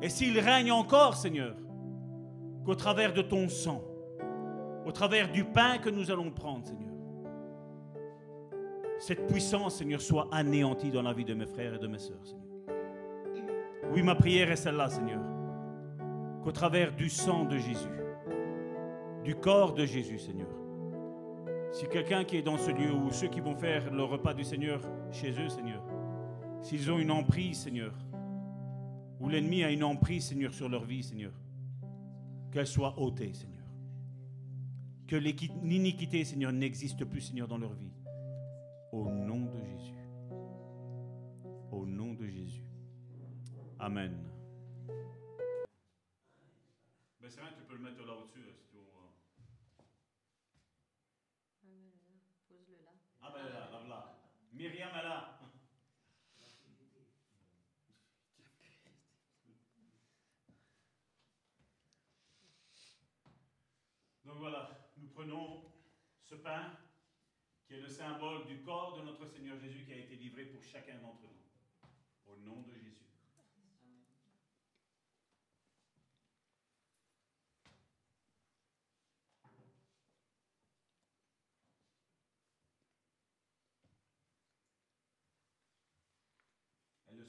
Et s'il règne encore, Seigneur, qu'au travers de ton sang, au travers du pain que nous allons prendre, Seigneur, cette puissance, Seigneur, soit anéantie dans la vie de mes frères et de mes sœurs, Seigneur. Oui, ma prière est celle-là, Seigneur, qu'au travers du sang de Jésus, du corps de Jésus, Seigneur, si quelqu'un qui est dans ce lieu ou ceux qui vont faire le repas du Seigneur chez eux, Seigneur, s'ils ont une emprise, Seigneur, ou l'ennemi a une emprise, Seigneur, sur leur vie, Seigneur, qu'elle soit ôtée, Seigneur. Que l'iniquité, Seigneur, n'existe plus, Seigneur, dans leur vie. Au nom de Jésus. Au nom de Jésus. Amen. Besseren, tu peux le mettre là au-dessus. Pose-le euh, euh. là. Ah ben là, là, là. Myriam est là. Donc voilà, nous prenons ce pain qui est le symbole du corps de notre Seigneur Jésus qui a été livré pour chacun d'entre nous. Au nom de Jésus.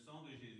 sang de Jésus.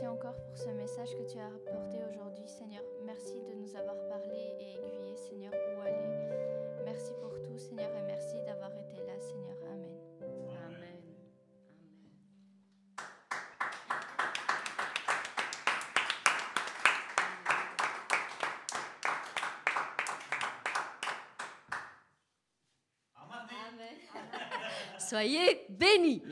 Merci encore pour ce message que tu as apporté aujourd'hui. Seigneur, merci de nous avoir parlé et aiguillé, Seigneur, où aller. Merci pour tout, Seigneur, et merci d'avoir été là, Seigneur. Amen. Amen. Soyez bénis.